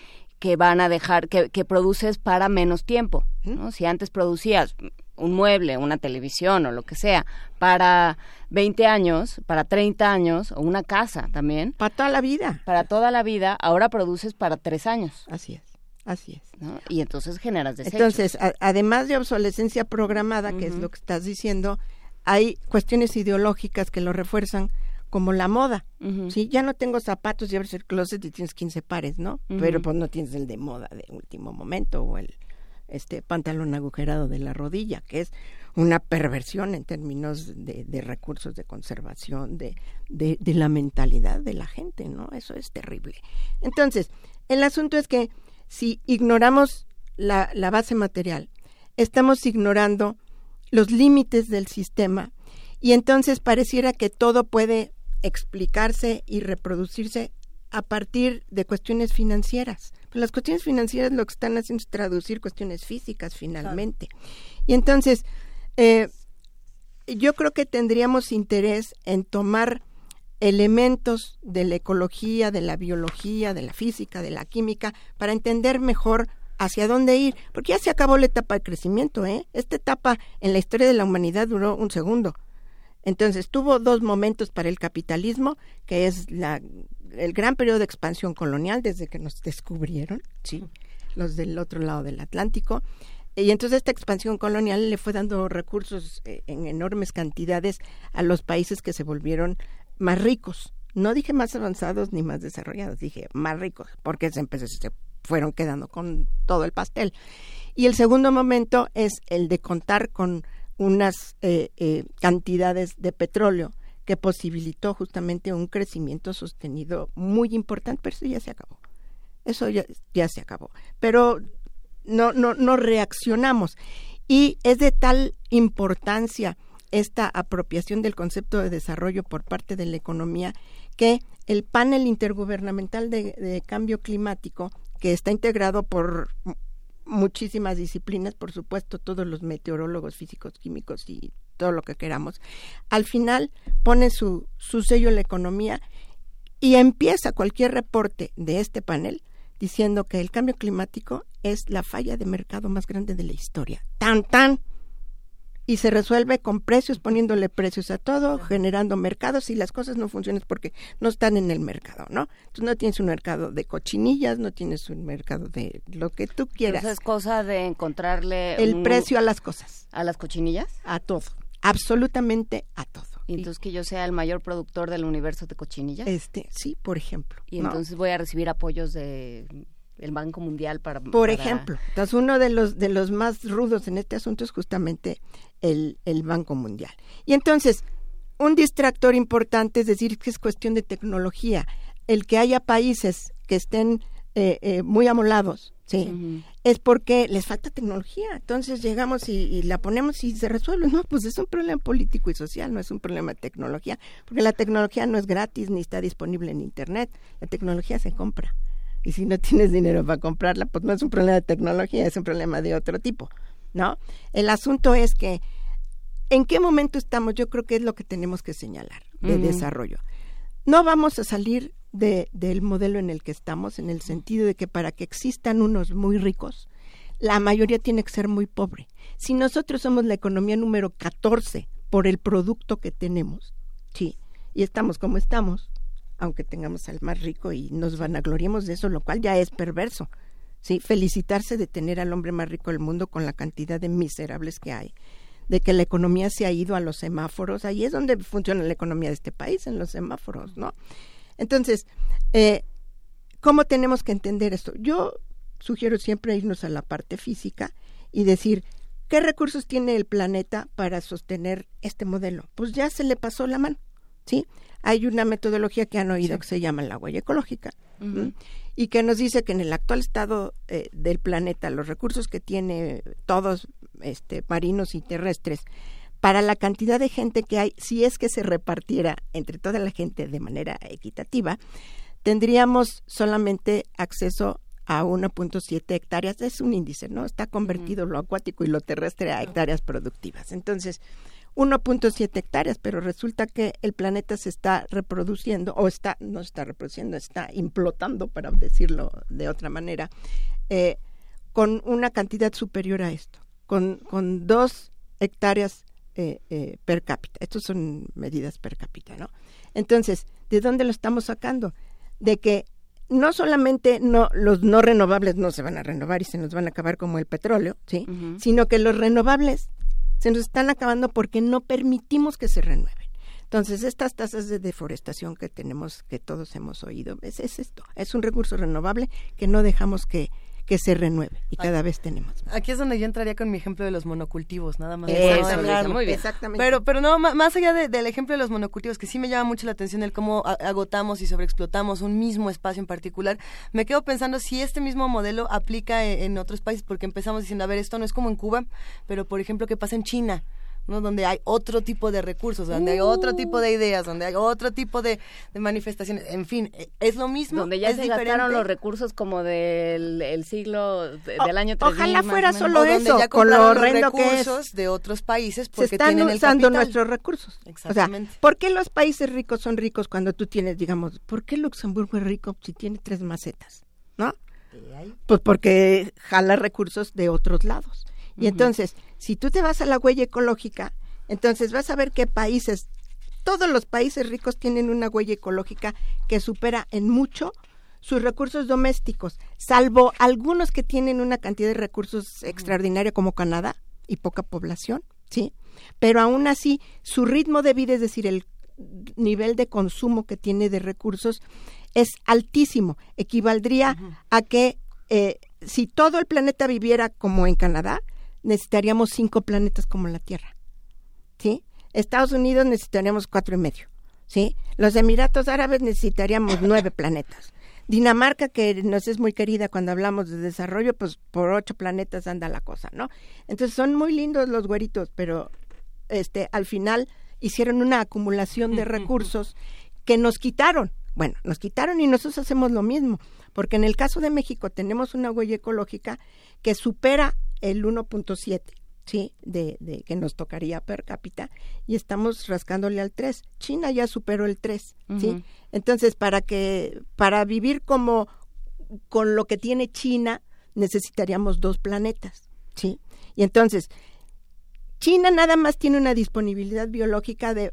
que van a dejar, que, que produces para menos tiempo. ¿no? Si antes producías un mueble, una televisión o lo que sea, para 20 años, para 30 años, o una casa también. Para toda la vida. Para toda la vida, ahora produces para tres años. Así es. Así es. ¿no? Y entonces generas desechos. Entonces, además de obsolescencia programada, que es lo que estás diciendo, hay cuestiones ideológicas que lo refuerzan, como la moda. Sí, ya no tengo zapatos y abres el closet y tienes 15 pares, ¿no? Pero pues no tienes el de moda de último momento o el este pantalón agujerado de la rodilla, que es una perversión en términos de, de recursos de conservación, de, de, de, la mentalidad de la gente, ¿no? Eso es terrible. Entonces, el asunto es que si ignoramos la, la base material, estamos ignorando los límites del sistema y entonces pareciera que todo puede explicarse y reproducirse a partir de cuestiones financieras. Pues las cuestiones financieras lo que están haciendo es traducir cuestiones físicas finalmente. Y entonces, eh, yo creo que tendríamos interés en tomar elementos de la ecología, de la biología, de la física, de la química, para entender mejor hacia dónde ir, porque ya se acabó la etapa de crecimiento, ¿eh? Esta etapa en la historia de la humanidad duró un segundo. Entonces tuvo dos momentos para el capitalismo, que es la, el gran periodo de expansión colonial desde que nos descubrieron, sí, los del otro lado del Atlántico. Y entonces esta expansión colonial le fue dando recursos eh, en enormes cantidades a los países que se volvieron más ricos. No dije más avanzados ni más desarrollados, dije más ricos, porque se, empezó, se fueron quedando con todo el pastel. Y el segundo momento es el de contar con unas eh, eh, cantidades de petróleo que posibilitó justamente un crecimiento sostenido muy importante, pero eso ya se acabó. Eso ya, ya se acabó. Pero no, no, no reaccionamos. Y es de tal importancia esta apropiación del concepto de desarrollo por parte de la economía que el panel intergubernamental de, cambio climático, que está integrado por muchísimas disciplinas, por supuesto, todos los meteorólogos, físicos, químicos y todo lo que queramos, al final pone su, su sello en la economía y empieza cualquier reporte de este panel diciendo que el cambio climático es la falla de mercado más grande de la historia. Tan, tan y se resuelve con precios, poniéndole precios a todo, generando mercados y las cosas no funcionan porque no están en el mercado, ¿no? Tú no tienes un mercado de cochinillas, no tienes un mercado de lo que tú quieras. Entonces es cosa de encontrarle el precio a las cosas. ¿A las cochinillas? A todo, absolutamente a todo. ¿Y entonces que yo sea el mayor productor del universo de cochinillas? Este, sí, por ejemplo. Y entonces voy a recibir apoyos de el Banco Mundial para por ejemplo entonces uno de los de los más rudos en este asunto es justamente el, el Banco Mundial. Y entonces un distractor importante es decir que es cuestión de tecnología. El que haya países que estén eh, eh, muy amolados sí es porque les falta tecnología. Entonces llegamos y, y, la ponemos y se resuelve. No pues es un problema político y social no es un problema de tecnología porque la tecnología no es gratis ni está disponible en internet. La tecnología se compra y si no tienes dinero para comprarla, pues no es un problema de tecnología, es un problema de otro tipo, ¿no? El asunto es que en qué momento estamos, yo creo que es lo que tenemos que señalar de desarrollo. No vamos a salir de, del modelo en el que estamos, en el sentido de que para que existan unos muy ricos, la mayoría tiene que ser muy pobre. Si nosotros somos la economía número 14 por el producto que tenemos, sí, y estamos como estamos, aunque tengamos al más rico y nos vanagloriemos de eso, lo cual ya es perverso. Sí, felicitarse de tener al hombre más rico del mundo con la cantidad de miserables que hay, de que la economía se ha ido a los semáforos, ahí es donde funciona la economía de este país, en los semáforos, ¿no? Entonces, eh, ¿cómo tenemos que entender esto? Yo sugiero siempre irnos a la parte física y decir, ¿qué recursos tiene el planeta para sostener este modelo? Pues ya se le pasó la mano, ¿sí? hay una metodología que han oído que se llama la huella ecológica y que nos dice que en el actual estado eh, del planeta los recursos que tiene todos este marinos y terrestres para la cantidad de gente que hay si es que se repartiera entre toda la gente de manera equitativa tendríamos solamente acceso a 1.7 hectáreas. Es un índice no está convertido lo acuático y lo terrestre a hectáreas productivas. Entonces 1.7 hectáreas, pero resulta que el planeta se está reproduciendo, o está, no está reproduciendo, está implotando, para decirlo de otra manera, eh, con una cantidad superior a esto, con, con dos hectáreas eh, eh, per cápita. Estas son medidas per cápita, ¿no? Entonces, ¿de dónde lo estamos sacando? De que no solamente no, los no renovables no se van a renovar y se nos van a acabar como el petróleo, ¿sí? Sino que los renovables se nos están acabando porque no permitimos que se renueven. Entonces, estas tasas de deforestación que tenemos, que todos hemos oído, es, esto, es un recurso renovable que no dejamos que, que se renueve y cada vez tenemos Aquí es donde yo entraría con mi ejemplo de los monocultivos, nada más. muy bien. Exactamente. Pero, pero no, más allá del ejemplo de los monocultivos, que sí me llama mucho la atención el cómo agotamos y sobreexplotamos un mismo espacio en particular, me quedo pensando si este mismo modelo aplica en, en otros países, porque empezamos diciendo, a ver, esto no es como en Cuba, pero por ejemplo, ¿qué pasa en China? ¿No? donde hay otro tipo de recursos, donde hay otro tipo de ideas, donde hay otro tipo de, manifestaciones, en fin, e, es lo mismo. Donde ya se gastaron los recursos como del siglo, del año 3000. Ojalá fuera solo eso, con lo horrendo que es. de otros países porque se están tienen usando nuestros recursos. Exactamente. ¿por qué los países ricos son ricos cuando tú tienes, digamos, por qué Luxemburgo es rico si tiene tres macetas? ¿No? Pues porque jala recursos de otros lados. Y entonces, si tú te vas a la huella ecológica, entonces vas a ver qué países, todos los países ricos tienen una huella ecológica que supera en mucho sus recursos domésticos, salvo algunos que tienen una cantidad de recursos extraordinaria como Canadá y poca población, ¿sí? Pero aún así, su ritmo de vida, es decir, el nivel de consumo que tiene de recursos es altísimo. Equivaldría a que eh, si todo el planeta viviera como en Canadá, necesitaríamos cinco planetas como la Tierra. ¿Sí? Estados Unidos necesitaríamos cuatro y medio. ¿Sí? Los Emiratos Árabes necesitaríamos nueve planetas. Dinamarca, que nos es muy querida cuando hablamos de desarrollo, pues por ocho planetas anda la cosa, ¿no? Entonces son muy lindos los güeritos, pero este, al final hicieron una acumulación de recursos que nos quitaron. Bueno, nos quitaron y nosotros hacemos lo mismo, porque en el caso de México tenemos una huella ecológica que supera el 1.7, ¿sí? De, de, que nos tocaría per cápita y estamos rascándole al 3. China ya superó el 3, ¿sí? Entonces, para que para vivir como con lo que tiene China necesitaríamos dos planetas, ¿sí? Y entonces China nada más tiene una disponibilidad biológica de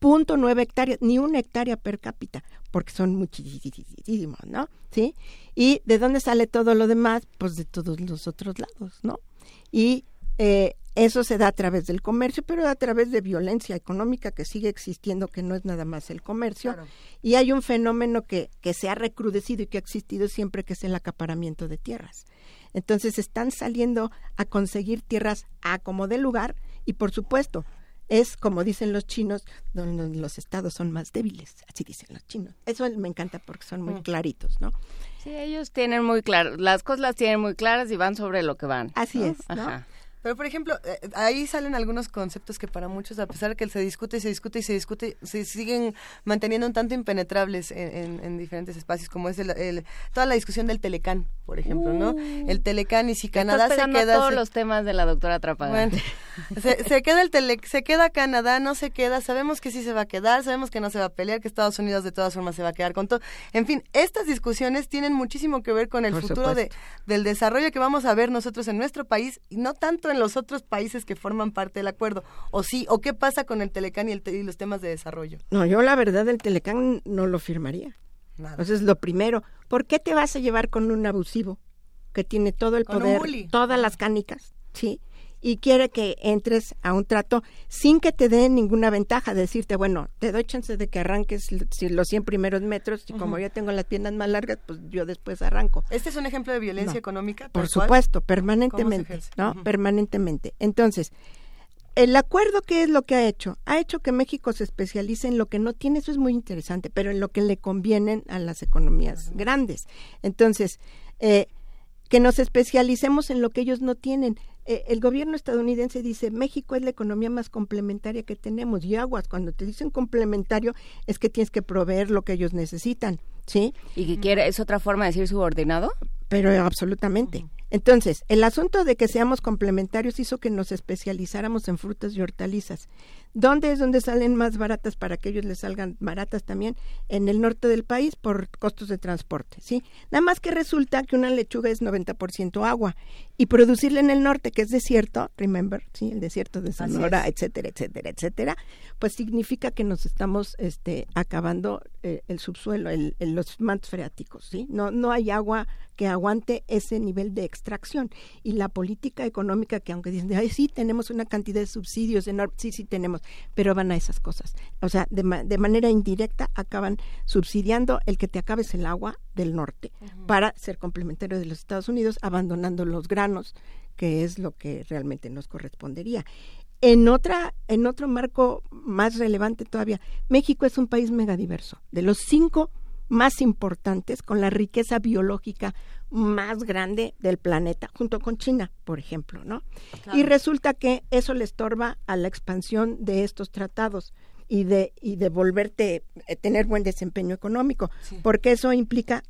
0.9 hectáreas, ni una hectárea per cápita, porque son muchísimos, ¿no? ¿Sí? ¿Y de dónde sale todo lo demás? Pues de todos los otros lados, ¿no? Y eh, eso se da a través del comercio, pero a través de violencia económica que sigue existiendo, que no es nada más el comercio. Y hay un fenómeno que, que se ha recrudecido y que ha existido siempre, que es el acaparamiento de tierras. Entonces están saliendo a conseguir tierras a como de lugar y por supuesto es como dicen los chinos, donde los estados son más débiles, así dicen los chinos. Eso me encanta porque son muy claritos, ¿no? Sí, ellos tienen muy claro, las cosas las tienen muy claras y van sobre lo que van. Así es, ¿no? Ajá. Pero, por ejemplo, eh, ahí salen algunos conceptos que para muchos, a pesar de que se discute y se discute y se discute, se siguen manteniendo un tanto impenetrables en, en- en diferentes espacios, como es el, el- toda la discusión del Telecán, por ejemplo, ¿no? El Telecán y si Canadá Estás se queda... todos se- los temas de la doctora Atrapada. Bueno, se, se queda el tele, se queda Canadá, no se queda, sabemos que sí se va a quedar, sabemos que no se va a pelear, que Estados Unidos de todas formas se va a quedar con todo. En fin, estas discusiones tienen muchísimo que ver con el Por futuro de, del desarrollo que vamos a ver nosotros en nuestro país y no tanto en los otros países que forman parte del acuerdo. O sí, o qué pasa con el Telecán y, el te- y los temas de desarrollo. No, yo la verdad el Telecán no lo firmaría. Nada. Entonces, lo primero, ¿por qué te vas a llevar con un abusivo que tiene todo el poder, todas las canicas, ¿sí? Y quiere que entres a un trato sin que te den ninguna ventaja, decirte, bueno, te doy chance de que arranques los 100 primeros metros y como Ujú. yo tengo las piernas más largas, pues yo después arranco. Este es un ejemplo de violencia No. económica. Por cual. supuesto, ¿Cómo se permanentemente? ¿no? Permanentemente. Entonces, el acuerdo, ¿qué es lo que ha hecho? Ha hecho que México se especialice en lo que no tiene, eso es muy interesante, pero en lo que le convienen a las economías grandes. Entonces, eh, que nos especialicemos en lo que ellos no tienen. Eh, el gobierno estadounidense dice, México es la economía más complementaria que tenemos. Y aguas, cuando te dicen complementario, es que tienes que proveer lo que ellos necesitan, ¿sí? ¿Y que quiere, es otra forma de decir subordinado? Pero absolutamente. Entonces, el asunto de que seamos complementarios hizo que nos especializáramos en frutas y hortalizas. ¿Dónde es donde salen más baratas para que ellos les salgan baratas también? En el norte del país por costos de transporte, ¿sí? Nada más que resulta que una lechuga es 90% agua y producirla en el norte, que es desierto, remember, ¿sí? El desierto de Sonora, etcétera, etcétera, etcétera, pues significa que nos estamos este, acabando eh, el subsuelo, el, el- los mantos freáticos, ¿sí? No, no hay agua que aguante ese nivel de extracción. Y la política económica que aunque dicen, ay, sí, tenemos una cantidad de subsidios enormes, sí, sí tenemos, pero van a esas cosas. O sea, de, ma- de manera indirecta acaban subsidiando el que te acabes el agua del norte para ser complementario de los Estados Unidos, abandonando los granos, que es lo que realmente nos correspondería. En otra, en otro marco más relevante todavía, México es un país megadiverso. De los cinco más importantes, con la riqueza biológica más grande del planeta, junto con China, por ejemplo, ¿no? Y resulta que eso le estorba a la expansión de estos tratados y de, y de volverte, eh, tener buen desempeño económico, porque eso implica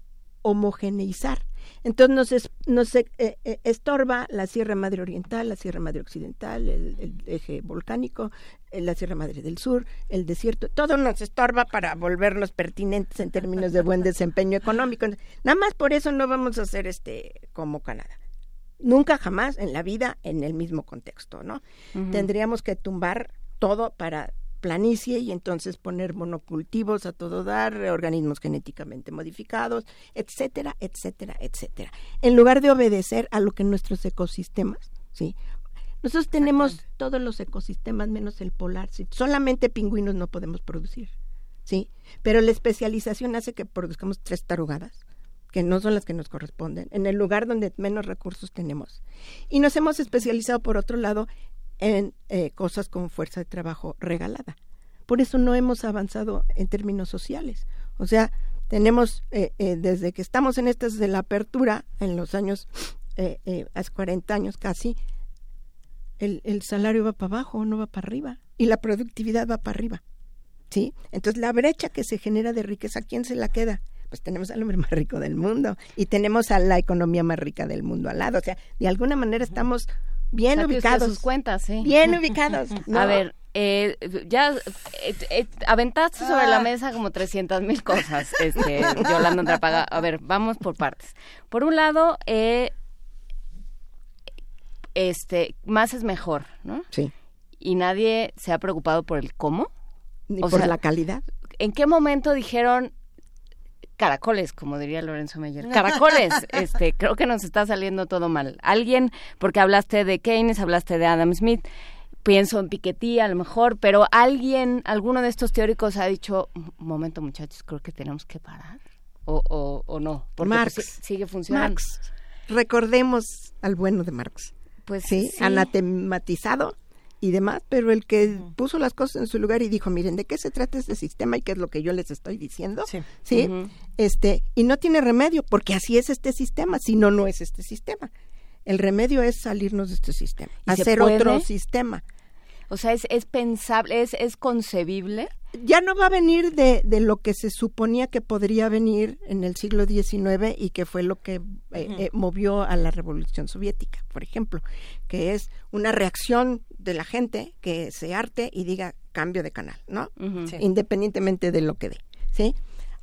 homogeneizar. Entonces nos, es- nos eh, eh, estorba la Sierra Madre Oriental, la Sierra Madre Occidental, el, el eje volcánico, eh, la Sierra Madre del Sur, el desierto, todo nos estorba para volvernos pertinentes en términos de buen desempeño económico. Nada más por eso no vamos a ser este como Canadá. Nunca jamás en la vida en el mismo contexto, ¿no? Tendríamos que tumbar todo para planicie y entonces poner monocultivos a todo dar, organismos genéticamente modificados, etcétera, etcétera, etcétera. En lugar de obedecer a lo que nuestros ecosistemas, ¿sí? Nosotros tenemos todos los ecosistemas menos el polar, ¿sí? solamente pingüinos no podemos producir, ¿sí? Pero la especialización hace que produzcamos tres tarugadas que no son las que nos corresponden, en el lugar donde menos recursos tenemos. Y nos hemos especializado, por otro lado, en eh, cosas con fuerza de trabajo regalada. Por eso no hemos avanzado en términos sociales. O sea, tenemos, eh, eh, desde que estamos en estas de la apertura, en los años, eh, eh, hace 40 años casi, el, el salario va para abajo, no va para arriba, y la productividad va para arriba. ¿Sí? Entonces la brecha que se genera de riqueza, ¿quién se la queda? Pues tenemos al hombre más rico del mundo y tenemos a la economía más rica del mundo al lado. O sea, de alguna manera estamos bien Saque ubicados. sus cuentas, sí. Bien ubicados. ¿no? A ver, eh, ya eh, eh, aventaste sobre la mesa como 300 mil cosas, este, Yolanda Andrapaga. A ver, vamos por partes. Por un lado, eh, este, más es mejor, ¿no? Sí. Y nadie se ha preocupado por el cómo. Ni O por sea, la calidad. ¿En qué momento dijeron caracoles, como diría Lorenzo Meyer? Caracoles, este, creo que nos está saliendo todo mal. Alguien, porque hablaste de Keynes, hablaste de Adam Smith, pienso en Piketty a lo mejor, pero alguien, alguno de estos teóricos ha dicho, momento muchachos, creo que tenemos que parar. O, o, o no, porque Marx. pues, sí- sigue funcionando. Marx. Recordemos al bueno de Marx. Pues sí, sí. anatematizado y demás, pero el que puso las cosas en su lugar y dijo, miren, ¿de qué se trata este sistema y qué es lo que yo les estoy diciendo? Sí. Ujú. Este, y no tiene remedio, porque así es este sistema, si no, no es este sistema. El remedio es salirnos de este sistema, ¿Y se hacer otro sistema. O sea, es, es pensable, es, es concebible. Ya no va a venir de, de lo que se suponía que podría venir en el siglo XIX y que fue lo que eh, eh, movió a la Revolución Soviética, por ejemplo, que es una reacción de la gente que se arte y diga cambio de canal, ¿no? Sí. Independientemente de lo que dé, ¿sí?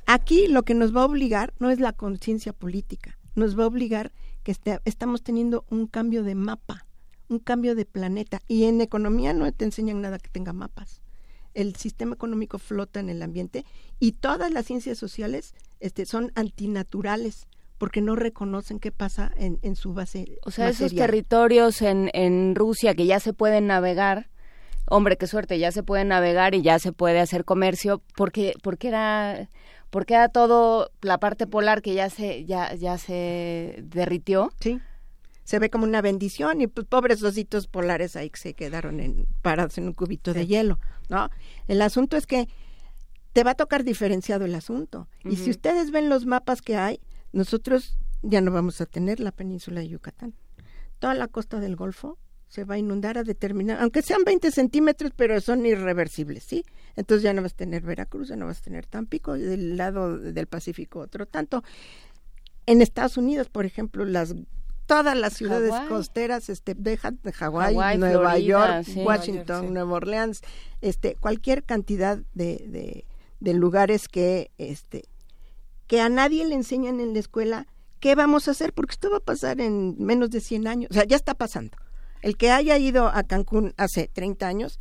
Aquí lo que nos va a obligar no es la conciencia política, nos va a obligar que este- estamos teniendo un cambio de mapa, un cambio de planeta. Y en economía no te enseñan nada que tenga mapas. El sistema económico flota en el ambiente y todas las ciencias sociales este, son antinaturales porque no reconocen qué pasa en, en su base. O sea, esos territorios en, en Rusia que ya se pueden navegar, hombre, qué suerte, ya se pueden navegar y ya se puede hacer comercio, porque, porque era, porque era todo la parte polar que ya se, ya, ya se derritió. Sí. Se ve como una bendición y pues pobres ositos polares ahí que se quedaron en, parados en un cubito de hielo, ¿no? El asunto es que te va a tocar diferenciado el asunto. Y si ustedes ven los mapas que hay, nosotros ya no vamos a tener la península de Yucatán. Toda la costa del Golfo se va a inundar a determinar, aunque sean 20 centímetros, pero son irreversibles, ¿sí? Entonces ya no vas a tener Veracruz, ya no vas a tener Tampico, y del lado del Pacífico otro tanto. En Estados Unidos, por ejemplo, las todas las ciudades costeras, este, deja de Hawái, Nueva Florida, York, sí. Washington, sí. Nueva Orleans, este, cualquier cantidad de, de, de lugares que, este, que a nadie le enseñan en la escuela qué vamos a hacer, porque esto va a pasar en menos de 100 años, o sea, ya está pasando. El que haya ido a Cancún hace 30 años,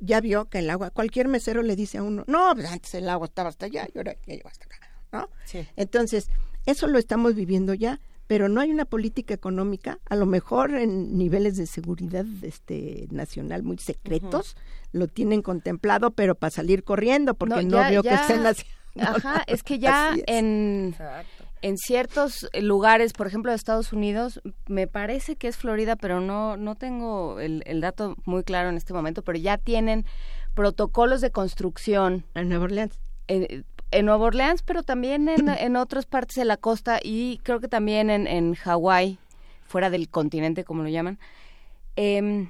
ya vio que el agua, cualquier mesero le dice a uno, no, pues antes el agua estaba hasta allá y ahora ya llegó hasta acá, ¿no? Entonces, eso lo estamos viviendo ya, pero no hay una política económica, a lo mejor en niveles de seguridad este nacional muy secretos lo tienen contemplado, pero para salir corriendo, porque no, ya- veo ya- que estén haciendo. Ajá, es que ya es. en, en ciertos lugares, por ejemplo de Estados Unidos, me parece que es Florida, pero no, no tengo el, el dato muy claro en este momento, pero ya tienen protocolos de construcción. En Nueva Orleans. En, en Nueva Orleans, pero también en, en otras partes de la costa y creo que también en, en Hawái, fuera del continente, como lo llaman. Em,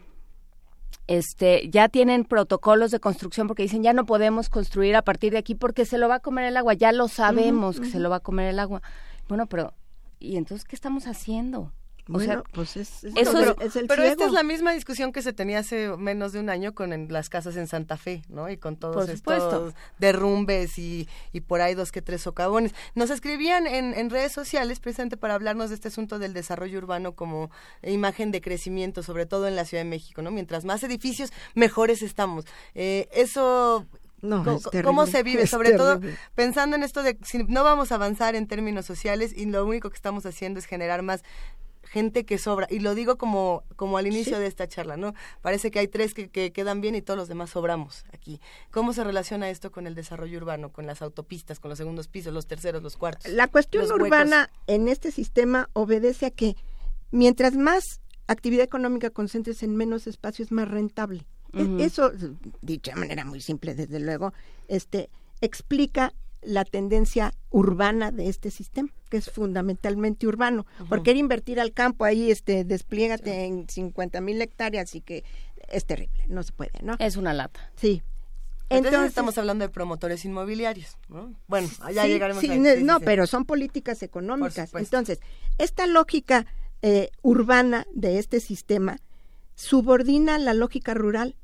este, ya tienen protocolos de construcción porque dicen ya no podemos construir a partir de aquí porque se lo va a comer el agua, ya lo sabemos que se lo va a comer el agua. Bueno, pero ¿y entonces qué estamos haciendo? O Bueno, sea, pues es, es- eso pero es- es el Pero esta es la misma discusión que se tenía hace menos de un año con en las casas en Santa Fe, ¿no? Y con todos Por estos derrumbes y, y por ahí dos que tres socavones. Nos escribían en, en redes sociales precisamente para hablarnos de este asunto del desarrollo urbano como imagen de crecimiento, sobre todo en la Ciudad de México, ¿no? Mientras más edificios, mejores estamos. Eh, eso No, terrible, ¿Cómo se vive? es Sobre todo pensando en esto de si no vamos a avanzar en términos sociales y lo único que estamos haciendo es generar más gente que sobra. Y lo digo como, como al inicio Sí. de esta charla, ¿no? Parece que hay tres que, que quedan bien y todos los demás sobramos aquí. ¿Cómo se relaciona esto con el desarrollo urbano, con las autopistas, con los segundos pisos, los terceros, los cuartos? La cuestión huecos? urbana en este sistema obedece a que mientras más actividad económica concentres en menos espacio es más rentable. E-. Eso, dicho de manera muy simple, desde luego, este explica la tendencia urbana de este sistema, que es fundamentalmente urbano. Porque era invertir al campo ahí, este, despliégate en 50 mil hectáreas y que es terrible, no se puede, ¿no? Es una lata. Sí. Entonces, estamos hablando de promotores inmobiliarios, ¿no? Bueno, ya sí, llegaremos sí, ahí. no, no, pero son políticas económicas. Entonces, esta lógica eh, urbana de este sistema subordina la lógica rural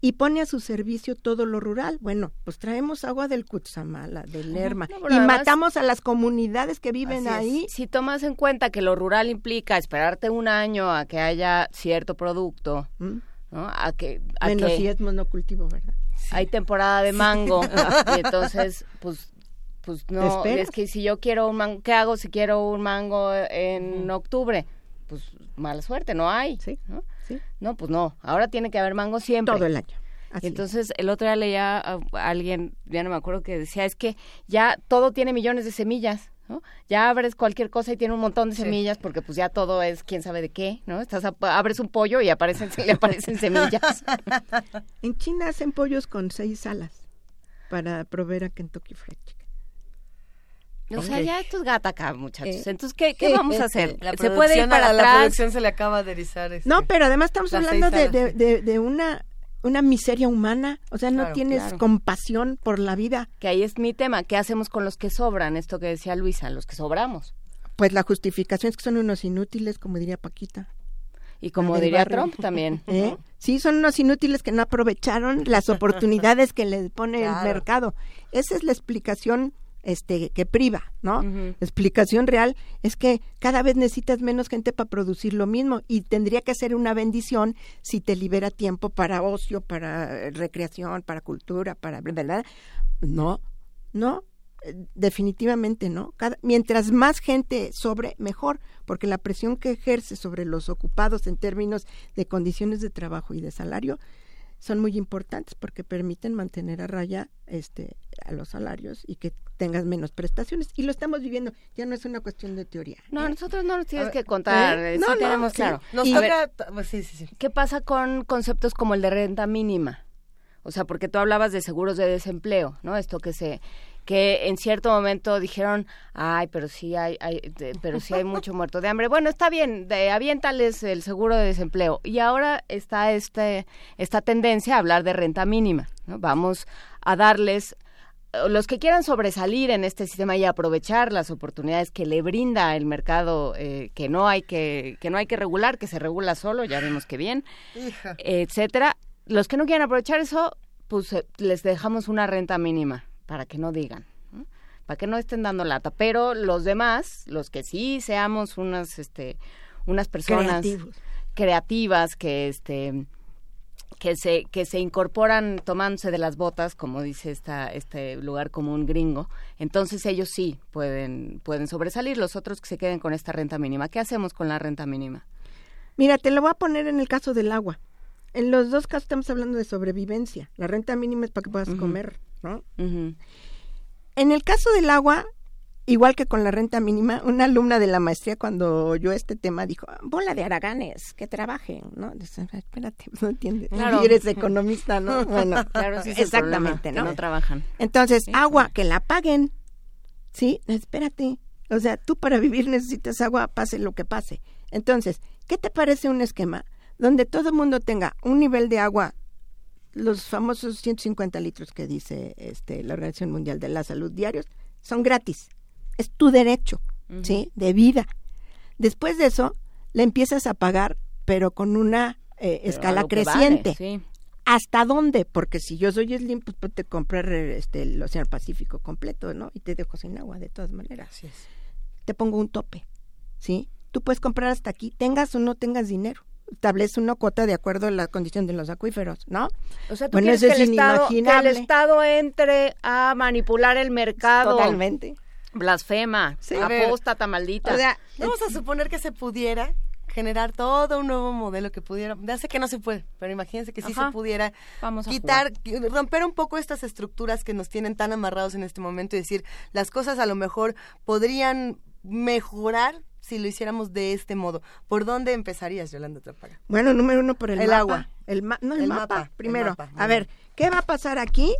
y pone a su servicio todo lo rural. Bueno, pues traemos agua del Cutzamala, del Lerma, No, y además- matamos a las comunidades que viven ahí. Si tomas en cuenta que lo rural implica esperarte un año a que haya cierto producto, ¿no? A que, a Menos que si es monocultivo, ¿verdad? hay temporada de mango y entonces, pues, pues no, es que si yo quiero un mango, ¿qué hago si quiero un mango en octubre? Pues mala suerte, no hay. ¿no? No, pues no, ahora tiene que haber mango siempre. Todo el año. Entonces el otro día leía a alguien, ya no me acuerdo, que decía, es que ya todo tiene millones de semillas, ¿no? Ya abres cualquier cosa y tiene un montón de semillas porque pues ya todo es quién sabe de qué, ¿no? Estás a- abres un pollo y aparecen, le aparecen semillas. En China hacen pollos con seis alas para proveer a Kentucky Fried Chicken. O sea, ya esto es gata acá, muchachos. Eh, Entonces, ¿qué, qué vamos a hacer? La ¿Se puede ir para a la atrás? producción se le acaba de erizar. este, No, pero además estamos hablando de, de, de- de una, una miseria humana. O sea, no Claro, tienes claro. compasión por la vida. Que ahí es mi tema. ¿Qué hacemos con los que sobran? Esto que decía Luisa, los que sobramos. Pues la justificación es que son unos inútiles, como diría Paquita. Y como diría barrio. Trump también. ¿Eh? Sí, son unos inútiles que no aprovecharon las oportunidades que les pone Claro. el mercado. Esa es la explicación este que priva, ¿no? La explicación real es que cada vez necesitas menos gente para producir lo mismo y tendría que ser una bendición si te libera tiempo para ocio, para eh, recreación, para cultura, para ¿verdad? No, no, eh, definitivamente no. Cada- mientras más gente sobre, mejor, porque la presión que ejerce sobre los ocupados en términos de condiciones de trabajo y de salario son muy importantes porque permiten mantener a raya este a los salarios y que tengas menos prestaciones y lo estamos viviendo ya no es una cuestión de teoría No, ¿eh? nosotros no nos tienes que contar, ¿eh? No, sí no, tenemos sí. claro. Nos toca... ver, pues sí, sí, sí. ¿Qué pasa con conceptos como el de renta mínima? O sea, porque tú hablabas de seguros de desempleo, ¿no? Esto que se que en cierto momento dijeron, ay, pero sí hay, hay de- pero sí hay mucho muerto de hambre. Bueno, está bien, de, aviéntales el seguro de desempleo. Y ahora está este esta tendencia a hablar de renta mínima, ¿no? Vamos a darles eh, los que quieran sobresalir en este sistema y aprovechar las oportunidades que le brinda el mercado eh, que no hay que que no hay que regular que se regula solo ya vimos que bien Hija. etcétera los que no quieran aprovechar eso pues eh, les dejamos una renta mínima para que no digan ¿no? para que no estén dando lata pero los demás los que sí seamos unas este unas personas Creativos. creativas que este que se que se incorporan tomándose de las botas como dice esta este lugar común gringo entonces ellos sí pueden pueden sobresalir los otros que se queden con esta renta mínima qué hacemos con la renta mínima Mira, te lo voy a poner en el caso del agua. En los dos casos estamos hablando de sobrevivencia. La renta mínima es para que puedas comer, ¿no? En el caso del agua, igual que con la renta mínima, una alumna de la maestría cuando oyó este tema dijo, bola de haraganes, que trabajen, ¿no? Dice, Espérate, no entiendes. Claro. Y eres economista, ¿no? Bueno, Claro, problema, exactamente, que ¿no? no trabajan Entonces, agua, que la paguen. Sí, espérate. O sea, tú para vivir necesitas agua, pase lo que pase. Entonces, ¿qué te parece un esquema donde todo el mundo tenga un nivel de agua, los famosos 150 litros que dice este, la Organización Mundial de la Salud diarios, son gratis? Es tu derecho, ¿sí? De vida. Después de eso, le empiezas a pagar, pero con una eh, Pero escala vale, creciente. sí. ¿Hasta dónde? Porque si yo soy Slim, pues puedo te comprar este, el Océano Pacífico completo, ¿no? Y te dejo sin agua, de todas maneras. Te pongo un tope, ¿sí? Tú puedes comprar hasta aquí, tengas o no tengas dinero. Establece una cuota de acuerdo a la condición de los acuíferos, ¿no? o sea tú bueno, quieres eso que es el, estado, que el estado entre a manipular el mercado Totalmente. blasfema Sí. Apóstata maldita O sea, vamos a suponer que se pudiera generar todo un nuevo modelo que pudiera, ya sé que no se puede, pero imagínense que sí Ajá. se pudiera Vamos a quitar, qui- romper un poco estas estructuras que nos tienen tan amarrados en este momento y decir, las cosas a lo mejor podrían mejorar si lo hiciéramos de este modo. ¿Por dónde empezarías, Yolanda Trapaga? Bueno, número uno por el, El mapa. agua. El ma- no, el, El mapa, mapa, el primero. mapa, a ver, ¿qué va a pasar aquí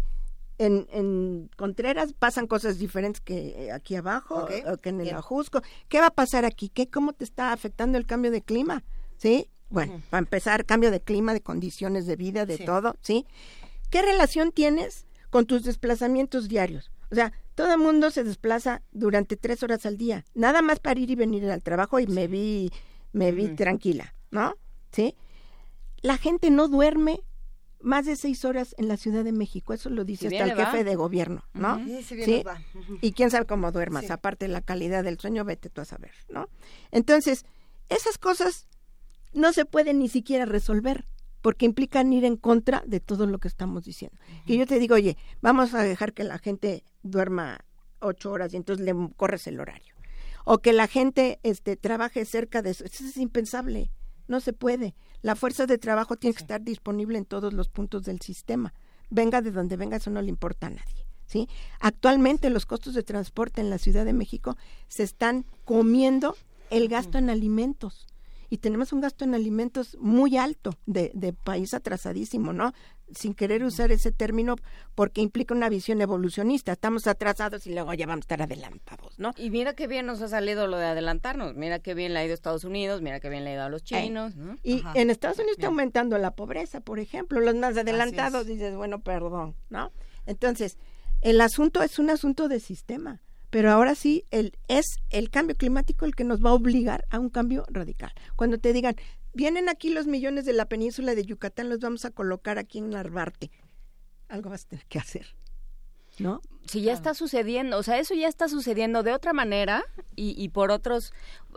en, en Contreras pasan cosas diferentes que aquí abajo, o que en el. Ajusco. ¿Qué va a pasar aquí? ¿Qué, ¿Cómo te está afectando el cambio de clima? ¿Sí? Bueno, Ujú. para empezar, cambio de clima, de condiciones de vida, de Sí. todo, ¿sí? ¿Qué relación tienes con tus desplazamientos diarios? O sea, todo el mundo se desplaza durante tres horas al día, nada más para ir y venir al trabajo y me vi, me vi tranquila, ¿no? ¿Sí? La gente no duerme más de seis horas en la Ciudad de México, eso lo dice Si hasta el va. jefe de gobierno, ¿no? Sí, si bien ¿Sí? va. Y quién sabe cómo duermas, Sí. aparte la calidad del sueño, vete tú a saber, ¿no? Entonces, esas cosas no se pueden ni siquiera resolver porque implican ir en contra de todo lo que estamos diciendo. Que yo te digo, oye, vamos a dejar que la gente duerma ocho horas y entonces le corres el horario. O que la gente este, trabaje cerca de eso. Eso es impensable. No se puede. La fuerza de trabajo tiene que estar disponible en todos los puntos del sistema. Venga de donde venga, eso no le importa a nadie. ¿sí? Actualmente los costos de transporte en la Ciudad de México se están comiendo el gasto en alimentos. Y tenemos un gasto en alimentos muy alto de, de país atrasadísimo, ¿no? Sin querer usar ese término porque implica una visión evolucionista. Estamos atrasados y luego ya vamos a estar adelantados, ¿no? Y mira qué bien nos ha salido lo de adelantarnos. Mira qué bien le ha ido a Estados Unidos, mira qué bien le ha ido a los chinos, ¿no? Y Ajá. en Estados Unidos está aumentando la pobreza, por ejemplo. Los más adelantados es. dices, bueno, perdón, ¿no? Entonces, el asunto es un asunto de sistema. Pero ahora sí, el, es el cambio climático el que nos va a obligar a un cambio radical. Cuando te digan, vienen aquí los millones de la península de Yucatán, los vamos a colocar aquí en Narvarte. Algo vas a tener que hacer, ¿no? si ya está sucediendo, o sea, eso ya está sucediendo de otra manera y, y por otros,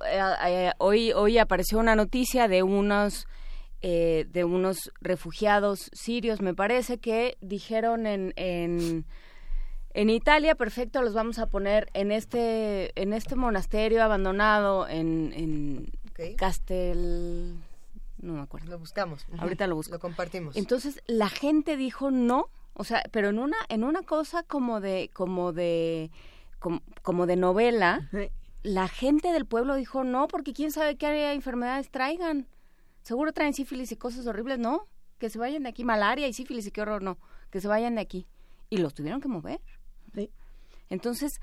eh, eh, hoy, hoy apareció una noticia de unos, eh, de unos refugiados sirios, me parece, que dijeron en, en, en Italia, perfecto, los vamos a poner en este, en este monasterio abandonado en, en Castel... No me acuerdo. Lo buscamos. Ahorita lo busco. Lo compartimos. Entonces la gente dijo no, o sea, pero en una en una cosa como de como de como, como de novela, la gente del pueblo dijo no porque quién sabe qué enfermedades traigan. Seguro traen sífilis y cosas horribles, no, que se vayan de aquí malaria y sífilis y qué horror, no, que se vayan de aquí y los tuvieron que mover. Entonces,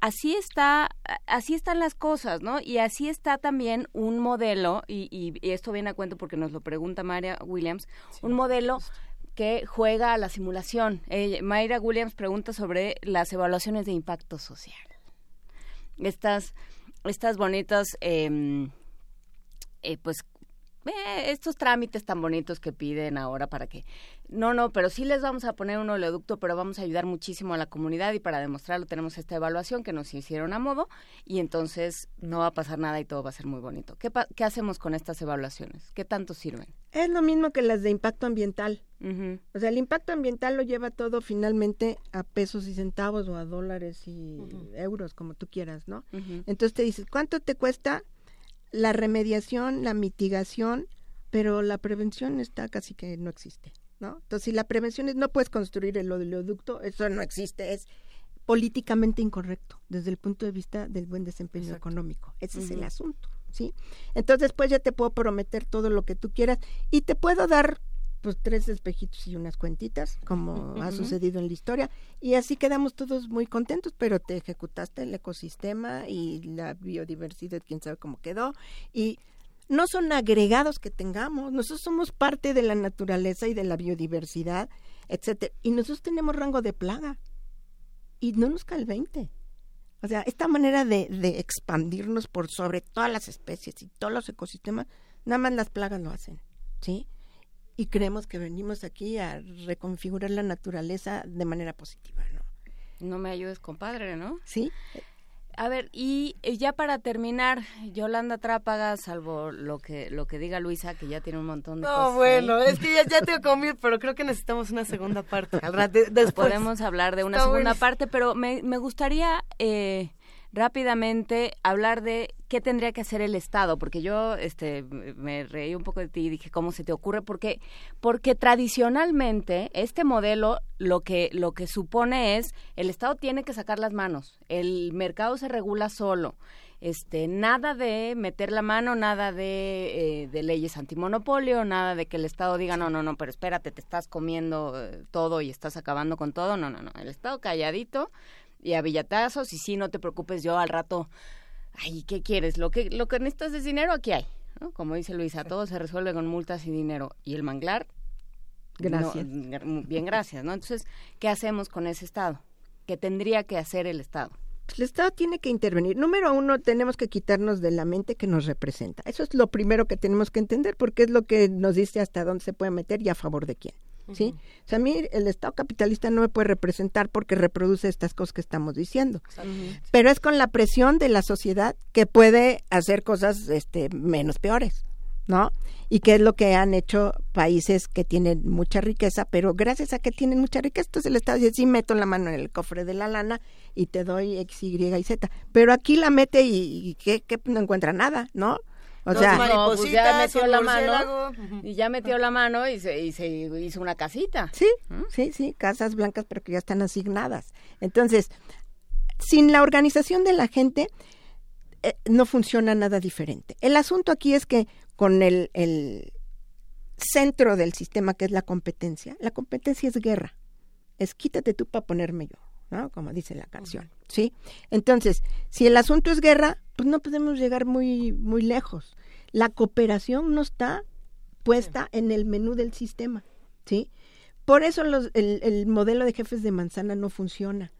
así está, así están las cosas, ¿no? Y así está también un modelo, y, y- y esto viene a cuento porque nos lo pregunta María Williams, un modelo que juega a la simulación. Eh, Mayra Williams pregunta sobre las evaluaciones de impacto social. Estas, estas bonitas, em, eh, pues, eh, estos trámites tan bonitos que piden ahora para que no, no, pero sí les vamos a poner un oleoducto, pero vamos a ayudar muchísimo a la comunidad y para demostrarlo tenemos esta evaluación que nos hicieron a modo y entonces no va a pasar nada y todo va a ser muy bonito. ¿Qué, pa- qué hacemos con estas evaluaciones? ¿Qué tanto sirven? Es lo mismo que las de impacto ambiental. O sea, el impacto ambiental lo lleva todo finalmente a pesos y centavos o a dólares y euros, como tú quieras, ¿no? Entonces te dices, ¿cuánto te cuesta la remediación, la mitigación? Pero la prevención está casi que no existe, ¿no? Entonces, si la prevención es no puedes construir el oleoducto, eso no existe, es políticamente incorrecto desde el punto de vista del buen desempeño económico. Ese es el asunto, ¿sí? Entonces, pues ya te puedo prometer todo lo que tú quieras y te puedo dar pues tres espejitos y unas cuentitas, como ha sucedido en la historia, y así quedamos todos muy contentos, pero te ejecutaste el ecosistema y la biodiversidad, quién sabe cómo quedó, y no son agregados que tengamos, nosotros somos parte de la naturaleza y de la biodiversidad, etcétera, y nosotros tenemos rango de plaga, y no nos cae el 20. O sea, esta manera de, de expandirnos por sobre todas las especies y todos los ecosistemas, nada más las plagas lo hacen, ¿sí? Y creemos que venimos aquí a reconfigurar la naturaleza de manera positiva, ¿no? No me ayudes, compadre, ¿no? Sí. A ver, y eh, ya para terminar, Yolanda Trápaga, salvo lo que lo que diga Luisa, que ya tiene un montón de No, cosas. bueno, ahí. es que ya, ya tengo comer, pero creo que necesitamos una segunda parte. Al rato, de- después. Podemos hablar de una Está segunda buenísimo. parte, pero me, me gustaría eh, rápidamente hablar de qué tendría que hacer el Estado, porque yo este, me reí un poco de ti y dije, ¿cómo se te ocurre? Porque, porque tradicionalmente este modelo lo que, lo que supone es el Estado tiene que sacar las manos, el mercado se regula solo. este nada de meter la mano, nada de, eh, de leyes antimonopolio, nada de que el Estado diga, no, no, no, pero espérate, te estás comiendo eh, todo y estás acabando con todo. No, no, no. El Estado calladito y a billetazos y sí, no te preocupes, yo al rato, ay, ¿qué quieres? Lo que, lo que necesitas es dinero, aquí hay. ¿no? Como dice Luisa, todo se resuelve con multas y dinero. Y el manglar, Gracias. no, bien, gracias, ¿no? Entonces, ¿qué hacemos con ese Estado? ¿Qué tendría que hacer el Estado? El Estado tiene que intervenir. Número uno, tenemos que quitarnos de la mente que nos representa. Eso es lo primero que tenemos que entender, porque es lo que nos dice hasta dónde se puede meter y a favor de quién. ¿Sí? O sea, a mí el Estado capitalista no me puede representar porque reproduce estas cosas que estamos diciendo. Pero es con la presión de la sociedad que puede hacer cosas este, menos peores. ¿no? Y qué es lo que han hecho países que tienen mucha riqueza, pero gracias a que tienen mucha riqueza, entonces el Estado dice, sí, meto la mano en el cofre de la lana y te doy X, Y y Z. Pero aquí la mete y, y ¿qué, qué? no encuentra nada, ¿no? O sea, pues ya metió la mano y ya metió la mano y se, y se hizo una casita. Sí, sí, sí, casas blancas, pero que ya están asignadas. Entonces, sin la organización de la gente, eh, no funciona nada diferente. El asunto aquí es que con el, el centro del sistema, que es la competencia, la competencia es guerra. Es quítate tú para ponerme yo, ¿no? Como dice la canción, ¿sí? Entonces, si el asunto es guerra, pues no podemos llegar muy, muy lejos. La cooperación no está puesta en el menú del sistema, ¿sí? Por eso los, el, el modelo de jefes de manzana no funciona,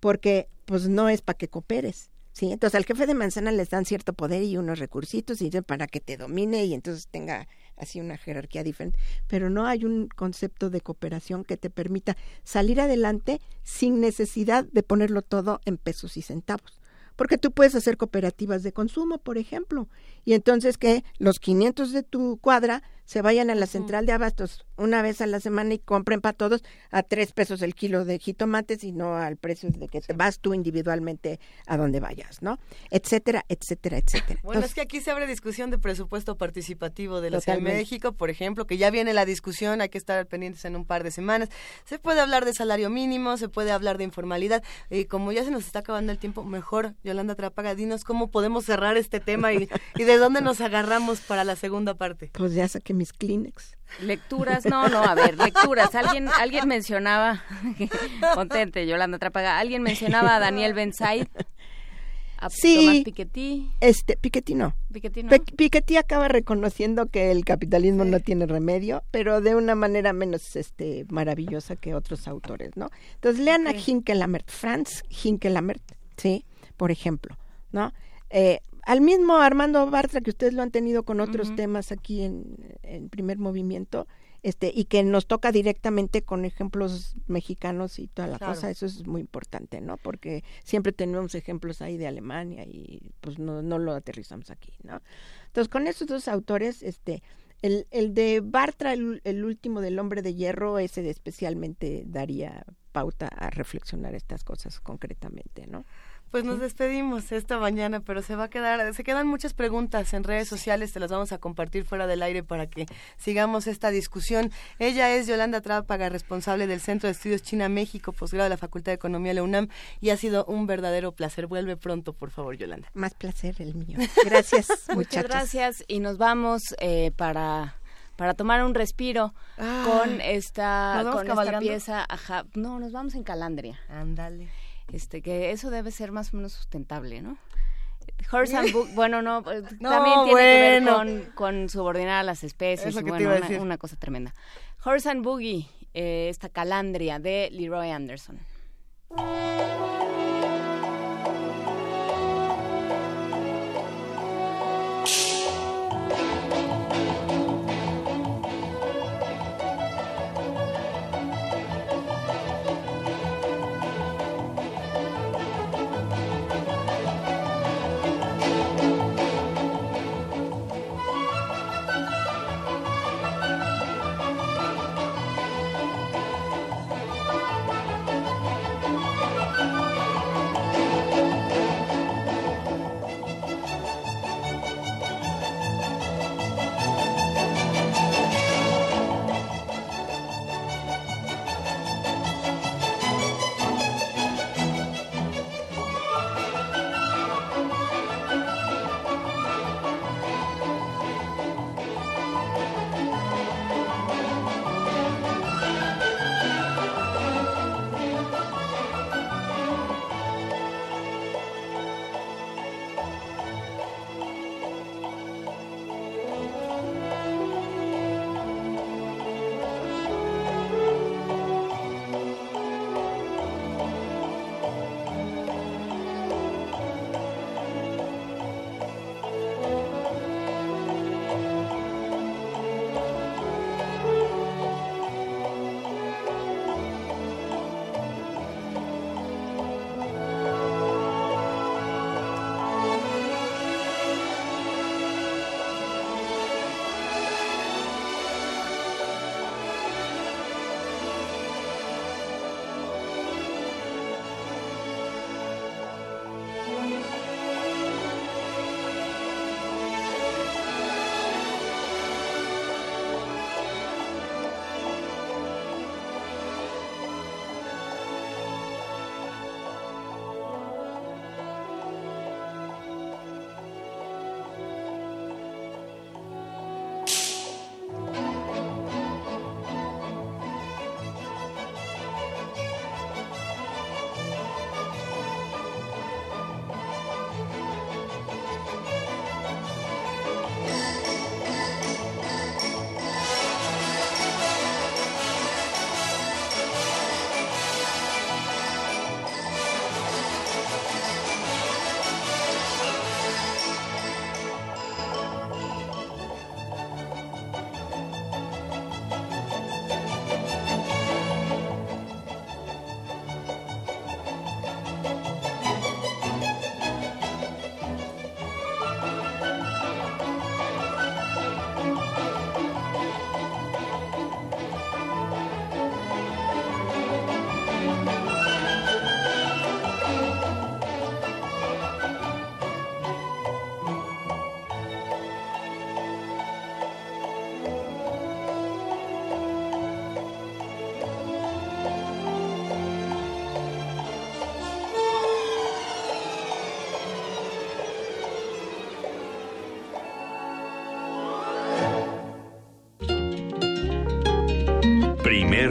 porque pues no es para que cooperes, ¿sí? Entonces al jefe de manzana les dan cierto poder y unos recursitos y para que te domine y entonces tenga así una jerarquía diferente, pero no hay un concepto de cooperación que te permita salir adelante sin necesidad de ponerlo todo en pesos y centavos. Porque tú puedes hacer cooperativas de consumo, por ejemplo, y entonces que los 500 de tu cuadra se vayan a la central de abastos una vez a la semana y compren para todos a tres pesos el kilo de jitomates y no al precio de que te vas tú individualmente a donde vayas, ¿no? Etcétera, etcétera, etcétera. Bueno, Entonces, es que aquí se abre discusión de presupuesto participativo de la Ciudad de. México, por ejemplo, que ya viene la discusión, hay que estar pendientes en un par de semanas. Se puede hablar de salario mínimo, se puede hablar de informalidad. Y como ya se nos está acabando el tiempo, mejor, Yolanda Trápaga, dinos cómo podemos cerrar este tema y, y de dónde nos agarramos para la segunda parte. pues ya saqué mis Kleenex. Lecturas, no, no, a ver, lecturas. Alguien, alguien mencionaba, contente, Yolanda Trápaga, alguien mencionaba a Daniel Benzaid, a Sí. Tomás Piketty. Este, Piketty no. Piketty no. Pe- Piketty acaba reconociendo que el capitalismo no tiene remedio, pero de una manera menos este, maravillosa que otros autores, ¿no? Entonces lean a Hinkelamert, Franz Hinkelamert, ¿sí? Por ejemplo, ¿no? Eh, al mismo Armando Bartra, que ustedes lo han tenido con otros temas aquí en, en primer movimiento, este, y que nos toca directamente con ejemplos mexicanos y toda la Claro. cosa, eso es muy importante, ¿no? Porque siempre tenemos ejemplos ahí de Alemania y pues no, no lo aterrizamos aquí, ¿no? Entonces, con esos dos autores, este, el, el de Bartra, el, el último del hombre de hierro, ese especialmente daría pauta a reflexionar estas cosas concretamente, ¿no? Pues nos despedimos esta mañana, pero se va a quedar, se quedan muchas preguntas en redes sociales, te las vamos a compartir fuera del aire para que sigamos esta discusión. Ella es Yolanda Trápaga, responsable del Centro de Estudios China-México, posgrado de la Facultad de Economía de la UNAM, y ha sido un verdadero placer. Vuelve pronto, por favor, Yolanda. Más placer el mío. Gracias, Muchas gracias y nos vamos eh, para para tomar un respiro Ah, con esta ¿nos vamos con esta pieza, ajá, no, nos vamos en Calandria. Ándale. Este que eso debe ser más o menos sustentable, ¿no? Horse and Book, bueno, no, eh, No, también tiene que bueno. ver con, con subordinar a las especies, y que bueno, una, una cosa tremenda. Horse and Boogie, eh, esta Calandria de Leroy Anderson.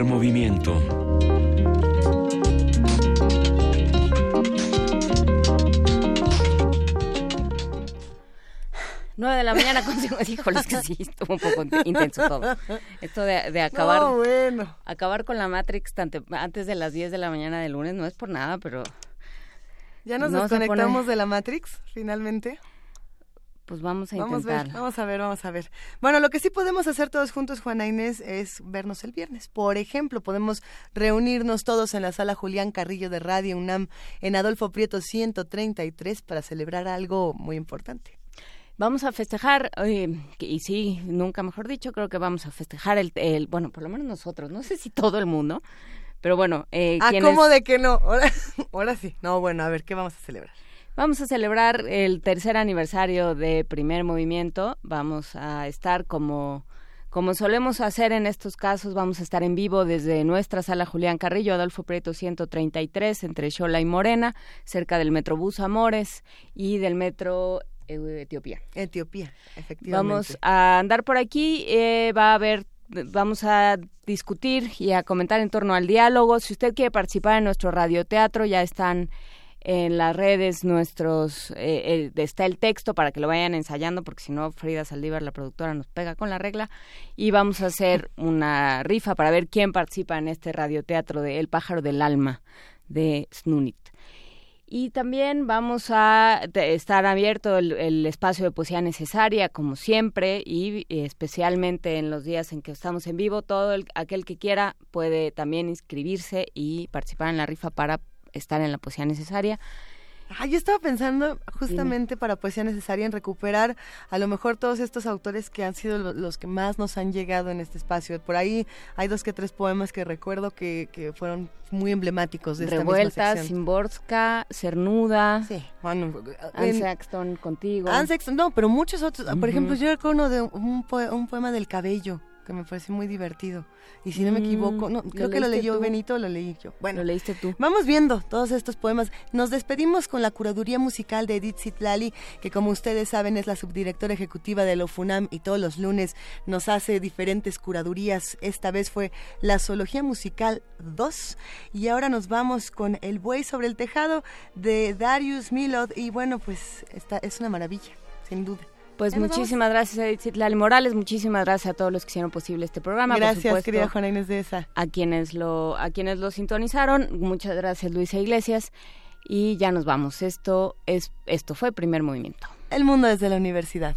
Movimiento. 9 de la mañana con Híjole, es que sí, estuvo un poco intenso todo. Esto de, acabar. bueno. Acabar con la Matrix antes de las 10 de la mañana del lunes no es por nada, pero. ¿Ya nos desconectamos de la Matrix, finalmente? Pues vamos a vamos intentar. vamos a ver, vamos a ver. Bueno, lo que sí podemos hacer todos juntos, Juana Inés, es vernos el viernes. Por ejemplo, podemos reunirnos todos en la sala Julián Carrillo de Radio UNAM en Adolfo Prieto 133 para celebrar algo muy importante. Vamos a festejar, y sí, nunca mejor dicho, creo que vamos a festejar el, el, bueno, por lo menos nosotros, no sé si todo el mundo, pero bueno. Eh, ah, ¿cómo de que no? Ahora, ahora sí. No, bueno, a ver, ¿qué vamos a celebrar? Vamos a celebrar el tercer aniversario de Primer Movimiento. Vamos a estar como, como solemos hacer en estos casos, vamos a estar en vivo desde nuestra sala Julián Carrillo, Adolfo Prieto 133, entre Xola y Morena, cerca del Metrobús Amores y del Metro Etiopía. Etiopía, efectivamente. Vamos a andar por aquí, eh, va a haber vamos a discutir y a comentar en torno al diálogo. Si usted quiere participar en nuestro radioteatro, ya están en las redes nuestros, eh, está el texto para que lo vayan ensayando, porque si no, Frida Saldívar, la productora, nos pega con la regla. Y vamos a hacer una rifa para ver quién participa en este radioteatro de El pájaro del alma de Snunit. Y también vamos a estar abierto el, espacio de poesía necesaria, como siempre, y especialmente en los días en que estamos en vivo. Todo aquel que quiera puede también inscribirse y participar en la rifa para estar en la poesía necesaria. Ah, yo estaba pensando justamente para Poesía Necesaria en recuperar a lo mejor todos estos autores que han sido los que más nos han llegado en este espacio. Por ahí hay dos que tres poemas que recuerdo que, que fueron muy emblemáticos de esta Revuelta, Simborska, Cernuda. Sí, bueno. Anne contigo. Anne no, pero muchos otros. Por ejemplo, yo recuerdo uno de un, un poema del cabello que me pareció muy divertido. Y si no me equivoco, no, creo que lo leyó Benito, lo leí yo. Bueno, lo leíste tú. Vamos viendo todos estos poemas. Nos despedimos con la curaduría musical de Edith Zitlali, que como ustedes saben es la subdirectora ejecutiva de la FUNAM y todos los lunes nos hace diferentes curadurías. Esta vez fue la Zoología Musical 2 y ahora nos vamos con El buey sobre el tejado de Darius Milod y bueno, pues esta es una maravilla, sin duda. Pues muchísimas gracias a Edith Lali Morales, muchísimas gracias a todos los que hicieron posible este programa. Gracias, querida Juana Inés de esa. A quienes lo, a quienes lo sintonizaron, muchas gracias Luisa Iglesias. Y ya nos vamos. Esto es, esto fue primer movimiento. El mundo desde la universidad.